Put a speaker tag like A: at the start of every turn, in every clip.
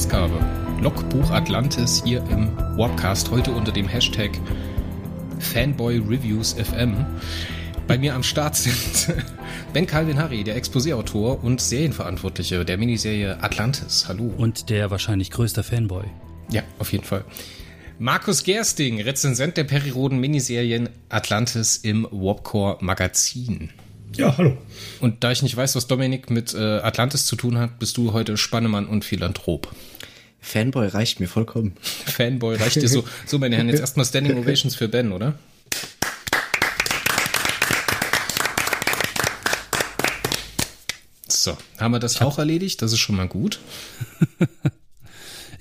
A: Ausgabe. Logbuch Atlantis hier im Warpcast, heute unter dem Hashtag Fanboy Reviews FM. Bei mir am Start sind Ben Calvin Harry, der Exposé-Autor und Serienverantwortliche der Miniserie Atlantis. Hallo.
B: Und der wahrscheinlich größte Fanboy.
A: Ja, auf jeden Fall. Markus Gersting, Rezensent der Periroden-Miniserien Atlantis im Warpcore Magazin.
C: Ja, hallo.
A: Und da ich nicht weiß, was Dominik mit äh, Atlantis zu tun hat, bist du heute Spannemann und Philanthrop.
D: Fanboy reicht mir vollkommen.
A: Fanboy reicht dir so. So, meine Herren, jetzt erstmal Standing Ovations für Ben, oder? So, haben wir das auch erledigt? Das ist schon mal gut.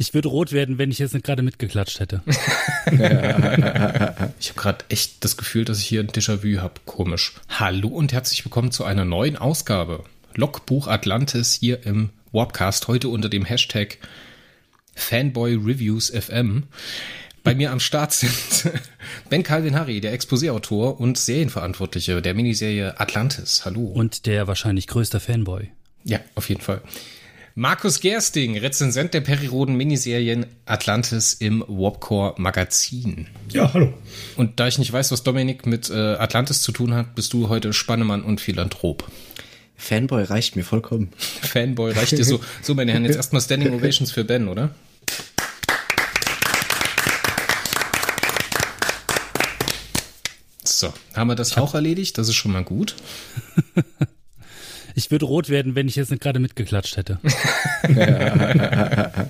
B: Ich würde rot werden, wenn ich jetzt nicht gerade mitgeklatscht hätte.
A: ich habe gerade echt das Gefühl, dass ich hier ein Déjà-vu habe. Komisch. Hallo und herzlich willkommen zu einer neuen Ausgabe. Logbuch Atlantis hier im Warpcast, heute unter dem Hashtag Fanboy Reviews FM. Bei mir am Start sind Ben Calvin Harry, der Exposé-Autor und Serienverantwortliche der Miniserie Atlantis. Hallo.
B: Und der wahrscheinlich größte Fanboy.
A: Ja, auf jeden Fall. Markus Gersting, Rezensent der Periroden-Miniserien Atlantis im Warpcore Magazin.
C: Ja, hallo.
A: Und da ich nicht weiß, was Dominik mit äh, Atlantis zu tun hat, bist du heute Spannemann und Philanthrop.
D: Fanboy reicht mir vollkommen.
A: Fanboy reicht dir so. So, meine Herren, jetzt erstmal Standing Ovations für Ben, oder? So, haben wir das auch erledigt? Das ist schon mal gut.
B: Ich würde rot werden, wenn ich jetzt nicht gerade mitgeklatscht hätte.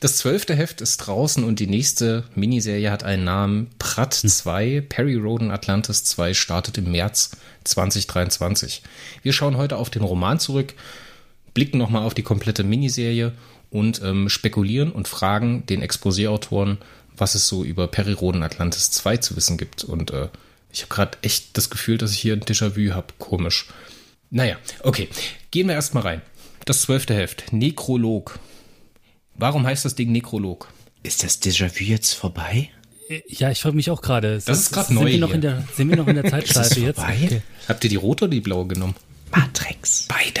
A: das zwölfte Heft ist draußen und die nächste Miniserie hat einen Namen. Pratt 2, Perry Roden Atlantis 2 startet im März 2023. Wir schauen heute auf den Roman zurück, blicken nochmal auf die komplette Miniserie und ähm, spekulieren und fragen den Exposé-Autoren, was es so über Perry Roden Atlantis 2 zu wissen gibt. Und äh, ich habe gerade echt das Gefühl, dass ich hier ein Déjà-vu habe. Komisch. Naja, okay. Gehen wir erstmal rein. Das zwölfte Heft. Nekrolog. Warum heißt das Ding Nekrolog?
D: Ist das Déjà-vu jetzt vorbei?
B: Ja, ich frage mich auch gerade.
A: Das ist gerade neu.
B: Sind wir, noch in der, sind wir noch in der Zeitschleife jetzt?
A: Okay. Habt ihr die rote oder die blaue genommen?
D: Matrix.
A: Beide.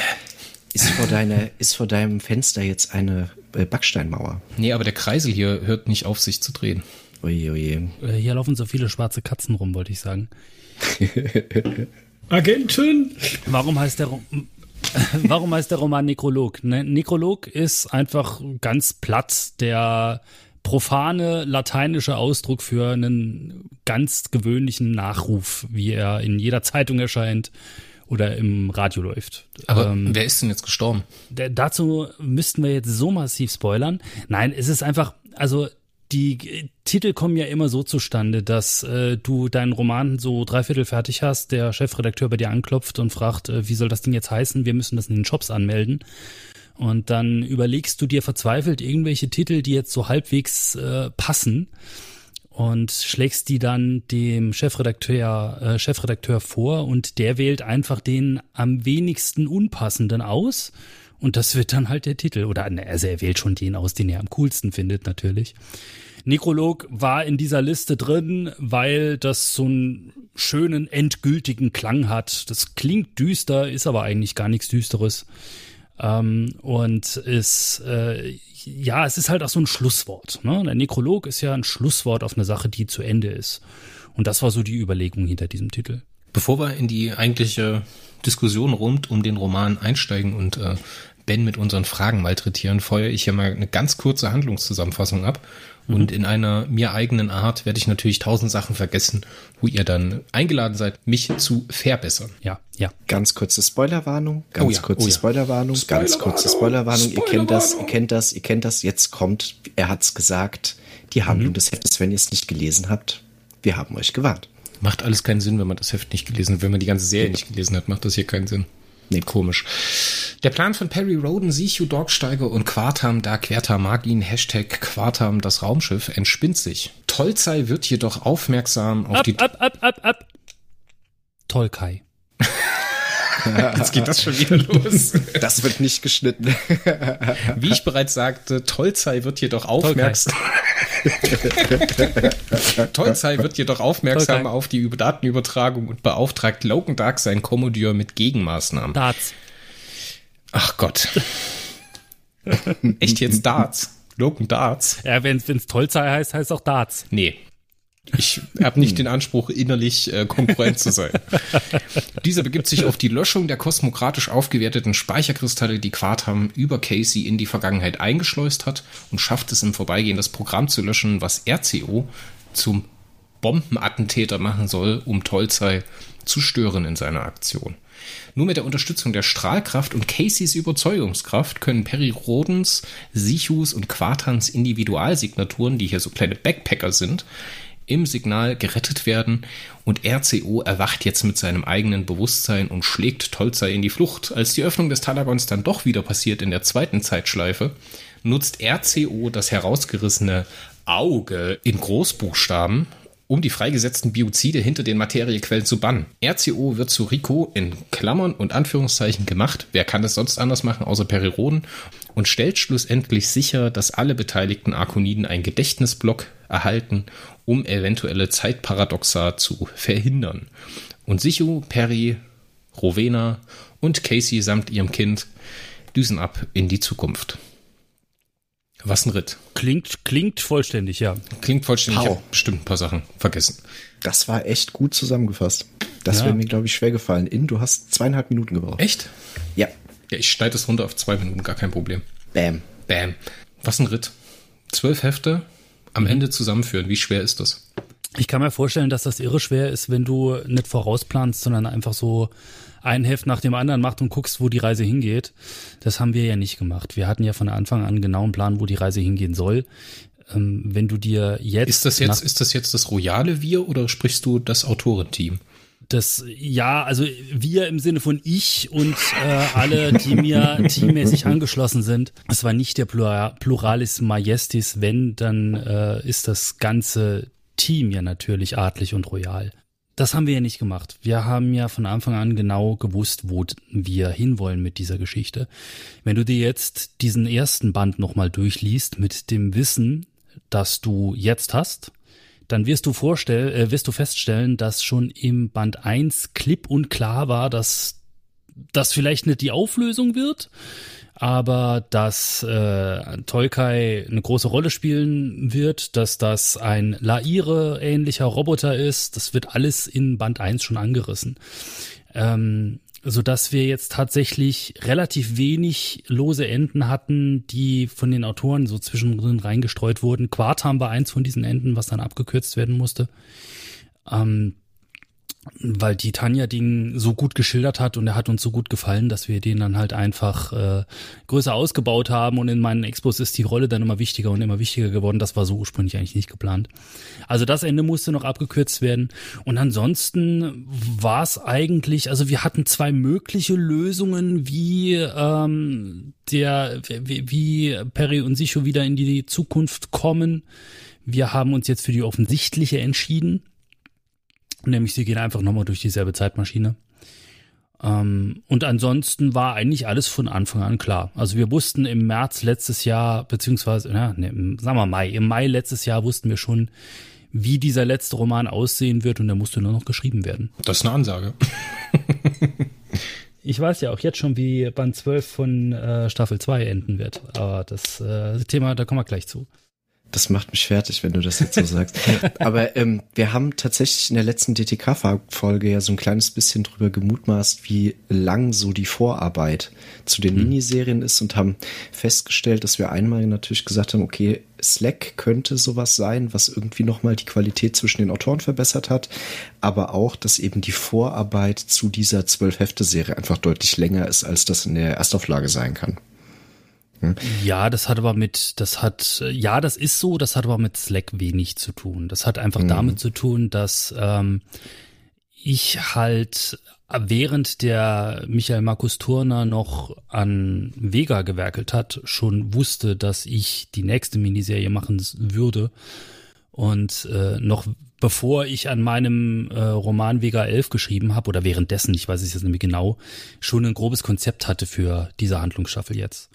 D: Ist vor, deine, ist vor deinem Fenster jetzt eine äh, Backsteinmauer?
A: Nee, aber der Kreisel hier hört nicht auf, sich zu drehen.
D: Oje, oje.
B: Äh, hier laufen so viele schwarze Katzen rum, wollte ich sagen.
C: Agenten!
B: Warum heißt der, warum heißt der Roman Nekrolog? Ne, Nekrolog ist einfach ganz platt der profane lateinische Ausdruck für einen ganz gewöhnlichen Nachruf, wie er in jeder Zeitung erscheint oder im Radio läuft.
A: Aber ähm, wer ist denn jetzt gestorben?
B: dazu müssten wir jetzt so massiv spoilern. Nein, es ist einfach, also die Titel kommen ja immer so zustande, dass äh, du deinen Roman so dreiviertel fertig hast, der Chefredakteur bei dir anklopft und fragt, äh, wie soll das Ding jetzt heißen? Wir müssen das in den Shops anmelden. Und dann überlegst du dir verzweifelt irgendwelche Titel, die jetzt so halbwegs äh, passen und schlägst die dann dem Chefredakteur, äh, Chefredakteur vor und der wählt einfach den am wenigsten unpassenden aus. Und das wird dann halt der Titel. Oder ne, also er wählt schon den aus, den er am coolsten findet, natürlich. Nekrolog war in dieser Liste drin, weil das so einen schönen, endgültigen Klang hat. Das klingt düster, ist aber eigentlich gar nichts Düsteres. Ähm, und ist, äh, ja, es ist halt auch so ein Schlusswort. Ne? Der Nekrolog ist ja ein Schlusswort auf eine Sache, die zu Ende ist. Und das war so die Überlegung hinter diesem Titel.
A: Bevor wir in die eigentliche Diskussion rund um den Roman einsteigen und äh, Ben mit unseren Fragen malträtieren, feuere ich hier mal eine ganz kurze Handlungszusammenfassung ab und in einer mir eigenen Art werde ich natürlich tausend Sachen vergessen, wo ihr dann eingeladen seid, mich zu verbessern.
B: Ja, ja.
D: Ganz kurze Spoilerwarnung, ganz
A: Oh ja,
D: kurze
A: oh ja.
D: Spoilerwarnung, ganz kurze Spoilerwarnung. Ihr kennt das, ihr kennt das, ihr kennt das. Jetzt kommt, er hat's gesagt, die Handlung des Heftes, wenn ihr es nicht gelesen habt. Wir haben euch gewarnt.
A: Macht alles keinen Sinn, wenn man das Heft nicht gelesen hat. Wenn man die ganze Serie nicht gelesen hat, macht das hier keinen Sinn. Nee, komisch. Der Plan von Perry Roden, Sichu Dorksteiger und Quartam da Querta Magin, Hashtag Quartam das Raumschiff, entspinnt sich. Tolzei wird jedoch aufmerksam auf
B: Ab,
A: die...
B: ab, ab, ab, ab. Tolkai.
A: Jetzt geht das schon wieder los.
D: Das wird nicht geschnitten.
A: Wie ich bereits sagte, Tolzei wird jedoch aufmerksam. Tolzei wird jedoch aufmerksam
B: Tolkai.
A: auf die Datenübertragung und beauftragt Logan Dark sein Kommodeur mit Gegenmaßnahmen.
B: Darts.
A: Ach Gott. Echt jetzt Darts? Logan Darts?
B: Ja, wenn es Tollzeit heißt, heißt es auch Darts.
A: Nee. Ich habe nicht den Anspruch, innerlich äh, konkurrent zu sein. Dieser begibt sich auf die Löschung der kosmokratisch aufgewerteten Speicherkristalle, die Quartam über Casey in die Vergangenheit eingeschleust hat und schafft es im Vorbeigehen, das Programm zu löschen, was RCO zum Bombenattentäter machen soll, um Tolzei zu stören in seiner Aktion. Nur mit der Unterstützung der Strahlkraft und Caseys Überzeugungskraft können Perry Rodens, Sichus und Quartans Individualsignaturen, die hier so kleine Backpacker sind, im Signal gerettet werden und RCO erwacht jetzt mit seinem eigenen Bewusstsein und schlägt Tolzei in die Flucht. Als die Öffnung des Talagons dann doch wieder passiert in der zweiten Zeitschleife, nutzt RCO das herausgerissene Auge in Großbuchstaben um die freigesetzten Biozide hinter den Materiequellen zu bannen. RCO wird zu Rico in Klammern und Anführungszeichen gemacht. Wer kann es sonst anders machen, außer Periroden? Und stellt schlussendlich sicher, dass alle beteiligten Arkoniden einen Gedächtnisblock erhalten, um eventuelle Zeitparadoxa zu verhindern. Und Sichu, Perry, Rowena und Casey samt ihrem Kind düsen ab in die Zukunft. Was ein Ritt.
B: Klingt, klingt vollständig, ja.
A: Klingt vollständig. Ich habe bestimmt ein paar Sachen vergessen.
D: Das war echt gut zusammengefasst. Das ja. wäre mir, glaube ich, schwer gefallen. In, du hast zweieinhalb Minuten gebraucht.
A: Echt?
D: Ja.
A: Ja, ich schneide es runter auf zwei Minuten, gar kein Problem.
D: Bam.
A: Bam. Was ein Ritt. Zwölf Hefte am. Ende zusammenführen. Wie schwer ist das?
B: Ich kann mir vorstellen, dass das irre schwer ist, wenn du nicht vorausplanst, sondern einfach so ein Heft nach dem anderen macht und guckst, wo die Reise hingeht. Das haben wir ja nicht gemacht. Wir hatten ja von Anfang an genau einen Plan, wo die Reise hingehen soll. Ähm, wenn du dir jetzt.
A: Ist das jetzt, ist das jetzt das royale Wir oder sprichst du das Autorenteam?
B: Das, ja, also wir im Sinne von ich und äh, alle, die mir teammäßig angeschlossen sind. Es war nicht der Pluralis Majestis, wenn, dann äh, ist das ganze Team ja natürlich adlig und royal. Das haben wir ja nicht gemacht. Wir haben ja von Anfang an genau gewusst, wo wir hinwollen mit dieser Geschichte. Wenn du dir jetzt diesen ersten Band nochmal durchliest mit dem Wissen, das du jetzt hast, dann wirst du vorstellen, äh, wirst du feststellen, dass schon im Band 1 klipp und klar war, dass das vielleicht nicht die Auflösung wird, aber dass äh, Tolkai eine große Rolle spielen wird, dass das ein Laire-ähnlicher Roboter ist, das wird alles in Band 1 schon angerissen. Ähm, so dass wir jetzt tatsächlich relativ wenig lose Enden hatten, die von den Autoren so zwischendrin reingestreut wurden. Quartam war eins von diesen Enden, was dann abgekürzt werden musste. Ähm, weil die Tanja den so gut geschildert hat und er hat uns so gut gefallen, dass wir den dann halt einfach äh, größer ausgebaut haben und in meinen Expos ist die Rolle dann immer wichtiger und immer wichtiger geworden. Das war so ursprünglich eigentlich nicht geplant. Also das Ende musste noch abgekürzt werden und ansonsten war es eigentlich, also wir hatten zwei mögliche Lösungen, wie ähm, der, wie, wie Perry und Sicho wieder in die Zukunft kommen. Wir haben uns jetzt für die offensichtliche entschieden Nämlich sie gehen einfach nochmal durch dieselbe Zeitmaschine. Ähm, und ansonsten war eigentlich alles von Anfang an klar. Also wir wussten im März letztes Jahr, beziehungsweise, ja, ne, sagen wir Mai, im Mai letztes Jahr wussten wir schon, wie dieser letzte Roman aussehen wird und der musste nur noch geschrieben werden.
A: Das ist eine Ansage.
B: ich weiß ja auch jetzt schon, wie Band 12 von äh, Staffel 2 enden wird. Aber das äh, Thema, da kommen wir gleich zu.
D: Das macht mich fertig, wenn du das jetzt so sagst. Aber ähm, wir haben tatsächlich in der letzten DTK-Folge ja so ein kleines bisschen drüber gemutmaßt, wie lang so die Vorarbeit zu den mhm. Miniserien ist und haben festgestellt, dass wir einmal natürlich gesagt haben, okay, Slack könnte sowas sein, was irgendwie nochmal die Qualität zwischen den Autoren verbessert hat, aber auch, dass eben die Vorarbeit zu dieser Zwölf-Hefte-Serie einfach deutlich länger ist, als das in der Erstauflage sein kann.
B: Hm? Ja, das hat aber mit, das hat, ja, das ist so, das hat aber mit Slack wenig zu tun. Das hat einfach mhm. damit zu tun, dass ähm, ich halt während der Michael Markus Turner noch an Vega gewerkelt hat, schon wusste, dass ich die nächste Miniserie machen würde. Und äh, noch bevor ich an meinem äh, Roman Vega 11 geschrieben habe, oder währenddessen, ich weiß es jetzt nämlich genau, schon ein grobes Konzept hatte für diese Handlungsstaffel jetzt.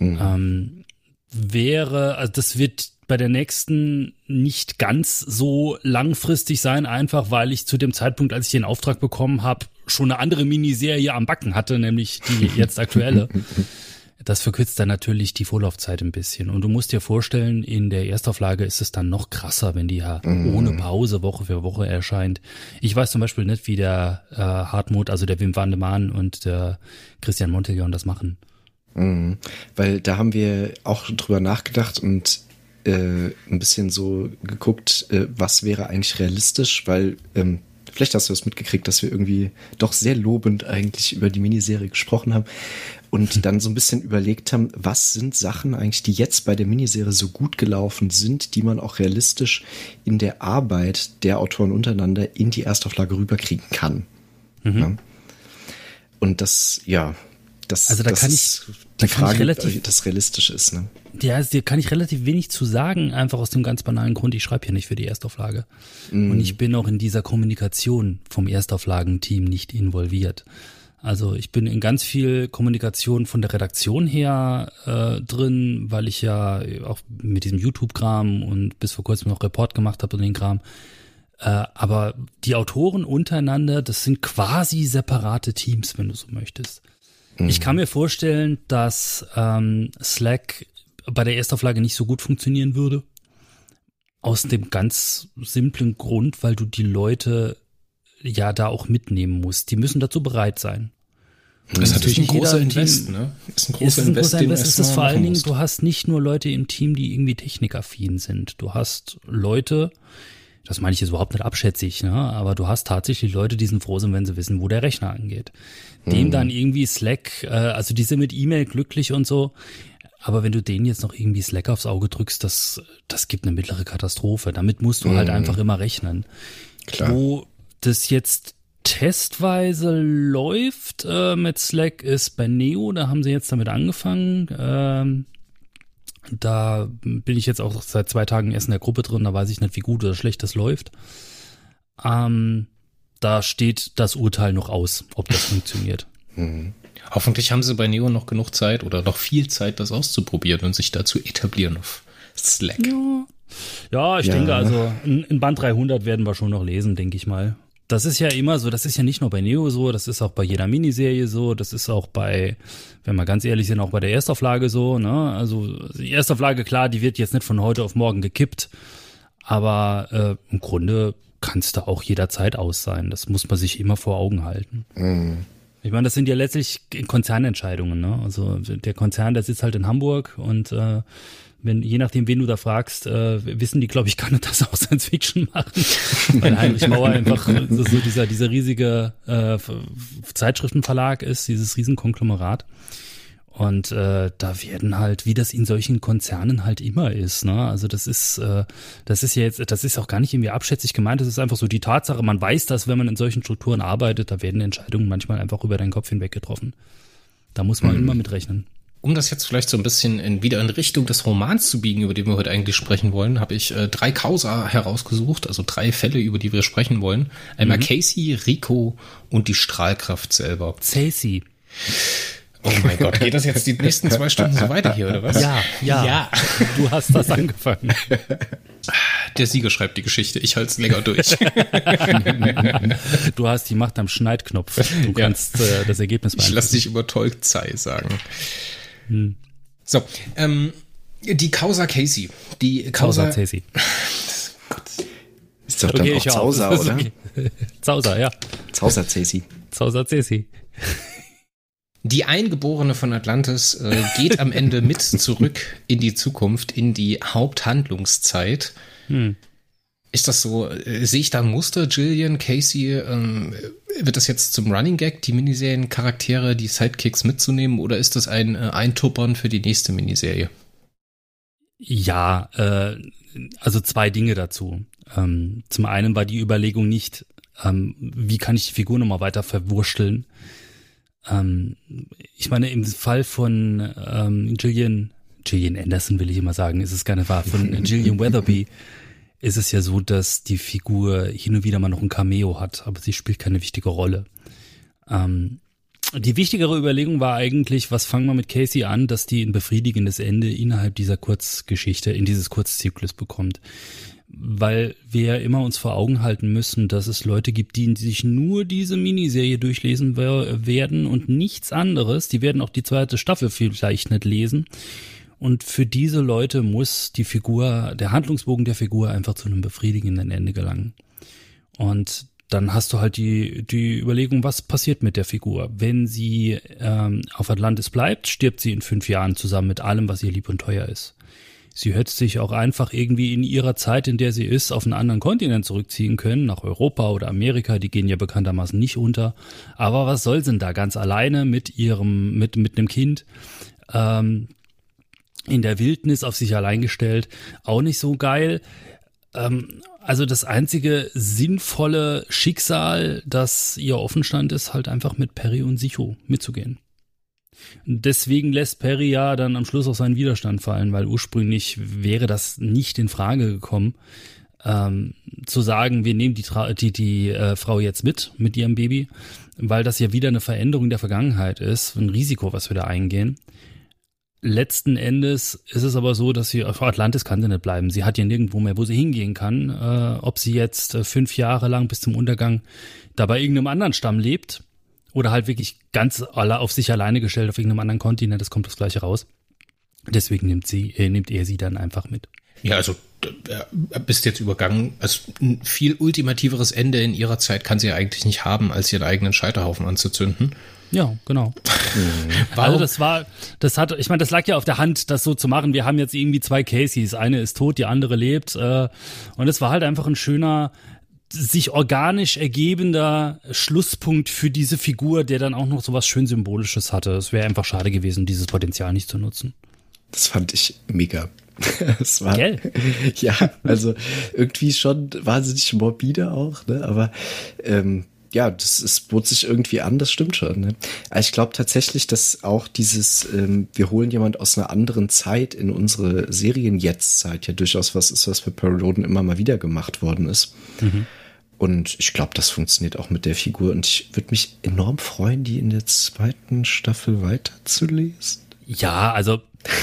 B: Mhm. Ähm, wäre, also das wird bei der nächsten nicht ganz so langfristig sein, einfach weil ich zu dem Zeitpunkt, als ich den Auftrag bekommen habe, schon eine andere Miniserie am Backen hatte, nämlich die jetzt aktuelle. Das verkürzt dann natürlich die Vorlaufzeit ein bisschen. Und du musst dir vorstellen, in der Erstauflage ist es dann noch krasser, wenn die ja mhm. ohne Pause Woche für Woche erscheint. Ich weiß zum Beispiel nicht, wie der äh, Hartmut, also der Wim van de Maan und der Christian Montegon das machen.
D: Mhm. Weil da haben wir auch drüber nachgedacht und äh, ein bisschen so geguckt, äh, was wäre eigentlich realistisch, weil ähm, vielleicht hast du das mitgekriegt, dass wir irgendwie doch sehr lobend eigentlich über die Miniserie gesprochen haben und dann so ein bisschen überlegt haben, was sind Sachen eigentlich, die jetzt bei der Miniserie so gut gelaufen sind, die man auch realistisch in der Arbeit der Autoren untereinander in die Erstauflage rüberkriegen kann. Mhm. Ja. Und das, ja, das,
B: also da
D: das
B: kann ich, da
D: Frage,
B: kann ich relativ,
D: das realistisch ist. Ne?
B: Ja, also dir kann ich relativ wenig zu sagen, einfach aus dem ganz banalen Grund, ich schreibe hier nicht für die Erstauflage. Mm. Und ich bin auch in dieser Kommunikation vom Erstauflagenteam nicht involviert. Also ich bin in ganz viel Kommunikation von der Redaktion her äh, drin, weil ich ja auch mit diesem YouTube-Kram und bis vor kurzem noch Report gemacht habe und den Kram. Äh, aber die Autoren untereinander, das sind quasi separate Teams, wenn du so möchtest. Mhm. Ich kann mir vorstellen, dass ähm, Slack bei der Erstauflage nicht so gut funktionieren würde. Aus dem ganz simplen Grund, weil du die Leute ja da auch mitnehmen musst. Die müssen dazu bereit sein.
A: Das ist natürlich ein großer Invest, ne?
B: Ist ein großer ist ein Invest, großer Invest ist es vor allen Dingen, du hast nicht nur Leute im Team, die irgendwie technikaffin sind. Du hast Leute, das meine ich jetzt überhaupt nicht abschätzig, ne? aber du hast tatsächlich Leute, die sind froh sind, wenn sie wissen, wo der Rechner angeht. Dem mhm. dann irgendwie Slack, äh, also die sind mit E-Mail glücklich und so, aber wenn du denen jetzt noch irgendwie Slack aufs Auge drückst, das, das gibt eine mittlere Katastrophe. Damit musst du halt mhm. halt einfach immer rechnen. Klar. Wo das jetzt testweise läuft äh, mit Slack ist bei Neo, da haben sie jetzt damit angefangen. Ähm, da bin ich jetzt auch seit zwei Tagen erst in der Gruppe drin, da weiß ich nicht, wie gut oder schlecht das läuft. Ähm, da steht das Urteil noch aus, ob das funktioniert.
A: Mhm. Hoffentlich haben sie bei Neo noch genug Zeit oder noch viel Zeit, das auszuprobieren und sich da zu etablieren auf Slack.
B: Ja, ja ich ja. denke also, in, in Band 300 werden wir schon noch lesen, denke ich mal das ist ja immer so, das ist ja nicht nur bei Neo so, das ist auch bei jeder Miniserie so, das ist auch bei, wenn wir ganz ehrlich sind, auch bei der Erstauflage so, ne? Also die Erstauflage, klar, die wird jetzt nicht von heute auf morgen gekippt, aber äh, im Grunde kann es da auch jederzeit aus sein. Das muss man sich immer vor Augen halten. Mhm. Ich meine, das sind ja letztlich Konzernentscheidungen, ne? Also der Konzern, der sitzt halt in Hamburg und äh, wenn, je nachdem, wen du da fragst, äh, wissen die, glaube ich, kann das auch Science Fiction machen. Weil Heinrich Mauer einfach so, so dieser, dieser riesige äh, Zeitschriftenverlag ist, dieses Riesenkonglomerat. Und äh, da werden halt, wie das in solchen Konzernen halt immer ist, ne? Also das ist, äh, das ist ja jetzt, das ist auch gar nicht irgendwie abschätzig gemeint, das ist einfach so die Tatsache, man weiß dass wenn man in solchen Strukturen arbeitet, da werden Entscheidungen manchmal einfach über deinen Kopf hinweg getroffen. Da muss man mhm. immer mitrechnen
A: um das jetzt vielleicht so ein bisschen in, wieder in Richtung des Romans zu biegen, über den wir heute eigentlich sprechen wollen, habe ich äh, drei Causa herausgesucht, also drei Fälle, über die wir sprechen wollen. Einmal mhm. Casey, Rico und die Strahlkraft selber.
B: Casey.
A: Oh mein Gott, geht das jetzt die nächsten zwei Stunden so weiter hier, oder was?
B: Ja, ja. ja. Du hast das angefangen.
A: Der Sieger schreibt die Geschichte, ich halte es länger durch.
B: du hast die Macht am Schneidknopf. Du kannst ja. äh, das Ergebnis
A: beeinflussen. Ich lasse dich über Tolkzei sagen. Hm. So, ähm, die Causa Casey. Die Causa,
B: Causa Casey.
D: Ist doch okay, dann auch Zausa, oder? Okay.
B: Zausa, ja.
D: Zausa Casey.
B: Zausa Casey.
A: Die Eingeborene von Atlantis äh, geht am Ende mit zurück in die Zukunft, in die Haupthandlungszeit. Hm. Ist das so, äh, sehe ich da ein Muster, Jillian, Casey, ähm, wird das jetzt zum Running Gag, die Miniserien-Charaktere, die Sidekicks mitzunehmen, oder ist das ein äh, Eintuppern für die nächste Miniserie?
B: Ja, äh, also zwei Dinge dazu. Ähm, zum einen war die Überlegung nicht, ähm, wie kann ich die Figur nochmal weiter verwurschteln. Ähm, ich meine, im Fall von ähm, Gillian, Gillian Anderson will ich immer sagen, ist es nicht wahr, von Gillian Weatherby ist es ja so, dass die Figur hin und wieder mal noch ein Cameo hat, aber sie spielt keine wichtige Rolle. Ähm, die wichtigere Überlegung war eigentlich, was fangen wir mit Casey an, dass die ein befriedigendes Ende innerhalb dieser Kurzgeschichte, in dieses Kurzzyklus bekommt. Weil wir immer uns vor Augen halten müssen, dass es Leute gibt, die sich nur diese Miniserie durchlesen werden und nichts anderes. Die werden auch die zweite Staffel vielleicht nicht lesen. Und für diese Leute muss die Figur, der Handlungsbogen der Figur einfach zu einem befriedigenden Ende gelangen. Und dann hast du halt die, die Überlegung, was passiert mit der Figur? Wenn sie ähm, auf Atlantis bleibt, stirbt sie in fünf Jahren zusammen mit allem, was ihr lieb und teuer ist. Sie hätte sich auch einfach irgendwie in ihrer Zeit, in der sie ist, auf einen anderen Kontinent zurückziehen können, nach Europa oder Amerika, die gehen ja bekanntermaßen nicht unter. Aber was soll sie denn da ganz alleine mit ihrem, mit, mit einem Kind? Ähm, in der Wildnis auf sich allein gestellt, auch nicht so geil. Ähm, also das einzige sinnvolle Schicksal, das ihr offen stand, ist halt einfach mit Perry und Sicho mitzugehen. Deswegen lässt Perry ja dann am Schluss auch seinen Widerstand fallen, weil ursprünglich wäre das nicht in Frage gekommen, ähm, zu sagen, wir nehmen die, die, die äh, Frau jetzt mit, mit ihrem Baby, weil das ja wieder eine Veränderung der Vergangenheit ist, ein Risiko, was wir da eingehen. Letzten Endes ist es aber so, dass sie auf Atlantis kann sie nicht bleiben. Sie hat ja nirgendwo mehr, wo sie hingehen kann. Äh, ob sie jetzt äh, fünf Jahre lang bis zum Untergang da bei irgendeinem anderen Stamm lebt oder halt wirklich ganz alle auf sich alleine gestellt auf irgendeinem anderen Kontinent, das kommt das gleiche raus. Deswegen nimmt sie, äh, nimmt er sie dann einfach mit.
A: Ja, also äh, bist jetzt übergangen. Also ein viel ultimativeres Ende in ihrer Zeit kann sie ja eigentlich nicht haben, als ihren eigenen Scheiterhaufen anzuzünden.
B: Ja, genau. also das war, das hat, ich meine, das lag ja auf der Hand, das so zu machen. Wir haben jetzt irgendwie zwei Cases. Eine ist tot, die andere lebt. Äh, und es war halt einfach ein schöner, sich organisch ergebender Schlusspunkt für diese Figur, der dann auch noch so was schön Symbolisches hatte. Es wäre einfach schade gewesen, dieses Potenzial nicht zu nutzen.
D: Das fand ich mega. Es war, Gell? Ja, also irgendwie schon wahnsinnig morbide auch, ne? Aber ähm, ja, das es bot sich irgendwie an, das stimmt schon. Ne? Aber ich glaube tatsächlich, dass auch dieses, ähm, wir holen jemand aus einer anderen Zeit in unsere Serien-Jetzt-Zeit ja durchaus was ist, was für Paraloden immer mal wieder gemacht worden ist. Mhm. Und ich glaube, das funktioniert auch mit der Figur. Und ich würde mich enorm freuen, die in der zweiten Staffel weiterzulesen.
B: Ja, also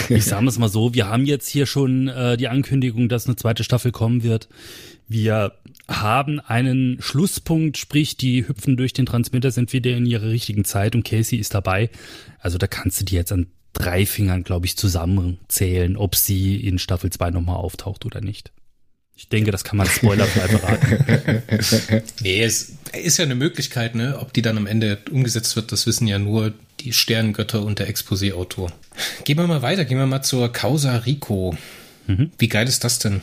B: ich sage es mal so, wir haben jetzt hier schon äh, die Ankündigung, dass eine zweite Staffel kommen wird. Wir haben einen Schlusspunkt, sprich, die hüpfen durch den Transmitter, sind wieder in ihrer richtigen Zeit und Casey ist dabei. Also da kannst du die jetzt an drei Fingern, glaube ich, zusammenzählen, ob sie in Staffel 2 nochmal auftaucht oder nicht. Ich denke, das kann man spoilerfrei verraten.
A: nee, es ist ja eine Möglichkeit, ne? Ob die dann am Ende umgesetzt wird, das wissen ja nur die Sterngötter und der Exposé-Autor. Gehen wir mal weiter, gehen wir mal zur Causa Rico. Mhm. Wie geil ist das denn?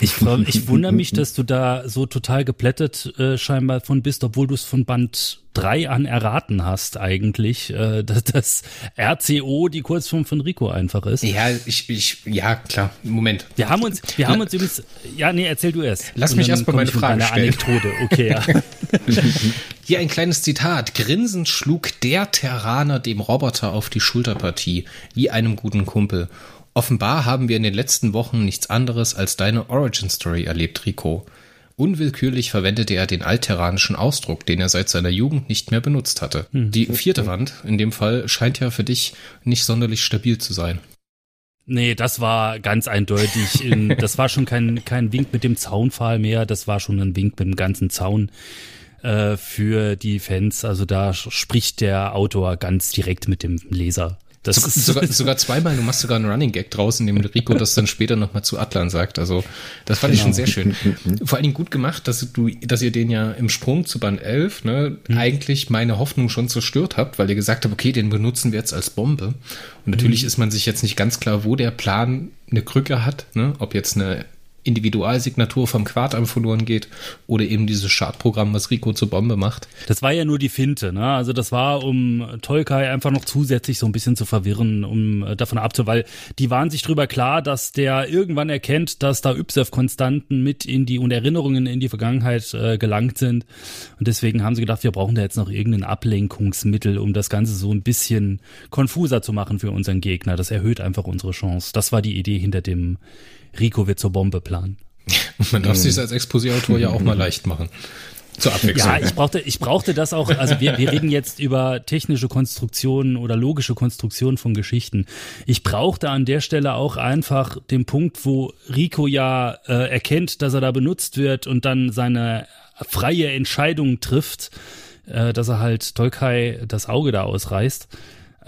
B: Ich, ich wundere mich, dass du da so total geplättet äh, scheinbar von bist, obwohl du es von Band 3 an erraten hast eigentlich, äh, dass das RCO die Kurzform von Rico einfach ist.
A: Ja, ich, ich, ja, klar. Moment.
B: Wir haben uns, wir haben uns übrigens, ja, nee, erzähl du erst.
A: Lass mich erst mal meine Frage stellen.
B: Anekdote, okay, ja.
A: Hier ein kleines Zitat. Grinsend schlug der Terraner dem Roboter auf die Schulterpartie, wie einem guten Kumpel. Offenbar haben wir in den letzten Wochen nichts anderes als deine Origin Story erlebt, Rico. Unwillkürlich verwendete er den altterranischen Ausdruck, den er seit seiner Jugend nicht mehr benutzt hatte. Hm. Die vierte Wand, in dem Fall, scheint ja für dich nicht sonderlich stabil zu sein.
B: Nee, das war ganz eindeutig. In, das war schon kein, kein Wink mit dem Zaunpfahl mehr, das war schon ein Wink mit dem ganzen Zaun äh, für die Fans. Also da spricht der Autor ganz direkt mit dem Leser.
A: Das so, ist sogar, sogar zweimal, du machst sogar einen Running Gag draußen, dem Rico das dann später nochmal zu Atlan sagt. Also, das fand genau. ich schon sehr schön. Vor allen Dingen gut gemacht, dass du, dass ihr den ja im Sprung zu Band 11, ne, mhm. eigentlich meine Hoffnung schon zerstört habt, weil ihr gesagt habt, okay, den benutzen wir jetzt als Bombe. Und natürlich mhm. ist man sich jetzt nicht ganz klar, wo der Plan eine Krücke hat, ne, ob jetzt eine Individualsignatur vom Quartam verloren geht oder eben dieses Schadprogramm, was Rico zur Bombe macht.
B: Das war ja nur die Finte, ne? Also das war, um Tolkai einfach noch zusätzlich so ein bisschen zu verwirren, um äh, davon abzu, weil die waren sich drüber klar, dass der irgendwann erkennt, dass da YSEF-Konstanten mit in die und Erinnerungen in die Vergangenheit äh, gelangt sind. Und deswegen haben sie gedacht, wir brauchen da jetzt noch irgendein Ablenkungsmittel, um das Ganze so ein bisschen konfuser zu machen für unseren Gegner. Das erhöht einfach unsere Chance. Das war die Idee hinter dem Rico wird zur Bombe planen.
A: Man darf mhm. sich als Exposé-Autor ja auch mal leicht machen. Zur Abwechslung.
B: Ja, ich brauchte, ich brauchte das auch. Also wir, wir reden jetzt über technische Konstruktionen oder logische Konstruktionen von Geschichten. Ich brauchte an der Stelle auch einfach den Punkt, wo Rico ja äh, erkennt, dass er da benutzt wird und dann seine freie Entscheidung trifft, äh, dass er halt Tolkai das Auge da ausreißt.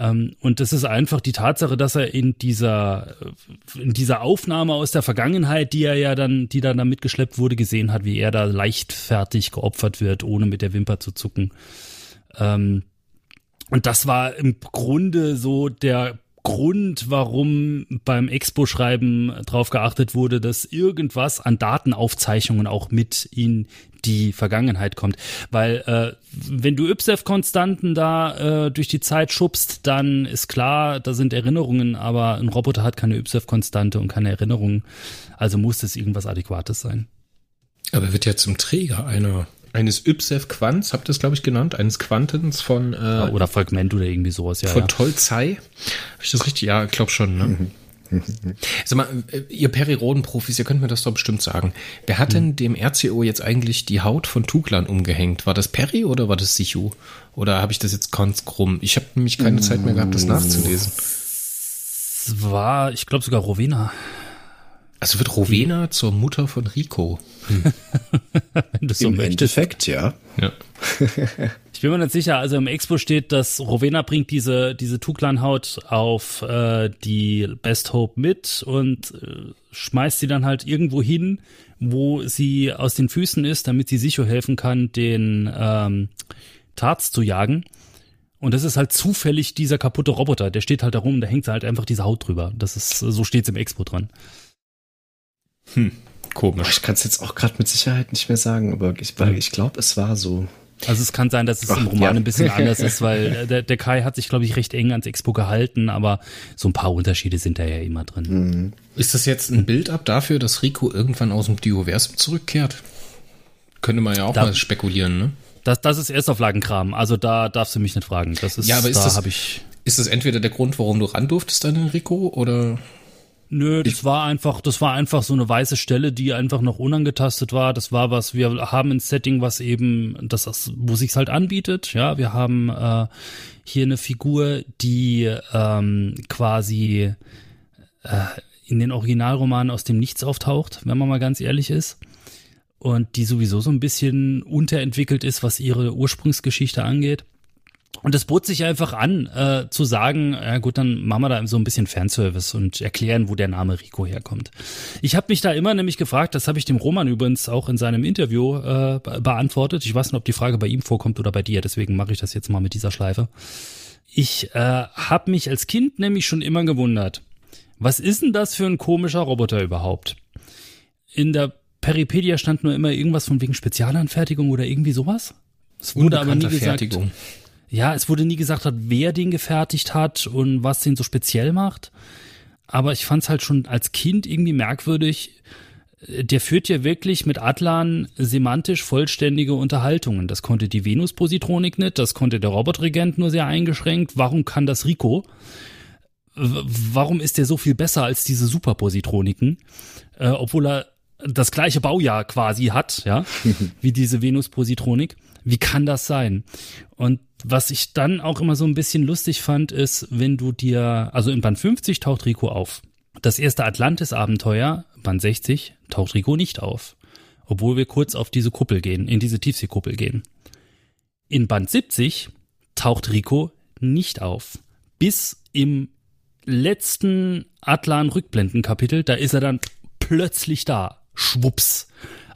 B: Ähm, und das ist einfach die Tatsache, dass er in dieser, in dieser Aufnahme aus der Vergangenheit, die er ja dann, die dann da mitgeschleppt wurde, gesehen hat, wie er da leichtfertig geopfert wird, ohne mit der Wimper zu zucken. Ähm, und das war im Grunde so der Grund, warum beim Expo-Schreiben darauf geachtet wurde, dass irgendwas an Datenaufzeichnungen auch mit in die Vergangenheit kommt. Weil äh, wenn du YPSEF-Konstanten da äh, durch die Zeit schubst, dann ist klar, da sind Erinnerungen, aber ein Roboter hat keine YPSEF-Konstante und keine Erinnerungen. Also muss es irgendwas Adäquates sein.
A: Aber er wird ja zum Träger einer eines YPSEF-Quants, habt ihr es, glaube ich, genannt, eines Quantens von äh,
B: oder Fragment oder irgendwie sowas, ja.
A: Von
B: ja.
A: Tolzei. Habe ich das richtig? Ja, ich glaube schon, ne? Mhm. Sag mal, ihr Periroden-Profis, ihr könnt mir das doch bestimmt sagen. Wer hat denn dem RCO jetzt eigentlich die Haut von Tuglan umgehängt? War das Peri oder war das Sichu? Oder habe ich das jetzt ganz krumm? Ich habe nämlich keine Zeit mehr gehabt, das nachzulesen.
B: Es war, ich glaube sogar Rowena.
A: Also wird Rowena die. zur Mutter von Rico.
D: Hm. Wenn du so Im Endeffekt, ja.
A: Ja.
B: Ich bin mir nicht sicher. Also im Expo steht, dass Rowena bringt diese, diese Tuklan-Haut auf äh, die Best Hope mit und äh, schmeißt sie dann halt irgendwo hin, wo sie aus den Füßen ist, damit sie sicher helfen kann, den ähm, Tarz zu jagen. Und das ist halt zufällig dieser kaputte Roboter. Der steht halt da rum, da hängt halt einfach diese Haut drüber. Das ist, so steht's im Expo dran.
D: Hm, komisch. Ich kann es jetzt auch gerade mit Sicherheit nicht mehr sagen, aber ich, ich glaube, es war so.
B: Also es kann sein, dass es Ach, im Roman ja. ein bisschen anders ist, weil der, der Kai hat sich, glaube ich, recht eng ans Expo gehalten, aber so ein paar Unterschiede sind da ja immer drin. Mhm.
A: Ist das jetzt ein Bild ab dafür, dass Rico irgendwann aus dem Dioversum zurückkehrt? Könnte man ja auch da, mal spekulieren, ne?
B: Das, das ist Erstauflagenkram, also da darfst du mich nicht fragen. Das ist,
A: ja, aber ist
B: da
A: das,
B: ich
A: ist das entweder der Grund, warum du ran durftest an den Rico, oder
B: Nö, das ich, war einfach, das war einfach so eine weiße Stelle, die einfach noch unangetastet war. Das war was, wir haben ein Setting, was eben, das, wo sich's halt anbietet. Ja, wir haben äh, hier eine Figur, die ähm, quasi äh, in den Originalromanen aus dem Nichts auftaucht, wenn man mal ganz ehrlich ist. Und die sowieso so ein bisschen unterentwickelt ist, was ihre Ursprungsgeschichte angeht. Und es bot sich einfach an, äh, zu sagen, ja gut, dann machen wir da so ein bisschen Fanservice und erklären, wo der Name Rico herkommt. Ich habe mich da immer nämlich gefragt, das habe ich dem Roman übrigens auch in seinem Interview äh, beantwortet. Ich weiß nicht, ob die Frage bei ihm vorkommt oder bei dir, deswegen mache ich das jetzt mal mit dieser Schleife. Ich äh, habe mich als Kind nämlich schon immer gewundert, was ist denn das für ein komischer Roboter überhaupt? In der Peripedia stand nur immer irgendwas von wegen Spezialanfertigung oder irgendwie sowas.
A: Es wurde aber nie gesagt. Fertigung
B: ja, es wurde nie gesagt, wer den gefertigt hat und was den so speziell macht. Aber ich fand es halt schon als Kind irgendwie merkwürdig. Der führt ja wirklich mit Atlan semantisch vollständige Unterhaltungen. Das konnte die Venus-Positronik nicht, das konnte der Robotregent nur sehr eingeschränkt. Warum kann das Rico? Warum ist der so viel besser als diese Superpositroniken? Äh, obwohl er das gleiche Baujahr quasi hat, ja, wie diese Venus-Positronik. Wie kann das sein? Und was ich dann auch immer so ein bisschen lustig fand, ist, wenn du dir, also in Band 50 taucht Rico auf. Das erste Atlantis-Abenteuer, Band 60, taucht Rico nicht auf. Obwohl wir kurz auf diese Kuppel gehen, in diese Tiefseekuppel gehen. In Band 70 taucht Rico nicht auf. Bis im letzten Atlan-Rückblendenkapitel, da ist er dann plötzlich da. Schwupps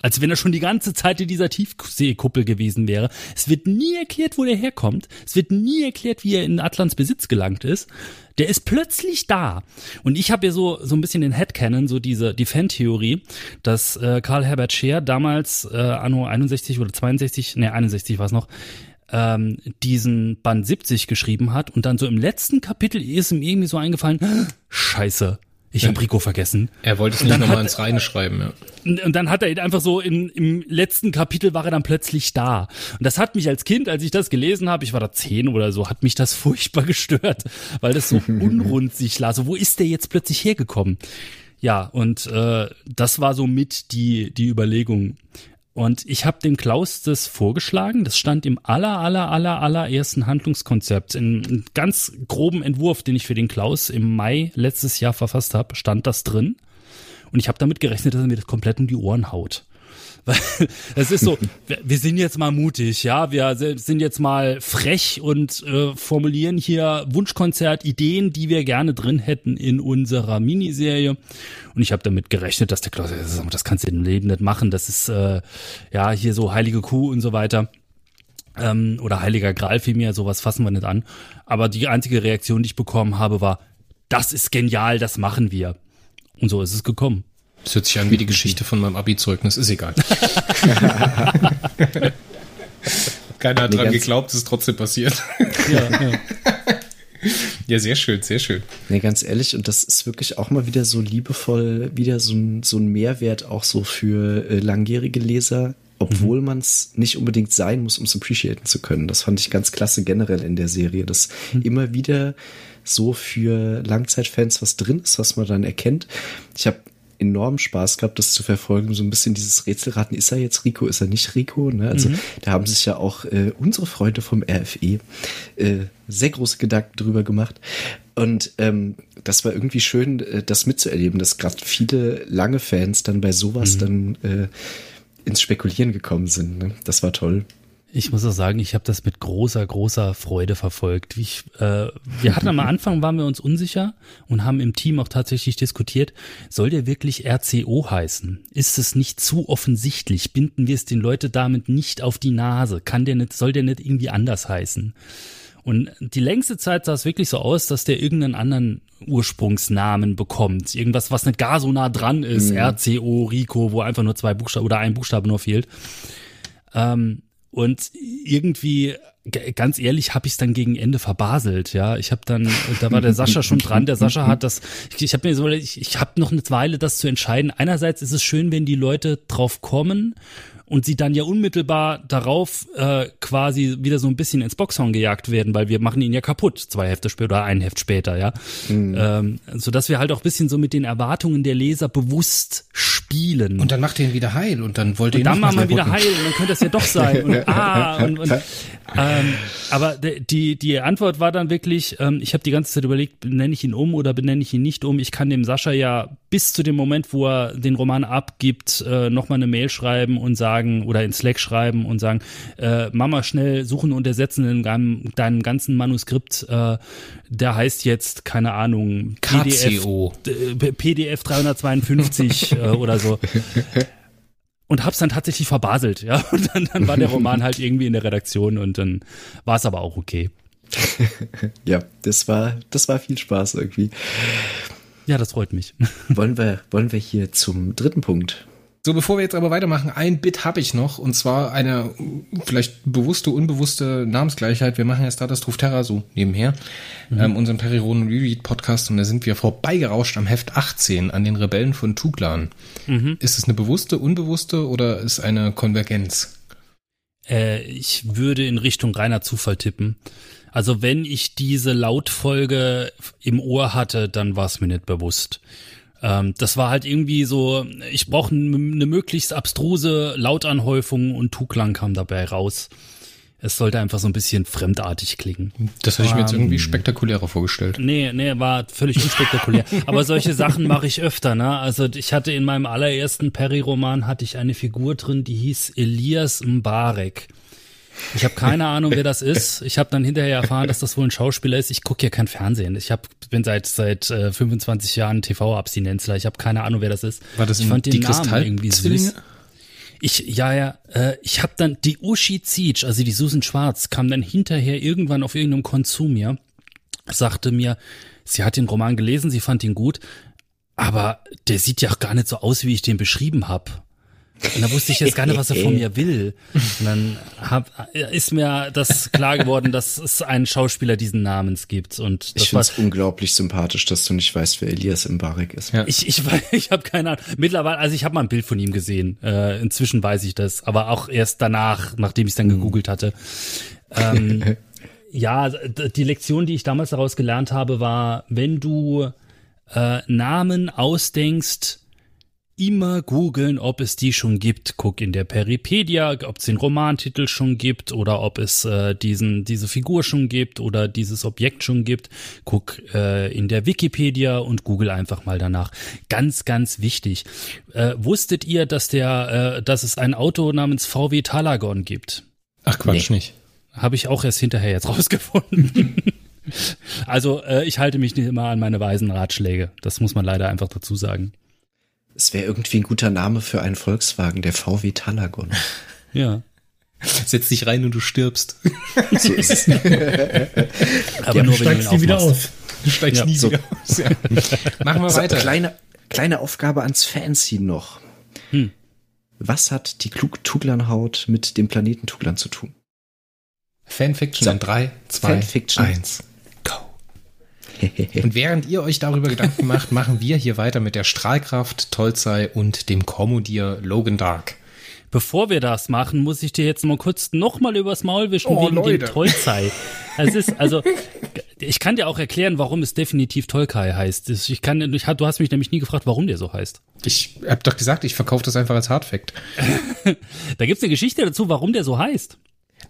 B: als wenn er schon die ganze Zeit in dieser Tiefseekuppel gewesen wäre. Es wird nie erklärt, wo der herkommt. Es wird nie erklärt, wie er in Atlants Besitz gelangt ist. Der ist plötzlich da. Und ich habe ja so so ein bisschen den Headcanon, so diese die Fan-Theorie, dass äh, Karl Herbert Scheer damals äh, anno 61 oder 62, ne 61 war es noch, ähm, diesen Band 70 geschrieben hat und dann so im letzten Kapitel ist ihm irgendwie so eingefallen, Scheiße, ich habe Rico vergessen.
A: Er wollte es nicht nochmal ins Reine schreiben, ja.
B: Und dann hat er einfach so in, im letzten Kapitel war er dann plötzlich da. Und das hat mich als Kind, als ich das gelesen habe, ich war da zehn oder so, hat mich das furchtbar gestört, weil das so unrund sich las. So, wo ist der jetzt plötzlich hergekommen? Ja, und äh, das war so mit die, die Überlegung. Und ich habe dem Klaus das vorgeschlagen. Das stand im aller, aller, aller, allerersten Handlungskonzept. In einem ganz groben Entwurf, den ich für den Klaus im Mai letztes Jahr verfasst habe, stand das drin. Und ich habe damit gerechnet, dass er mir das komplett um die Ohren haut. Weil es ist so, wir sind jetzt mal mutig, ja, wir sind jetzt mal frech und äh, formulieren hier Wunschkonzert, Ideen, die wir gerne drin hätten in unserer Miniserie. Und ich habe damit gerechnet, dass der Klaus, das kannst du im Leben nicht machen, das ist äh, ja hier so heilige Kuh und so weiter. Ähm, oder heiliger Gral vielmehr, sowas fassen wir nicht an. Aber die einzige Reaktion, die ich bekommen habe, war, das ist genial, das machen wir. Und so ist es gekommen.
A: Das hört sich an wie die Geschichte von meinem Abi-Zeugnis, ist egal. Keiner hat nee, dran geglaubt, es ist trotzdem passiert. Ja, ja. ja, sehr schön, sehr schön.
D: Nee, ganz ehrlich, und das ist wirklich auch mal wieder so liebevoll, wieder so ein, so ein Mehrwert auch so für äh, langjährige Leser, obwohl mhm. man es nicht unbedingt sein muss, um es appreciaten zu können. Das fand ich ganz klasse generell in der Serie, dass mhm. immer wieder so für Langzeitfans was drin ist, was man dann erkennt. Ich habe enorm Spaß gehabt, das zu verfolgen. So ein bisschen dieses Rätselraten, ist er jetzt Rico, ist er nicht Rico? Ne? Also mhm. da haben sich ja auch äh, unsere Freunde vom RFE äh, sehr große Gedanken drüber gemacht. Und ähm, das war irgendwie schön, äh, das mitzuerleben, dass gerade viele lange Fans dann bei sowas mhm. dann äh, ins Spekulieren gekommen sind. Ne? Das war toll.
B: Ich muss auch sagen, ich habe das mit großer, großer Freude verfolgt. Ich, äh, wir hatten am Anfang, waren wir uns unsicher und haben im Team auch tatsächlich diskutiert, soll der wirklich RCO heißen? Ist es nicht zu offensichtlich? Binden wir es den Leuten damit nicht auf die Nase? Kann der nicht, soll der nicht irgendwie anders heißen? Und die längste Zeit sah es wirklich so aus, dass der irgendeinen anderen Ursprungsnamen bekommt. Irgendwas, was nicht gar so nah dran ist. Mhm. RCO, Rico, wo einfach nur zwei Buchstaben oder ein Buchstabe nur fehlt. Ähm, und irgendwie, ganz ehrlich, habe ich es dann gegen Ende verbaselt. Ja, ich habe dann, da war der Sascha schon dran. Der Sascha hat das. Ich, ich habe mir so, ich, ich habe noch eine Weile, das zu entscheiden. Einerseits ist es schön, wenn die Leute drauf kommen und sie dann ja unmittelbar darauf äh, quasi wieder so ein bisschen ins Boxhorn gejagt werden, weil wir machen ihn ja kaputt, zwei Hefte später oder ein Heft später, ja. Mhm. Ähm, so dass wir halt auch bisschen so mit den Erwartungen der Leser bewusst spielen.
A: Und dann macht ihr ihn wieder heil und dann wollt ihr ihn
B: und dann machen wir wieder heil und dann könnte das ja doch sein. Und, ah, und, und ähm, aber die, die Antwort war dann wirklich, ähm, ich habe die ganze Zeit überlegt, benenne ich ihn um oder benenne ich ihn nicht um. Ich kann dem Sascha ja bis zu dem Moment, wo er den Roman abgibt, äh, nochmal eine Mail schreiben und sagen oder in Slack schreiben und sagen, äh, Mama schnell suchen und ersetzen in deinem, deinem ganzen Manuskript. Äh, der heißt jetzt, keine Ahnung,
A: PDF,
B: äh, PDF 352 äh, oder so. und hab's dann tatsächlich verbaselt, ja. Und dann, dann war der Roman halt irgendwie in der Redaktion und dann war es aber auch okay.
D: ja, das war, das war viel Spaß irgendwie.
B: Ja, das freut mich.
D: wollen wir, wollen wir hier zum dritten Punkt
A: so, bevor wir jetzt aber weitermachen, ein Bit habe ich noch und zwar eine vielleicht bewusste, unbewusste Namensgleichheit. Wir machen ja Stardust Truth Terra so nebenher, mhm. ähm, unseren Periroden Reread Podcast und da sind wir vorbeigerauscht am Heft 18 an den Rebellen von Tuglan. Mhm. Ist es eine bewusste, unbewusste oder ist eine Konvergenz?
B: Äh, ich würde in Richtung reiner Zufall tippen. Also wenn ich diese Lautfolge im Ohr hatte, dann war es mir nicht bewusst. Ähm, das war halt irgendwie so, ich brauche eine möglichst abstruse Lautanhäufung und Tuklang kam dabei raus. Es sollte einfach so ein bisschen fremdartig klingen.
A: Das hätte ich mir jetzt irgendwie ähm, spektakulärer vorgestellt.
B: Nee, nee, war völlig unspektakulär. Aber solche Sachen mache ich öfter, ne? Also ich hatte in meinem allerersten Perry-Roman hatte ich eine Figur drin, die hieß Elias Mbarek. Ich habe keine Ahnung, wer das ist. Ich habe dann hinterher erfahren, dass das wohl ein Schauspieler ist. Ich gucke ja kein Fernsehen. Ich hab, bin seit seit äh, 25 Jahren TV-Abstinenzler. Ich habe keine Ahnung, wer das ist.
A: War das
B: ich
A: fand den Namen irgendwie süß.
B: Ich, ja, ja, äh, ich habe dann die Uschi Zietsch, also die Susan Schwarz, kam dann hinterher irgendwann auf irgendeinem Konsum, ja, sagte mir, sie hat den Roman gelesen, sie fand ihn gut, aber der sieht ja auch gar nicht so aus, wie ich den beschrieben habe. Und da wusste ich jetzt gar nicht, was er von mir will. Und dann hab, ist mir das klar geworden, dass es einen Schauspieler diesen Namens gibt. Und
D: das ich finde es unglaublich sympathisch, dass du nicht weißt, wer Elias Mbarek ist.
B: Ja. Ich, ich, ich habe keine Ahnung. Mittlerweile, also ich habe mal ein Bild von ihm gesehen. Äh, inzwischen weiß ich das, aber auch erst danach, nachdem ich es dann mhm. gegoogelt hatte. Ähm, ja, die Lektion, die ich damals daraus gelernt habe, war, wenn du äh, Namen ausdenkst, immer googeln, ob es die schon gibt. Guck in der Peripedia, ob es den Romantitel schon gibt oder ob es äh, diesen diese Figur schon gibt oder dieses Objekt schon gibt. Guck äh, in der Wikipedia und google einfach mal danach. Ganz ganz wichtig. Äh, wusstet ihr, dass der äh, dass es ein Auto namens VW Talagon gibt?
A: Ach Quatsch nee. nicht.
B: Habe ich auch erst hinterher jetzt rausgefunden. also äh, ich halte mich nicht immer an meine weisen Ratschläge. Das muss man leider einfach dazu sagen.
D: Es wäre irgendwie ein guter Name für einen Volkswagen, der VW Talagon.
B: Ja.
A: Setz dich rein und du stirbst.
B: So ist es. Aber ja, nur, wenn
A: steigst du nie wieder aus. Du steigst ja, nie so. wieder aus. Ja. Machen wir weiter.
D: Kleine, kleine Aufgabe ans Fancy noch. Hm. Was hat die Tuglanhaut mit dem Planeten Tuglan zu tun?
A: Fanfiction in 3, 2, 1. Und während ihr euch darüber Gedanken macht, machen wir hier weiter mit der Strahlkraft, Tolzei und dem Kommodier Logan Dark.
B: Bevor wir das machen, muss ich dir jetzt mal kurz nochmal übers Maul wischen oh, wegen Leute. dem Tolzei. Es ist, also, ich kann dir auch erklären, warum es definitiv Tolkai heißt. Ich kann, ich, du hast mich nämlich nie gefragt, warum der so heißt.
A: Ich hab doch gesagt, ich verkaufe das einfach als Hardfact.
B: da gibt's eine Geschichte dazu, warum der so heißt.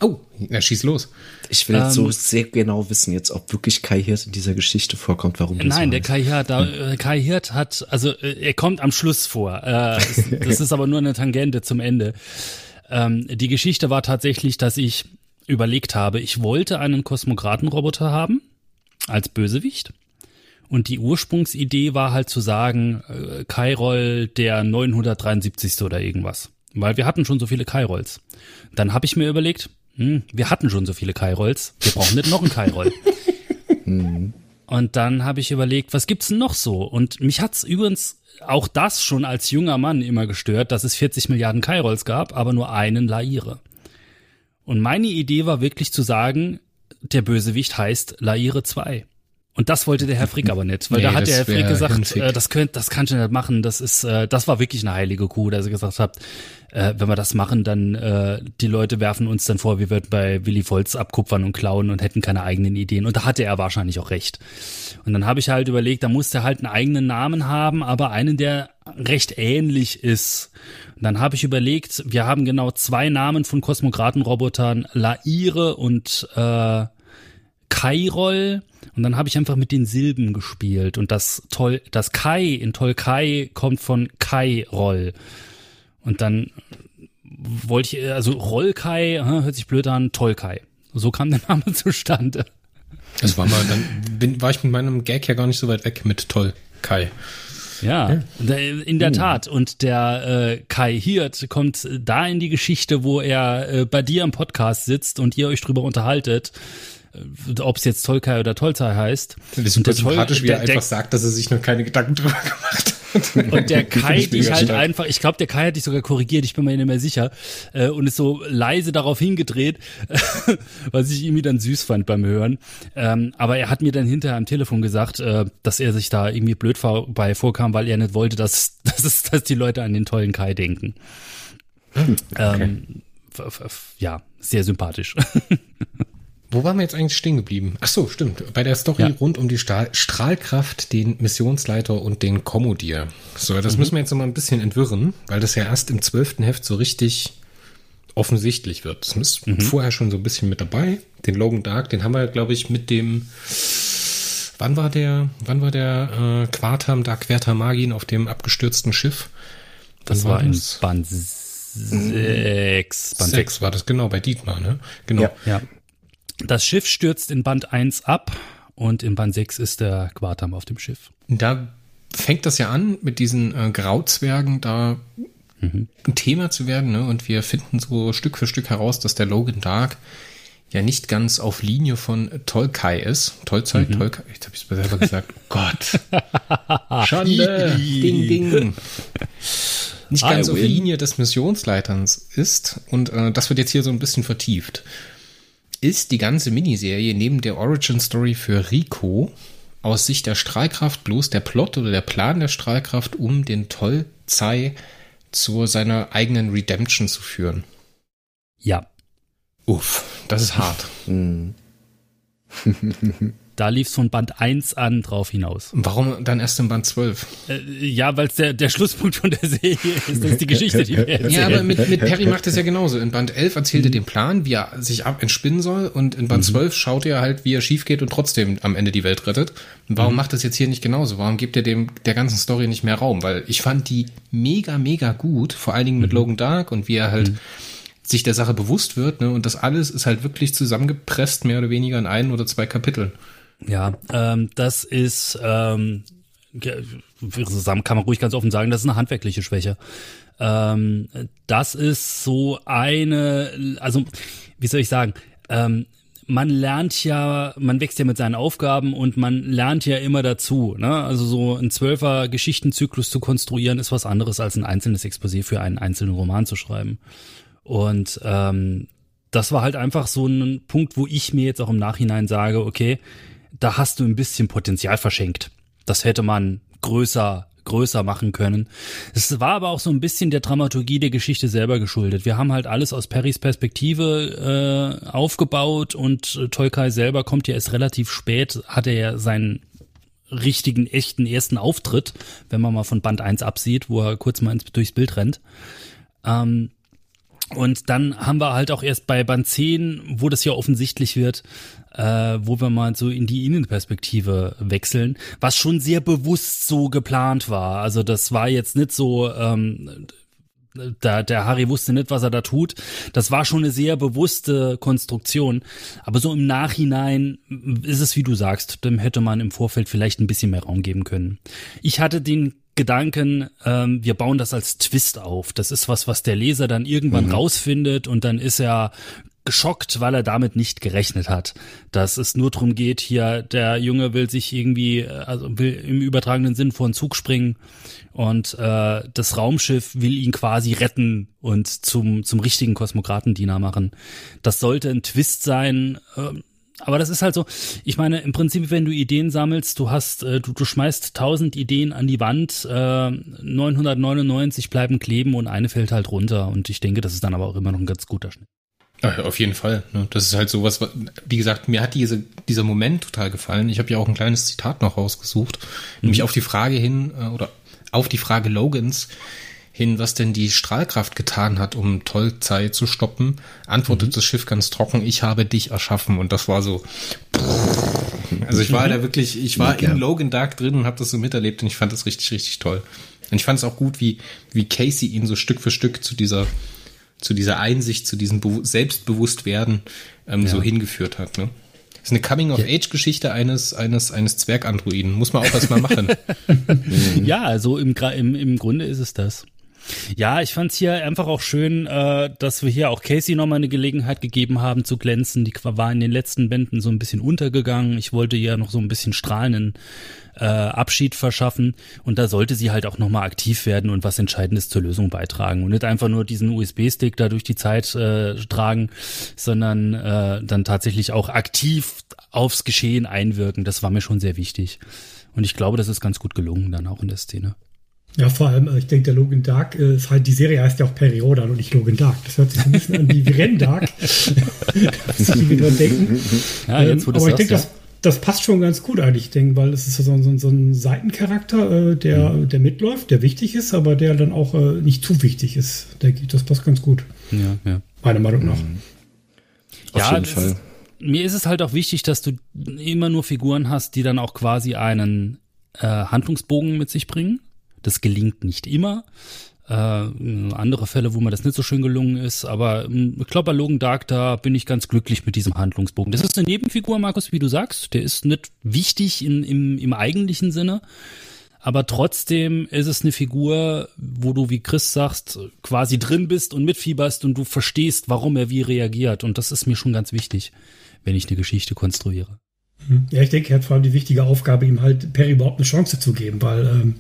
A: Oh, na schieß los.
D: Ich will jetzt ähm, so sehr genau wissen jetzt, ob wirklich Kai Hirt in dieser Geschichte vorkommt, warum das
B: Nein, der Kai Hirt, da, äh, Kai Hirt hat, also äh, er kommt am Schluss vor. Äh, das ist aber nur eine Tangente zum Ende. Ähm, die Geschichte war tatsächlich, dass ich überlegt habe, ich wollte einen Kosmokratenroboter haben als Bösewicht. Und die Ursprungsidee war halt zu sagen, äh, Kairol der 973. oder irgendwas. Weil wir hatten schon so viele Kairolls. Dann habe ich mir überlegt, hm, wir hatten schon so viele Kairolls, wir brauchen nicht noch einen Kairol. Und dann habe ich überlegt, was gibt's denn noch so? Und mich hat's übrigens auch das schon als junger Mann immer gestört, dass es 40 Milliarden Kairolls gab, aber nur einen Laire. Und meine Idee war wirklich zu sagen, der Bösewicht heißt Laire 2. Und das wollte der Herr Frick aber nicht, weil nee, da hat der Herr Frick gesagt, äh, das könnt, das kannst du nicht machen. Das ist, äh, das war wirklich eine heilige Kuh, dass er gesagt hat, äh, wenn wir das machen, dann äh, die Leute werfen uns dann vor, wir würden bei Willy Volz abkupfern und klauen und hätten keine eigenen Ideen. Und da hatte er wahrscheinlich auch recht. Und dann habe ich halt überlegt, da muss er halt einen eigenen Namen haben, aber einen, der recht ähnlich ist. Und dann habe ich überlegt, wir haben genau zwei Namen von Kosmokratenrobotern, Laire und äh, Kairol und dann habe ich einfach mit den Silben gespielt und das toll das Kai in Tolkai kommt von Kairol. Und dann wollte ich also Rollkai hört sich blöd an, Tolkai. So kam der Name zustande.
A: Das war mal dann bin, war ich mit meinem Gag ja gar nicht so weit weg mit Tolkai.
B: Ja, in der uh. Tat. Und der äh, Kai Hirt kommt da in die Geschichte, wo er äh, bei dir im Podcast sitzt und ihr euch drüber unterhaltet ob es jetzt Tolkai oder Tolzai heißt.
A: Das ist super sympathisch, wie er der, einfach sagt, dass er sich noch keine Gedanken drüber gemacht
B: hat. Und der Kai dich halt stark. einfach, ich glaube, der Kai hat dich sogar korrigiert, ich bin mir nicht mehr sicher, äh, und ist so leise darauf hingedreht, was ich irgendwie dann süß fand beim Hören. Ähm, aber er hat mir dann hinterher am Telefon gesagt, äh, dass er sich da irgendwie blöd bei vorkam, weil er nicht wollte, dass, dass, es, dass die Leute an den tollen Kai denken. Okay. Ähm, ja, sehr sympathisch.
A: Wo waren wir jetzt eigentlich stehen geblieben? Ach so, stimmt. Bei der Story ja. rund um die Stahl Strahlkraft, den Missionsleiter und den Kommodier. So, das mhm. müssen wir jetzt noch mal ein bisschen entwirren, weil das ja erst im zwölften Heft so richtig offensichtlich wird. Das ist mhm. vorher schon so ein bisschen mit dabei. Den Logan Dark, den haben wir, glaube ich, mit dem Wann war der, wann war der äh, Quartam da Querta Magin auf dem abgestürzten Schiff?
B: Das war, war in Band 6.
A: Band 6 war das, genau, bei Dietmar, ne? Genau.
B: Ja, ja. Das Schiff stürzt in Band 1 ab und in Band 6 ist der Quartam auf dem Schiff.
A: Da fängt das ja an, mit diesen äh, Grauzwergen da mhm. ein Thema zu werden. Ne? Und wir finden so Stück für Stück heraus, dass der Logan Dark ja nicht ganz auf Linie von Tolkai ist. Tolzei, mhm. Tolkai, jetzt habe ich es selber gesagt. Oh Gott. Schande. ding, ding. Nicht ganz auf Linie des Missionsleiterns ist. Und äh, das wird jetzt hier so ein bisschen vertieft ist die ganze Miniserie neben der Origin Story für Rico aus Sicht der Strahlkraft bloß der Plot oder der Plan der Strahlkraft, um den Tollzei zu seiner eigenen Redemption zu führen.
B: Ja.
A: Uff, das ist hart.
D: Hm.
B: Da lief es von Band 1 an drauf hinaus.
A: Warum dann erst im Band 12?
B: Äh, ja, weil es der, der Schlusspunkt von der Serie ist. Das ist die Geschichte, die wir erzählen.
A: Ja, aber mit, mit Perry macht es ja genauso. In Band 11 erzählt er den Plan, wie er sich ab entspinnen soll und in Band 12 schaut er halt, wie er schief geht und trotzdem am Ende die Welt rettet. Warum macht das jetzt hier nicht genauso? Warum gibt er dem der ganzen Story nicht mehr Raum? Weil ich fand die mega, mega gut, vor allen Dingen mit Logan Dark und wie er halt sich der Sache bewusst wird, ne? Und das alles ist halt wirklich zusammengepresst, mehr oder weniger in ein oder zwei Kapiteln.
B: Ja, ähm, das ist, ähm, zusammen kann man ruhig ganz offen sagen, das ist eine handwerkliche Schwäche. Ähm, das ist so eine, also wie soll ich sagen, ähm, man lernt ja, man wächst ja mit seinen Aufgaben und man lernt ja immer dazu. Ne? Also so ein zwölfer Geschichtenzyklus zu konstruieren ist was anderes als ein einzelnes Exposé für einen einzelnen Roman zu schreiben. Und ähm, das war halt einfach so ein Punkt, wo ich mir jetzt auch im Nachhinein sage, okay, da hast du ein bisschen Potenzial verschenkt. Das hätte man größer größer machen können. Es war aber auch so ein bisschen der Dramaturgie der Geschichte selber geschuldet. Wir haben halt alles aus Perrys Perspektive äh, aufgebaut und äh, Tolkai selber kommt ja erst relativ spät, hat er ja seinen richtigen, echten ersten Auftritt, wenn man mal von Band 1 absieht, wo er kurz mal ins, durchs Bild rennt. Ähm, und dann haben wir halt auch erst bei Band 10, wo das ja offensichtlich wird, äh, wo wir mal so in die Innenperspektive wechseln, was schon sehr bewusst so geplant war. Also das war jetzt nicht so, ähm, da, der Harry wusste nicht, was er da tut. Das war schon eine sehr bewusste Konstruktion. Aber so im Nachhinein ist es, wie du sagst, dem hätte man im Vorfeld vielleicht ein bisschen mehr Raum geben können. Ich hatte den Gedanken, ähm, wir bauen das als Twist auf. Das ist was, was der Leser dann irgendwann rausfindet und dann ist er geschockt, weil er damit nicht gerechnet hat. Dass es nur drum geht, hier der Junge will sich irgendwie, äh, also will im übertragenen Sinn vor einen Zug springen und äh, das Raumschiff will ihn quasi retten und zum, zum richtigen Kosmokratendiener machen. Das sollte ein Twist sein. ähm, aber das ist halt so, ich meine, im Prinzip, wenn du Ideen sammelst, du hast, äh, du, du schmeißt tausend Ideen an die Wand, äh, 999 bleiben kleben und eine fällt halt runter. Und ich denke, das ist dann aber auch immer noch ein ganz guter Schnitt.
A: Ja, auf jeden Fall. Ne? Das ist halt sowas, wa- wie gesagt, mir hat diese, dieser Moment total gefallen. Ich habe ja auch ein kleines Zitat noch rausgesucht, nämlich auf die Frage hin, äh, oder auf die Frage Logans hin, was denn die Strahlkraft getan hat, um Tollzeit zu stoppen, antwortet das Schiff ganz trocken, ich habe dich erschaffen. Und das war so. Also ich war da wirklich, ich war
D: Mega.
A: in Logan Dark drin und habe das so miterlebt und ich fand das richtig, richtig toll. Und ich fand es auch gut, wie, wie Casey ihn so Stück für Stück zu dieser zu dieser Einsicht, zu diesem Bewu Selbstbewusstwerden ähm, so hingeführt hat. Ne? Das ist eine Coming-of-Age-Geschichte eines, eines, eines Zwergandroiden. Muss man auch erstmal machen.
B: Ja, also im, im, im Grunde ist es das. Ja, ich fand's hier einfach auch schön, äh, dass wir hier auch Casey nochmal eine Gelegenheit gegeben haben zu glänzen. Die war in den letzten Bänden so ein bisschen untergegangen. Ich wollte ihr noch so ein bisschen strahlenden äh, Abschied verschaffen und da sollte sie halt auch nochmal aktiv werden und was Entscheidendes zur Lösung beitragen und nicht einfach nur diesen USB-Stick da durch die Zeit äh, tragen, sondern äh, dann tatsächlich auch aktiv aufs Geschehen einwirken. Das war mir schon sehr wichtig. Und ich glaube, das ist ganz gut gelungen dann auch in der Szene.
C: Ja, vor allem, äh, ich denke, der Logan Dark äh, ist halt, die Serie heißt ja auch Perry Rodan und nicht Logan Dark. Das hört sich so ein bisschen an wie Ren Dark. Muss ich wieder denken.
B: Ja, jetzt, wo du
C: Ähm, aber ich denke,
B: ja.
C: das, das passt schon ganz gut eigentlich, ich denke, weil es ist so, so, so ein Seitencharakter, äh, der,
B: Mhm.
C: der mitläuft, der wichtig ist, aber der dann auch äh, nicht zu wichtig ist. Denke ich, das passt ganz gut.
B: Ja, ja.
C: Meiner Meinung nach.
D: Auf
B: ja,
D: jeden Fall.
B: Ist, mir ist es halt auch wichtig, dass du immer nur Figuren hast, die dann auch quasi einen äh, Handlungsbogen mit sich bringen. Das gelingt nicht immer. Äh, andere Fälle, wo mir das nicht so schön gelungen ist, aber ich glaube, bei Logan Dark, da bin ich ganz glücklich mit diesem Handlungsbogen. Das ist eine Nebenfigur, Markus, wie du sagst. Der ist nicht wichtig in, im, im eigentlichen Sinne. Aber trotzdem ist es eine Figur, wo du, wie Chris sagst, quasi drin bist und mitfieberst und du verstehst, warum er wie reagiert. Und das ist mir schon ganz wichtig, wenn ich eine Geschichte konstruiere.
C: Ja, ich denke, er hat vor allem die wichtige Aufgabe, ihm halt Perry überhaupt eine Chance zu geben, weil ähm,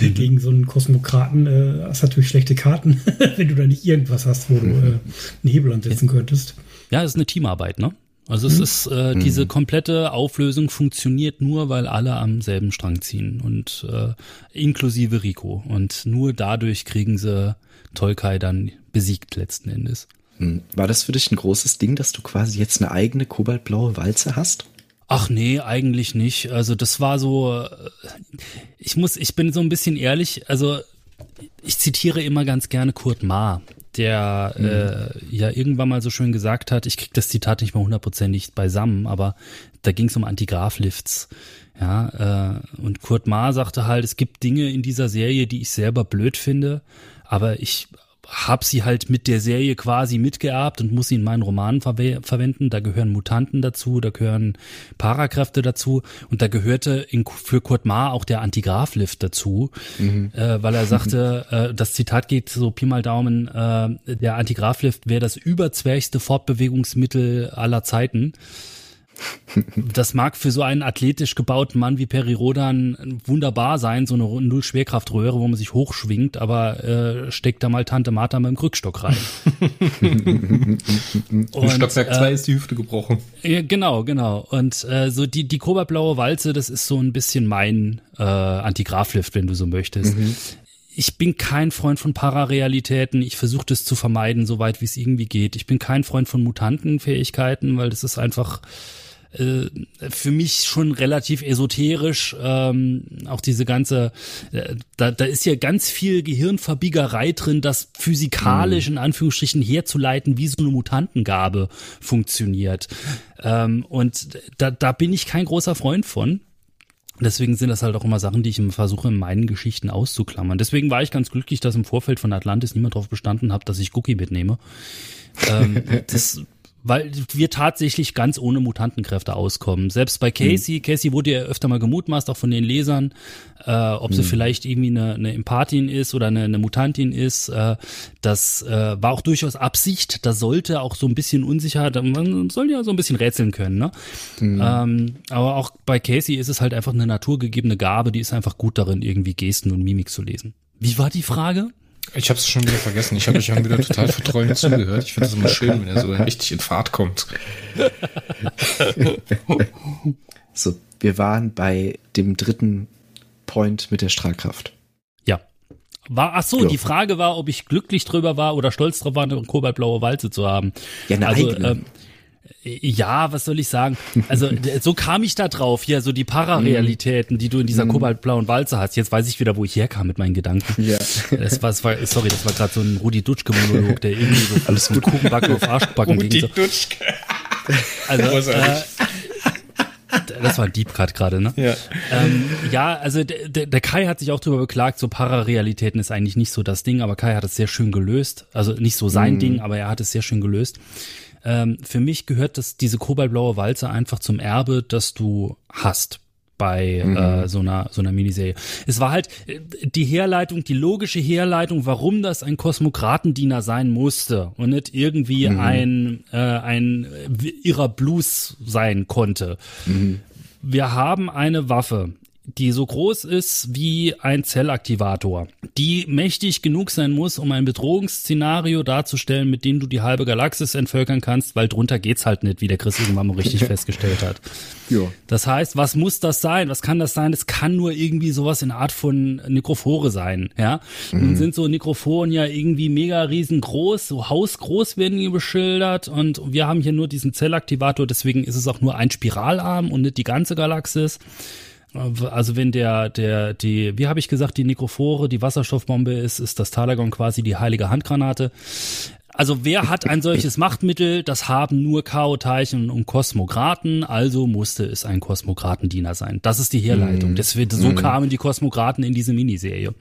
B: Mhm.
C: gegen so einen Kosmokraten äh, hast du natürlich schlechte Karten, wenn du da nicht irgendwas hast, wo du äh, einen Hebel ansetzen könntest.
B: Ja, es ist eine Teamarbeit, ne? Also es ist äh, diese komplette Auflösung funktioniert nur, weil alle am selben Strang ziehen und äh, inklusive Rico. Und nur dadurch kriegen sie Tolkai dann besiegt letzten Endes.
D: Hm. War das für dich ein großes Ding, dass du quasi jetzt eine eigene kobaltblaue Walze hast?
B: Ach nee, eigentlich nicht. Also das war so, äh, ich muss, ich bin so ein bisschen ehrlich, also ich zitiere immer ganz gerne Kurt Ma, der mhm. äh, ja irgendwann mal so schön gesagt hat, ich krieg das Zitat nicht mal hundertprozentig beisammen, aber da ging es um Antigraph-Lifts. Ja, äh, und Kurt Ma sagte halt, es gibt Dinge in dieser Serie, die ich selber blöd finde, aber ich habe sie halt mit der Serie quasi mitgeerbt und muss sie in meinen Romanen ver verwenden. Da gehören Mutanten dazu, da gehören Parakräfte dazu und da gehörte in, für Kurt Ma auch der Antigraph-Lift dazu, mhm. äh, weil er sagte, äh, das Zitat geht so Pi mal Daumen, äh, der Antigraph-Lift wäre das überzwerchste Fortbewegungsmittel aller Zeiten. Das mag für so einen athletisch gebauten Mann wie Peri Rodan wunderbar sein, so eine Null-Schwerkraftröhre, wo man sich hochschwingt, aber äh, steckt da mal Tante Martha mit dem Krückstock rein.
A: Und, Stockwerk 2 äh, ist die Hüfte gebrochen.
B: Ja, genau, genau. Und äh, so die, die kobaltblaue Walze, das ist so ein bisschen mein äh, Antigraflift, wenn du so möchtest. Mhm ich bin kein Freund von Pararealitäten. Ich versuche das zu vermeiden, soweit wie es irgendwie geht. Ich bin kein Freund von Mutantenfähigkeiten, weil das ist einfach äh, für mich schon relativ esoterisch. Ähm, auch diese ganze, äh, da, da ist ja ganz viel Gehirnverbiegerei drin, das physikalisch mhm. in Anführungsstrichen herzuleiten, wie so eine Mutantengabe funktioniert. Ähm, und da, da bin ich kein großer Freund von. Deswegen sind das halt auch immer Sachen, die ich versuche, in meinen Geschichten auszuklammern. Deswegen war ich ganz glücklich, dass im Vorfeld von Atlantis niemand darauf bestanden hat, dass ich Cookie mitnehme. ähm, das weil wir tatsächlich ganz ohne Mutantenkräfte auskommen. Selbst bei Casey, mhm. Casey wurde ja öfter mal gemutmaßt, auch von den Lesern, äh, ob mhm. sie vielleicht irgendwie eine, eine Empathin ist oder eine, eine Mutantin ist. Äh, das äh, war auch durchaus Absicht. Da sollte auch so ein bisschen Unsicherheit, man soll ja so ein bisschen rätseln können. Ne? Mhm. Ähm, aber auch bei Casey ist es halt einfach eine naturgegebene Gabe, die ist einfach gut darin, irgendwie Gesten und Mimik zu lesen. Wie war die Frage?
A: Ich habe es schon wieder vergessen. Ich habe euch schon wieder total verträumt zugehört. Ich finde es immer schön, wenn er so richtig in Fahrt kommt.
D: so, wir waren bei dem dritten Point mit der Strahlkraft.
B: Ja. War, ach so, jo. die Frage war, ob ich glücklich drüber war oder stolz drauf war, eine kobaltblaue Walze zu haben.
D: Ja, eine also, eigene. Ähm,
B: ja, was soll ich sagen? Also so kam ich da drauf, hier so die Pararealitäten, die du in dieser mm. kobaltblauen Walze hast. Jetzt weiß ich wieder, wo ich herkam mit meinen Gedanken. Ja. Das war, das war sorry, das war gerade so ein Rudi Dutschke Monolog, der irgendwie so alles mit Kuchenbacken auf Arschbacken ging. Rudi Dutschke. Also äh, das war ein Dieb gerade, ne? Ja. Ähm, ja, also der, der Kai hat sich auch darüber beklagt, so Pararealitäten ist eigentlich nicht so das Ding, aber Kai hat es sehr schön gelöst. Also nicht so sein mm. Ding, aber er hat es sehr schön gelöst. Ähm, für mich gehört das, diese kobaltblaue Walze einfach zum Erbe, das du hast bei mhm. äh, so einer so einer Miniserie. Es war halt äh, die Herleitung, die logische Herleitung, warum das ein Kosmokratendiener sein musste und nicht irgendwie mhm. ein äh, ein irrer Blues sein konnte. Mhm. Wir haben eine Waffe, die so groß ist wie ein Zellaktivator, die mächtig genug sein muss, um ein Bedrohungsszenario darzustellen, mit dem du die halbe Galaxis entvölkern kannst, weil drunter geht's halt nicht, wie der Chris irgendwann mal richtig festgestellt hat. Ja. Das heißt, was muss das sein? Was kann das sein? Das kann nur irgendwie sowas in Art von Nekrophore sein, ja? Mhm. Nun sind so Nekrophoren ja irgendwie mega riesengroß, so hausgroß werden die beschildert und wir haben hier nur diesen Zellaktivator, deswegen ist es auch nur ein Spiralarm und nicht die ganze Galaxis. Also wenn der, der, die, wie habe ich gesagt, die Nekrophore, die Wasserstoffbombe ist, ist das Talagon quasi die heilige Handgranate. Also wer hat ein solches Machtmittel? Das haben nur Chaoteilchen und Kosmokraten, also musste es ein Kosmokratendiener sein. Das ist die Herleitung. Mm. Deswegen, so mm. kamen die Kosmokraten in diese Miniserie.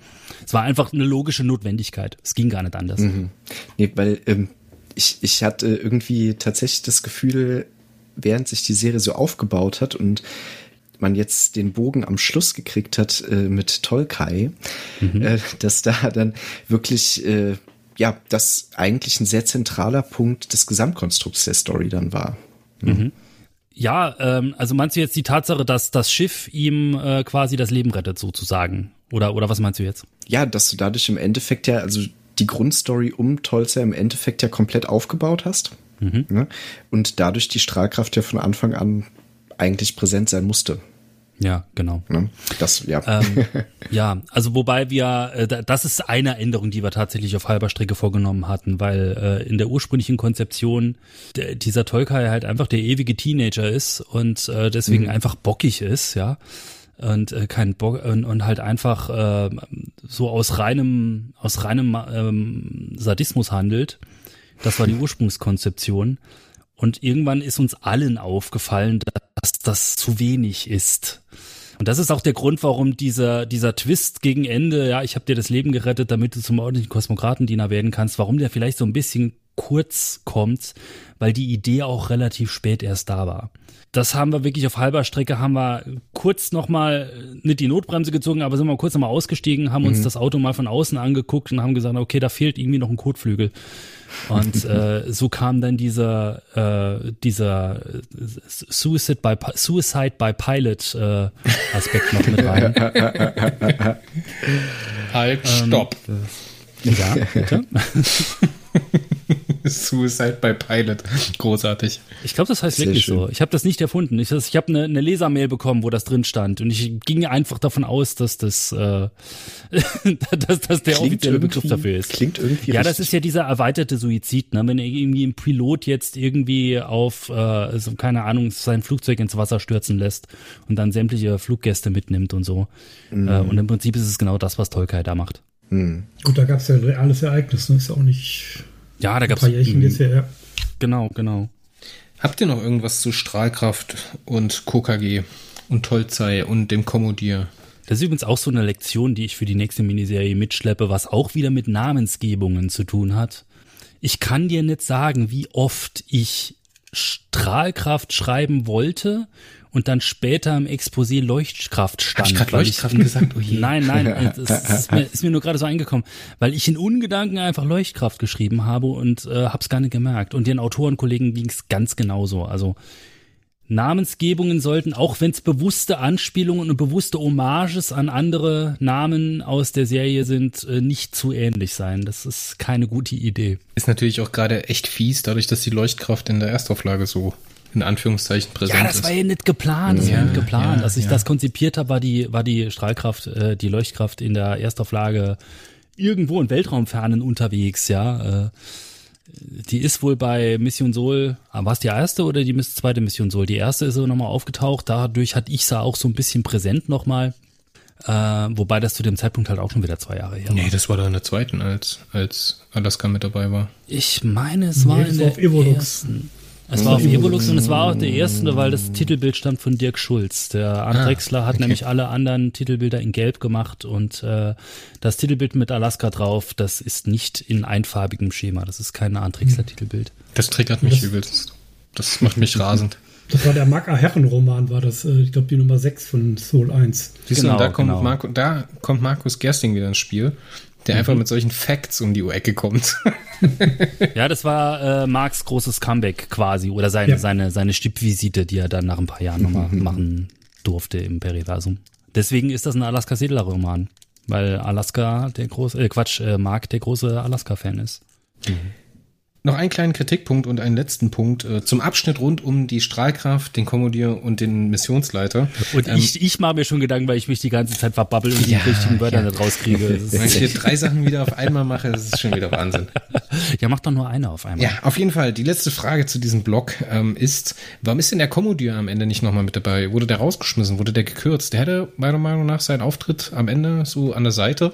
B: Es war einfach eine logische Notwendigkeit. Es ging gar nicht anders. Mhm.
D: Nee, weil ähm, ich, ich hatte irgendwie tatsächlich das Gefühl, während sich die Serie so aufgebaut hat und man jetzt den Bogen am Schluss gekriegt hat äh, mit Tolkai, mhm. äh, dass da dann wirklich äh, ja das eigentlich ein sehr zentraler Punkt des Gesamtkonstrukts der Story dann war.
B: Mhm. Mhm. Ja, ähm, also meinst du jetzt die Tatsache, dass das Schiff ihm äh, quasi das Leben rettet, sozusagen? Oder, oder was meinst du jetzt?
D: Ja, dass du dadurch im Endeffekt ja, also die Grundstory um Tolzer im Endeffekt ja komplett aufgebaut hast. Mhm. Ne? Und dadurch die Strahlkraft ja von Anfang an eigentlich präsent sein musste.
B: Ja, genau.
D: Ne? Das, ja.
B: Ähm, ja, also wobei wir, äh, das ist eine Änderung, die wir tatsächlich auf halber Strecke vorgenommen hatten, weil äh, in der ursprünglichen Konzeption der, dieser Tolkai halt einfach der ewige Teenager ist und äh, deswegen mhm. einfach bockig ist, ja. Und äh, kein Bock und, und halt einfach äh, so aus reinem, aus reinem ähm, Sadismus handelt. Das war die Ursprungskonzeption. Und irgendwann ist uns allen aufgefallen, dass das zu wenig ist. Und das ist auch der Grund, warum dieser, dieser Twist gegen Ende, ja, ich habe dir das Leben gerettet, damit du zum ordentlichen Kosmokratendiener werden kannst, warum der vielleicht so ein bisschen kurz kommt, weil die Idee auch relativ spät erst da war. Das haben wir wirklich auf halber Strecke, haben wir kurz nochmal, nicht die Notbremse gezogen, aber sind wir kurz nochmal ausgestiegen, haben uns mhm. das Auto mal von außen angeguckt und haben gesagt, okay, da fehlt irgendwie noch ein Kotflügel. Und äh, so kam dann dieser, äh, dieser Suicide by, Suicide by Pilot äh, Aspekt noch mit rein.
A: Halt, stopp.
B: Ähm, ja, bitte.
A: Suicide by Pilot. Großartig.
B: Ich glaube, das heißt Sehr wirklich schön. so. Ich habe das nicht erfunden. Ich, ich habe eine, eine Lesermail bekommen, wo das drin stand. Und ich ging einfach davon aus, dass das, äh, dass, dass der klingt offizielle Begriff dafür ist.
D: Klingt irgendwie
B: Ja, das ist ja dieser erweiterte Suizid. Ne? Wenn er irgendwie im Pilot jetzt irgendwie auf, äh, so, keine Ahnung, sein Flugzeug ins Wasser stürzen lässt und dann sämtliche Fluggäste mitnimmt und so. Mhm. Äh, und im Prinzip ist es genau das, was Tolkien da macht.
C: Mhm. Gut, da gab es ja ein reales Ereignis. Ne? Ist auch nicht
B: ja, da gab es.
C: Ein paar Jährchen jetzt her, ja.
B: Genau, genau.
A: Habt ihr noch irgendwas zu Strahlkraft und KKG und Tolzei und dem Kommodier?
B: Das ist übrigens auch so eine Lektion, die ich für die nächste Miniserie mitschleppe, was auch wieder mit Namensgebungen zu tun hat. Ich kann dir nicht sagen, wie oft ich Strahlkraft schreiben wollte und dann später im Exposé Leuchtkraft stand.
A: Hab ich gerade Leuchtkraft ich, gesagt?
B: Oh je. Nein, nein, das ist mir, ist mir nur gerade so eingekommen, weil ich in Ungedanken einfach Leuchtkraft geschrieben habe und äh, hab's gar nicht gemerkt. Und den Autorenkollegen ging's ganz genauso. Also Namensgebungen sollten, auch wenn es bewusste Anspielungen und bewusste Hommages an andere Namen aus der Serie sind, äh, nicht zu ähnlich sein. Das ist keine gute Idee.
A: Ist natürlich auch gerade echt fies, dadurch, dass die Leuchtkraft in der Erstauflage so in Anführungszeichen präsent ist.
B: Ja, das war ja nicht geplant, das ja, war nicht geplant. Ja, Als ich ja. das konzipiert habe, war die, war die Strahlkraft, äh, die Leuchtkraft in der Erstauflage irgendwo in Weltraumfernen unterwegs, ja. Äh, die ist wohl bei Mission Sol, ah, war es die erste oder die zweite Mission Sol? Die erste ist so nochmal aufgetaucht, dadurch hatte ich sie auch so ein bisschen präsent nochmal. Äh, wobei das zu dem Zeitpunkt halt auch schon wieder zwei Jahre her
A: war. Nee, das war da in der zweiten, als, als Alaska mit dabei war.
B: Ich meine, es war nee, in der ersten. Es war auf Evolux und es war auch der erste, weil das Titelbild stammt von Dirk Schulz. Der Arndt Drexler ah, hat okay. nämlich alle anderen Titelbilder in Gelb gemacht und äh, das Titelbild mit Alaska drauf, das ist nicht in einfarbigem Schema. Das ist kein Drexler hm. Titelbild.
A: Das triggert mich übelst. Das macht mich rasend.
C: Das war der Mark Herren-Roman, war das, äh, ich glaube, die Nummer 6 von Soul 1.
A: Siehst genau, du, da kommt, genau. Marco, da kommt Markus Gersting wieder ins Spiel der mhm. einfach mit solchen Facts um die Ecke kommt.
B: ja, das war äh, Marks großes Comeback quasi oder seine, ja. seine, seine Stippvisite, die er dann nach ein paar Jahren nochmal machen durfte im Periversum. Deswegen ist das ein Alaska Sedler Roman, weil Alaska der große, äh, Quatsch, äh, Mark der große Alaska-Fan ist. Mhm.
A: Noch einen kleinen Kritikpunkt und einen letzten Punkt äh, zum Abschnitt rund um die Strahlkraft, den Kommodier und den Missionsleiter.
B: Und ähm, ich, ich mache mir schon Gedanken, weil ich mich die ganze Zeit verbabbel und ja, die richtigen Wörter ja. nicht rauskriege.
A: Wenn ich hier drei Sachen wieder auf einmal mache, das ist schon wieder Wahnsinn.
B: Ja, mach doch nur eine auf einmal.
A: Ja, auf jeden Fall. Die letzte Frage zu diesem Blog ähm, ist, warum ist denn der Kommodier am Ende nicht nochmal mit dabei? Wurde der rausgeschmissen? Wurde der gekürzt? Der hätte meiner Meinung nach seinen Auftritt am Ende so an der Seite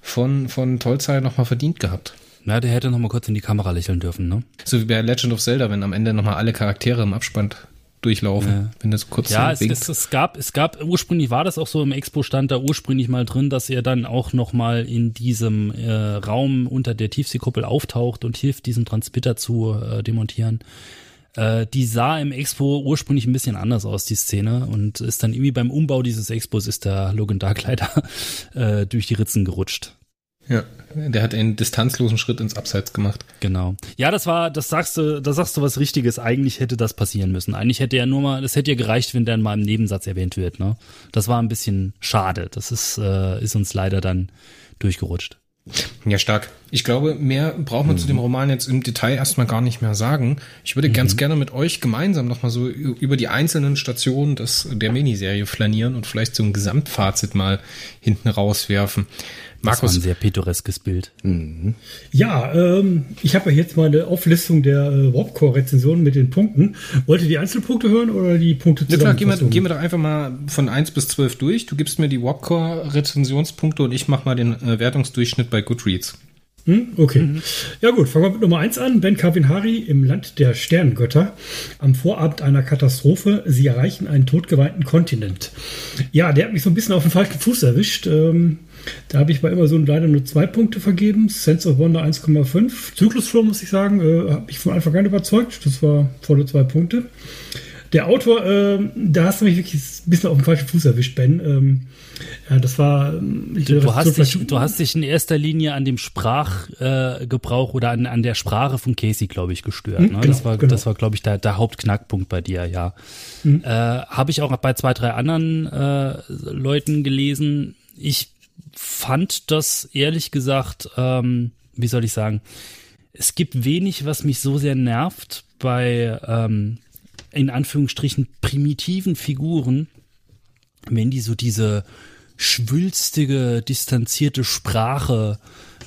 A: von, von Tolzei nochmal verdient gehabt.
B: Na, der hätte noch mal kurz in die Kamera lächeln dürfen, ne?
A: So wie bei Legend of Zelda, wenn am Ende noch mal alle Charaktere im Abspann durchlaufen, ja. wenn das kurz
B: Ja, es, es, es, gab, es gab, ursprünglich war das auch so im Expo stand da ursprünglich mal drin, dass er dann auch noch mal in diesem äh, Raum unter der Tiefseekuppel auftaucht und hilft, diesen Transmitter zu äh, demontieren. Äh, die sah im Expo ursprünglich ein bisschen anders aus, die Szene, und ist dann irgendwie beim Umbau dieses Expos ist der Logan Dark leider äh, durch die Ritzen gerutscht.
A: Ja, der hat einen distanzlosen Schritt ins Abseits gemacht.
B: Genau. Ja, das war, das sagst du, da sagst du was Richtiges. Eigentlich hätte das passieren müssen. Eigentlich hätte er nur mal, das hätte ja gereicht, wenn der in meinem Nebensatz erwähnt wird. Ne? Das war ein bisschen schade. Das ist, äh, ist uns leider dann durchgerutscht.
A: Ja, stark. Ich glaube, mehr braucht man mhm. zu dem Roman jetzt im Detail erstmal gar nicht mehr sagen. Ich würde mhm. ganz gerne mit euch gemeinsam nochmal so über die einzelnen Stationen des, der Miniserie flanieren und vielleicht so ein Gesamtfazit mal hinten rauswerfen.
B: Markus. Das war ein sehr pittoreskes Bild. Mhm.
C: Ja, ähm, ich habe ja jetzt mal eine Auflistung der äh, Warpcore-Rezensionen mit den Punkten. Wollt ihr die Einzelpunkte hören oder die Punkte
A: zusammen? Ja, klar, gehen wir, gehen wir doch einfach mal von 1 bis 12 durch. Du gibst mir die Warpcore-Rezensionspunkte und ich mache mal den äh, Wertungsdurchschnitt bei Goodreads.
C: Hm, okay. Mhm. Ja gut, fangen wir mit Nummer 1 an. Ben Kavinhari im Land der Sternengötter. Am Vorabend einer Katastrophe. Sie erreichen einen todgeweihten Kontinent. Ja, der hat mich so ein bisschen auf den falschen Fuß erwischt. Ähm, da habe ich bei Amazon leider nur zwei Punkte vergeben. Sense of Wonder 1,5. Zyklusflow, muss ich sagen, äh, habe ich von Anfang an überzeugt. Das war volle zwei Punkte. Der Autor, äh, da hast du mich wirklich ein bisschen auf den falschen Fuß erwischt, Ben. Ähm, ja, das war.
B: Ähm, du, du, hast dich, du hast dich in erster Linie an dem Sprachgebrauch äh, oder an, an der Sprache von Casey, glaube ich, gestört. Hm, ne? genau, das war, genau. das war, glaube ich, der, der Hauptknackpunkt bei dir, ja. Hm. Äh, Habe ich auch bei zwei, drei anderen äh, Leuten gelesen. Ich fand das ehrlich gesagt, ähm, wie soll ich sagen, es gibt wenig, was mich so sehr nervt bei ähm, in Anführungsstrichen primitiven Figuren, wenn die so diese schwülstige, distanzierte Sprache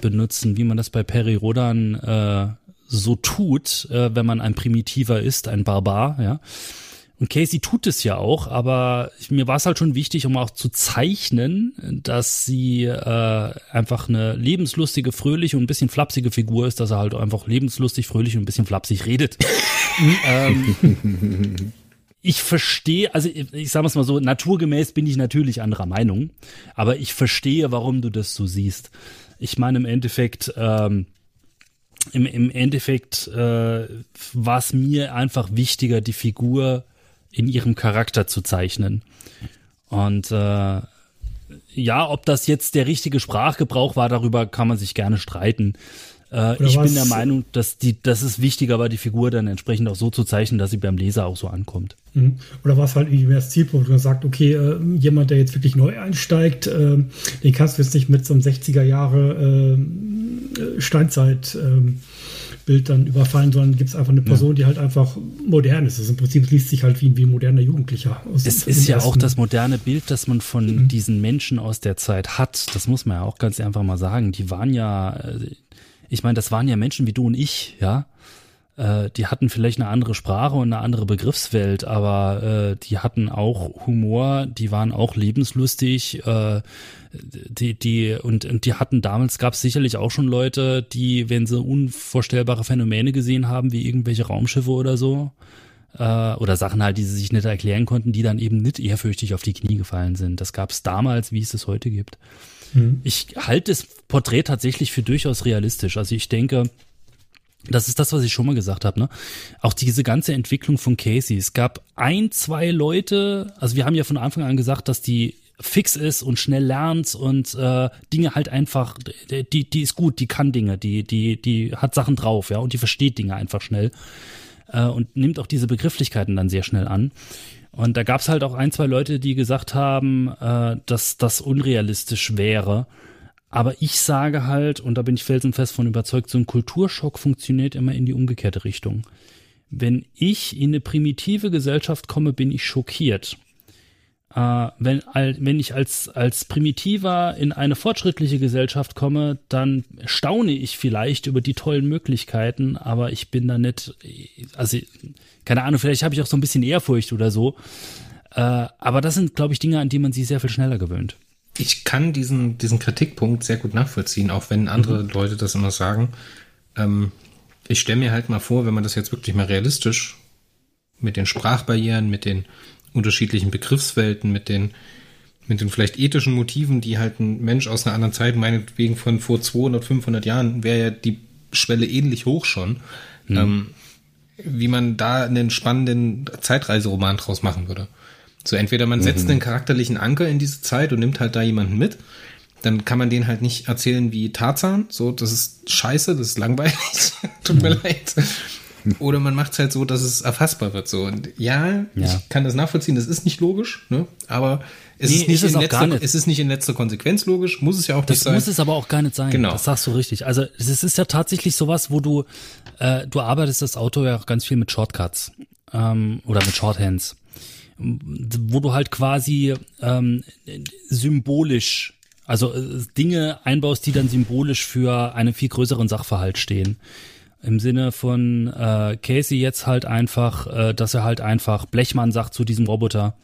B: benutzen, wie man das bei Peri Rodan äh, so tut, äh, wenn man ein Primitiver ist, ein Barbar, ja. Und Casey tut es ja auch, aber mir war es halt schon wichtig, um auch zu zeichnen, dass sie äh, einfach eine lebenslustige, fröhliche und ein bisschen flapsige Figur ist, dass er halt einfach lebenslustig, fröhlich und ein bisschen flapsig redet. ähm, ich verstehe, also ich, ich sage es mal so, naturgemäß bin ich natürlich anderer Meinung, aber ich verstehe, warum du das so siehst. Ich meine im Endeffekt, ähm, im, im Endeffekt äh, war es mir einfach wichtiger, die Figur in ihrem Charakter zu zeichnen. Und äh, ja, ob das jetzt der richtige Sprachgebrauch war, darüber kann man sich gerne streiten. Äh, ich bin der Meinung, dass die, dass es wichtiger war, die Figur dann entsprechend auch so zu zeichnen, dass sie beim Leser auch so ankommt.
C: Mhm. Oder war es halt irgendwie mehr das Zielpunkt, wo man sagt, okay, äh, jemand, der jetzt wirklich neu einsteigt, äh, den kannst du jetzt nicht mit so einem 60er Jahre äh, Steinzeit ähm, Bild dann überfallen, sondern gibt es einfach eine Person, ja. die halt einfach modern ist. Also im Prinzip liest sich halt wie, wie ein moderner Jugendlicher
B: aus. Es ist ja auch das moderne Bild, das man von mhm. diesen Menschen aus der Zeit hat. Das muss man ja auch ganz einfach mal sagen. Die waren ja, äh, ich meine, das waren ja Menschen wie du und ich, ja äh, die hatten vielleicht eine andere Sprache und eine andere Begriffswelt, aber äh, die hatten auch Humor, die waren auch lebenslustig, äh, die, die, und, und die hatten damals gab es sicherlich auch schon Leute, die, wenn sie unvorstellbare Phänomene gesehen haben, wie irgendwelche Raumschiffe oder so, äh, oder Sachen halt, die sie sich nicht erklären konnten, die dann eben nicht ehrfürchtig auf die Knie gefallen sind. Das gab es damals, wie es es heute gibt. Mhm. Ich halte das Porträt tatsächlich für durchaus realistisch. Also ich denke, das ist das, was ich schon mal gesagt habe, ne? Auch diese ganze Entwicklung von Casey. Es gab ein, zwei Leute, also wir haben ja von Anfang an gesagt, dass die fix ist und schnell lernt und äh, Dinge halt einfach, die, die ist gut, die kann Dinge, die, die, die hat Sachen drauf, ja, und die versteht Dinge einfach schnell äh, und nimmt auch diese Begrifflichkeiten dann sehr schnell an. Und da gab's halt auch ein, zwei Leute, die gesagt haben, äh, dass das unrealistisch wäre. Aber ich sage halt, und da bin ich felsenfest von überzeugt, so ein Kulturschock funktioniert immer in die umgekehrte Richtung. Wenn ich in eine primitive Gesellschaft komme, bin ich schockiert. Äh, wenn, wenn ich als, als Primitiver in eine fortschrittliche Gesellschaft komme, dann staune ich vielleicht über die tollen Möglichkeiten, aber ich bin da nicht, also keine Ahnung, vielleicht habe ich auch so ein bisschen Ehrfurcht oder so. Äh, aber das sind, glaube ich, Dinge, an die man sich sehr viel schneller gewöhnt
A: ich kann diesen, diesen Kritikpunkt sehr gut nachvollziehen, auch wenn andere mhm. Leute das immer sagen. Ähm, ich stelle mir halt mal vor, wenn man das jetzt wirklich mal realistisch mit den Sprachbarrieren, mit den unterschiedlichen Begriffswelten, mit den, mit den vielleicht ethischen Motiven, die halt ein Mensch aus einer anderen Zeit, meinetwegen von vor 200, 500 Jahren, wäre ja die Schwelle ähnlich hoch schon, mhm. ähm, wie man da einen spannenden Zeitreiseroman draus machen würde. So entweder man setzt mhm. einen charakterlichen Anker in diese Zeit und nimmt halt da jemanden mit, dann kann man den halt nicht erzählen wie Tarzan, so das ist scheiße, das ist langweilig, tut mir mhm. leid. oder man macht es halt so, dass es erfassbar wird. So. Und ja,
B: Ja.
A: ich kann das nachvollziehen, das ist nicht logisch, ne? aber es,
B: Nee,
A: ist nicht
B: ist es
A: letzter,
B: nicht.
A: es ist nicht in letzter Konsequenz logisch, muss es ja auch nicht
B: Das
A: sein.
B: muss es aber auch gar nicht sein.
A: Genau.
B: Das sagst du richtig. Also es ist, ist ja tatsächlich sowas, wo du, äh, du arbeitest das Auto ja auch ganz viel mit Shortcuts ähm, oder mit Shorthands, wo du halt quasi ähm, symbolisch, also äh, Dinge einbaust, die dann symbolisch für einen viel größeren Sachverhalt stehen. Im Sinne von äh, Casey jetzt halt einfach, äh, dass er halt einfach Blechmann sagt zu diesem Roboter.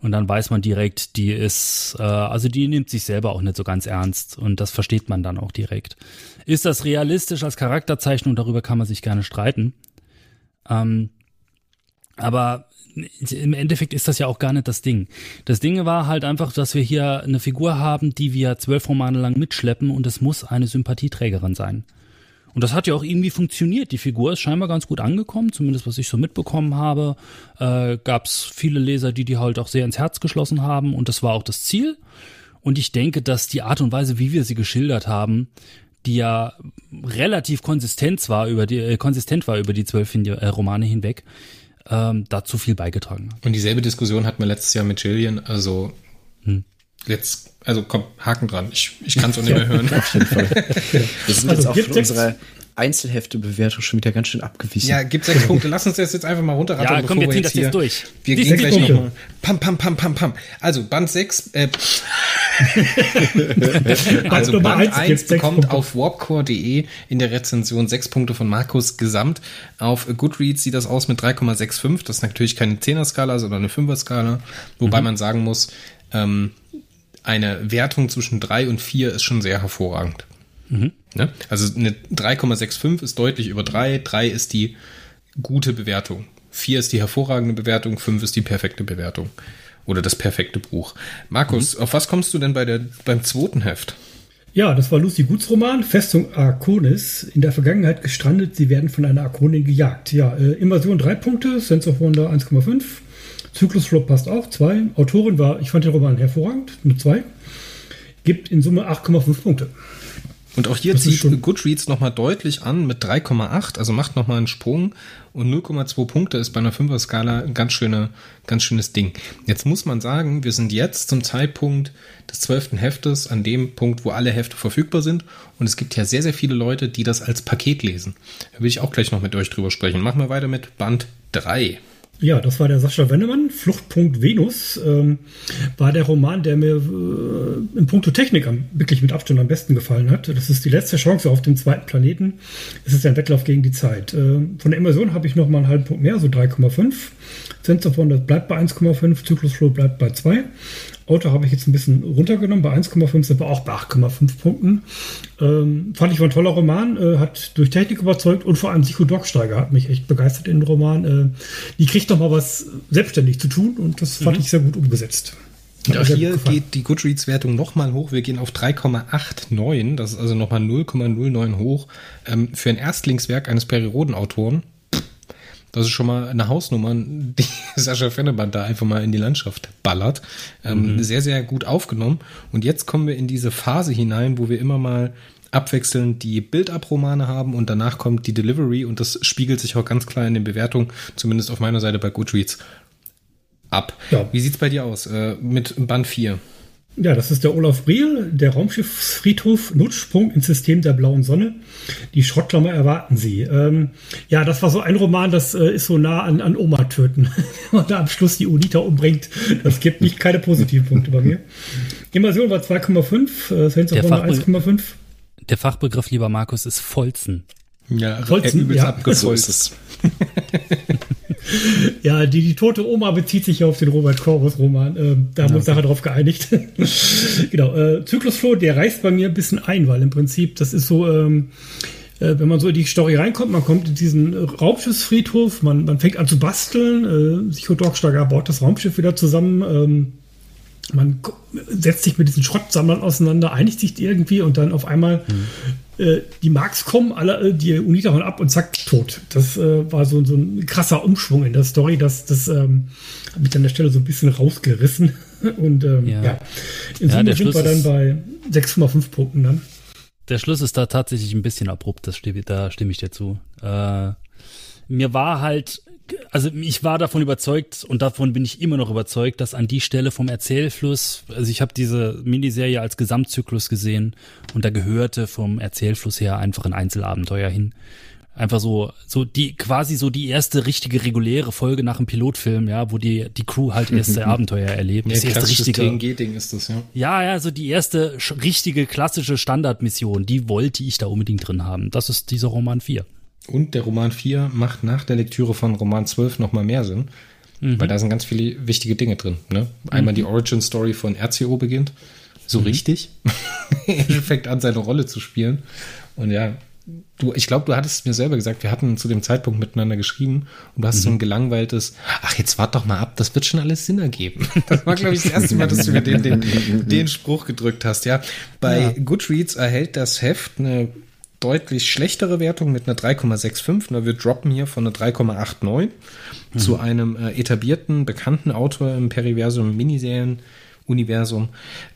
B: Und dann weiß man direkt, die ist, äh, also die nimmt sich selber auch nicht so ganz ernst. Und das versteht man dann auch direkt. Ist das realistisch als Charakterzeichnung? Darüber kann man sich gerne streiten. Ähm, aber im Endeffekt ist das ja auch gar nicht das Ding. Das Ding war halt einfach, dass wir hier eine Figur haben, die wir zwölf Romane lang mitschleppen und es muss eine Sympathieträgerin sein. Und das hat ja auch irgendwie funktioniert. Die Figur ist scheinbar ganz gut angekommen, zumindest was ich so mitbekommen habe. Äh, Gab es viele Leser, die die halt auch sehr ins Herz geschlossen haben und das war auch das Ziel. Und ich denke, dass die Art und Weise, wie wir sie geschildert haben, die ja relativ konsistent war über die äh, konsistent war über die zwölf äh, Romane hinweg, ähm, dazu viel beigetragen hat.
A: Und dieselbe Diskussion hatten wir letztes Jahr mit Jillian, also. Jetzt, also komm, Haken dran, ich, ich kann es auch nicht mehr hören.
D: Auf jeden Fall. Wir sind
C: Also,
D: jetzt auch von unserer Einzelhefte-Bewertung schon wieder ganz schön abgewichen.
A: Ja, gibt sechs Punkte. Lass uns das jetzt einfach mal runterrattern,
B: Ja, komm, wir ziehen das
A: hier,
B: jetzt durch.
A: Wir
C: Die
A: gehen
C: sechs
A: gleich nochmal. Pam, pam, pam, pam, pam. Also Band 6, äh, also
C: Nummer
A: Band
C: eins
A: 1
C: gibt's sechs
A: bekommt auf warpcore.de in der Rezension sechs Punkte von Markus gesamt. Auf Goodreads sieht das aus mit 3,65. Das ist natürlich keine 10er-Skala, sondern eine 5er-Skala. Wobei man sagen muss, ähm, eine Wertung zwischen 3 und 4 ist schon sehr hervorragend. Ne? Also eine 3,65 ist deutlich über 3. 3 ist die gute Bewertung. 4 ist die hervorragende Bewertung. 5 ist die perfekte Bewertung. Oder das perfekte Buch. Markus, auf was kommst du denn bei der, beim zweiten Heft?
C: Ja, das war Lucy Guts Roman, Festung Arconis. In der Vergangenheit gestrandet, sie werden von einer Arkonin gejagt. Ja, äh, Invasion 3 Punkte, Sense of Wonder 1,5. Zyklusflop passt auch, 2. Autorin war, ich fand den Roman hervorragend, nur 2. Gibt in Summe 8,5 Punkte.
A: Und auch hier
C: Das
A: zieht Goodreads nochmal deutlich an mit 3,8, also macht nochmal einen Sprung und 0,2 Punkte ist bei einer 5er-Skala ein ganz, schöne, ganz schönes Ding. Jetzt muss man sagen, wir sind jetzt zum Zeitpunkt des 12. Heftes an dem Punkt, wo alle Hefte verfügbar sind und es gibt ja sehr, sehr viele Leute, die das als Paket lesen. Da will ich auch gleich noch mit euch drüber sprechen. Machen wir weiter mit Band 3.
C: Ja, das war der Sascha Wennemann. Fluchtpunkt Venus ähm, war der Roman, der mir äh, in puncto Technik am, wirklich mit Abstand am besten gefallen hat. Das ist die letzte Chance auf dem zweiten Planeten. Es ist ein Wettlauf gegen die Zeit. Ähm, von der Immersion habe ich noch mal einen halben Punkt mehr, so 3,5. Sense of Wonder bleibt bei 1,5. Zyklus Flow bleibt bei 2. Auto habe ich jetzt ein bisschen runtergenommen. Bei 1,5 sind wir auch bei 8,5 Punkten. Ähm, fand ich war ein toller Roman, äh, hat durch Technik überzeugt und vor allem Psycho Dogsteiger hat mich echt begeistert in den Roman. Äh, die kriegt noch mal was selbstständig zu tun und das fand ich sehr gut umgesetzt.
A: Und auch hier geht die Goodreads-Wertung nochmal hoch. Wir gehen auf 3,89. Das ist also nochmal 0,09 hoch. Ähm, für ein Erstlingswerk eines Periroden-Autoren, das ist schon mal eine Hausnummer, die Sascha Fennemann da einfach mal in die Landschaft ballert. Ähm, Sehr, sehr gut aufgenommen. Und jetzt kommen wir in diese Phase hinein, wo wir immer mal abwechselnd die Build-Up-Romane haben und danach kommt die Delivery und das spiegelt sich auch ganz klar in den Bewertungen, zumindest auf meiner Seite bei Goodreads, ab.
C: Ja.
A: Wie sieht's bei dir aus äh, mit Band 4?
C: Ja, das ist der Olaf Briel, der Raumschiffsfriedhof, Nutzsprung ins System der blauen Sonne. Die Schrottklammer erwarten Sie. Ähm, ja, das war so ein Roman, das äh, ist so nah an, an Oma töten. Wenn man da am Schluss die Unita umbringt, das gibt nicht keine positiven Punkte bei mir. Immersion war 2,5, äh, Sense of
B: Der
C: Wonder
B: Fachbe-
C: 1,5.
B: Der Fachbegriff, lieber Markus, ist Folzen.
A: Ja,
C: Holzen,
A: übelst
C: ja.
D: So
A: abgefolgt.
D: ist es.
C: Ja, die, die tote Oma bezieht sich ja auf den Robert Corvus Roman. Ähm, da haben wir uns nachher drauf geeinigt. genau. Äh, Zyklusflow, der reißt bei mir ein bisschen ein, weil im Prinzip, das ist so, ähm, äh, wenn man so in die Story reinkommt, man kommt in diesen Raumschiffsfriedhof, man, man fängt an zu basteln, äh, Psycho Dogsteiger baut das Raumschiff wieder zusammen, ähm, man setzt sich mit diesen Schrottsammlern auseinander, einigt sich irgendwie und dann auf einmal äh, die Marks kommen, alle, äh, die Unita hauen ab und zack, tot. Das äh, war so, so ein krasser Umschwung in der Story, das, das ähm, hat mich an der Stelle so ein bisschen rausgerissen. Und ähm,
B: Ja.
C: ja. in
B: Ja,
C: Summe
B: der
C: sind wir dann bei 6,5 Punkten dann.
B: Der Schluss ist da tatsächlich ein bisschen abrupt, das da stimme ich dir zu. Äh, mir war halt also ich war davon überzeugt und davon bin ich immer noch überzeugt, dass an die Stelle vom Erzählfluss, also ich habe diese Miniserie als Gesamtzyklus gesehen und da gehörte vom Erzählfluss her einfach ein Einzelabenteuer hin. Einfach so, so die, quasi so die erste richtige reguläre Folge nach dem Pilotfilm, ja, wo die, die Crew halt erste Abenteuer erlebt.
A: Ja,
B: das erste richtige.
A: TNG-Ding ist das, ja.
B: Ja, ja, so die erste richtige klassische Standardmission, die wollte ich da unbedingt drin haben. Das ist dieser Roman 4.
A: Und der Roman 4 macht nach der Lektüre von Roman 12 nochmal mehr Sinn, mhm. weil da sind ganz viele wichtige Dinge drin. Ne? Einmal mhm. die Origin Story von RCO beginnt, so mhm. richtig. er fängt an, seine Rolle zu spielen. Und ja, du, ich glaube, du hattest mir selber gesagt, wir hatten zu dem Zeitpunkt miteinander geschrieben und du hast so ein mhm. gelangweiltes, ach, jetzt wart doch mal ab, das wird schon alles Sinn ergeben. Das war, glaube ich, das erste Mal, dass du mir den, den, den Spruch gedrückt hast, ja. Bei ja. Goodreads erhält das Heft eine deutlich schlechtere Wertung mit einer 3,65. Wir droppen hier von einer 3,89 mhm. zu einem äh, etablierten, bekannten Autor im Periversum Miniserien-Universum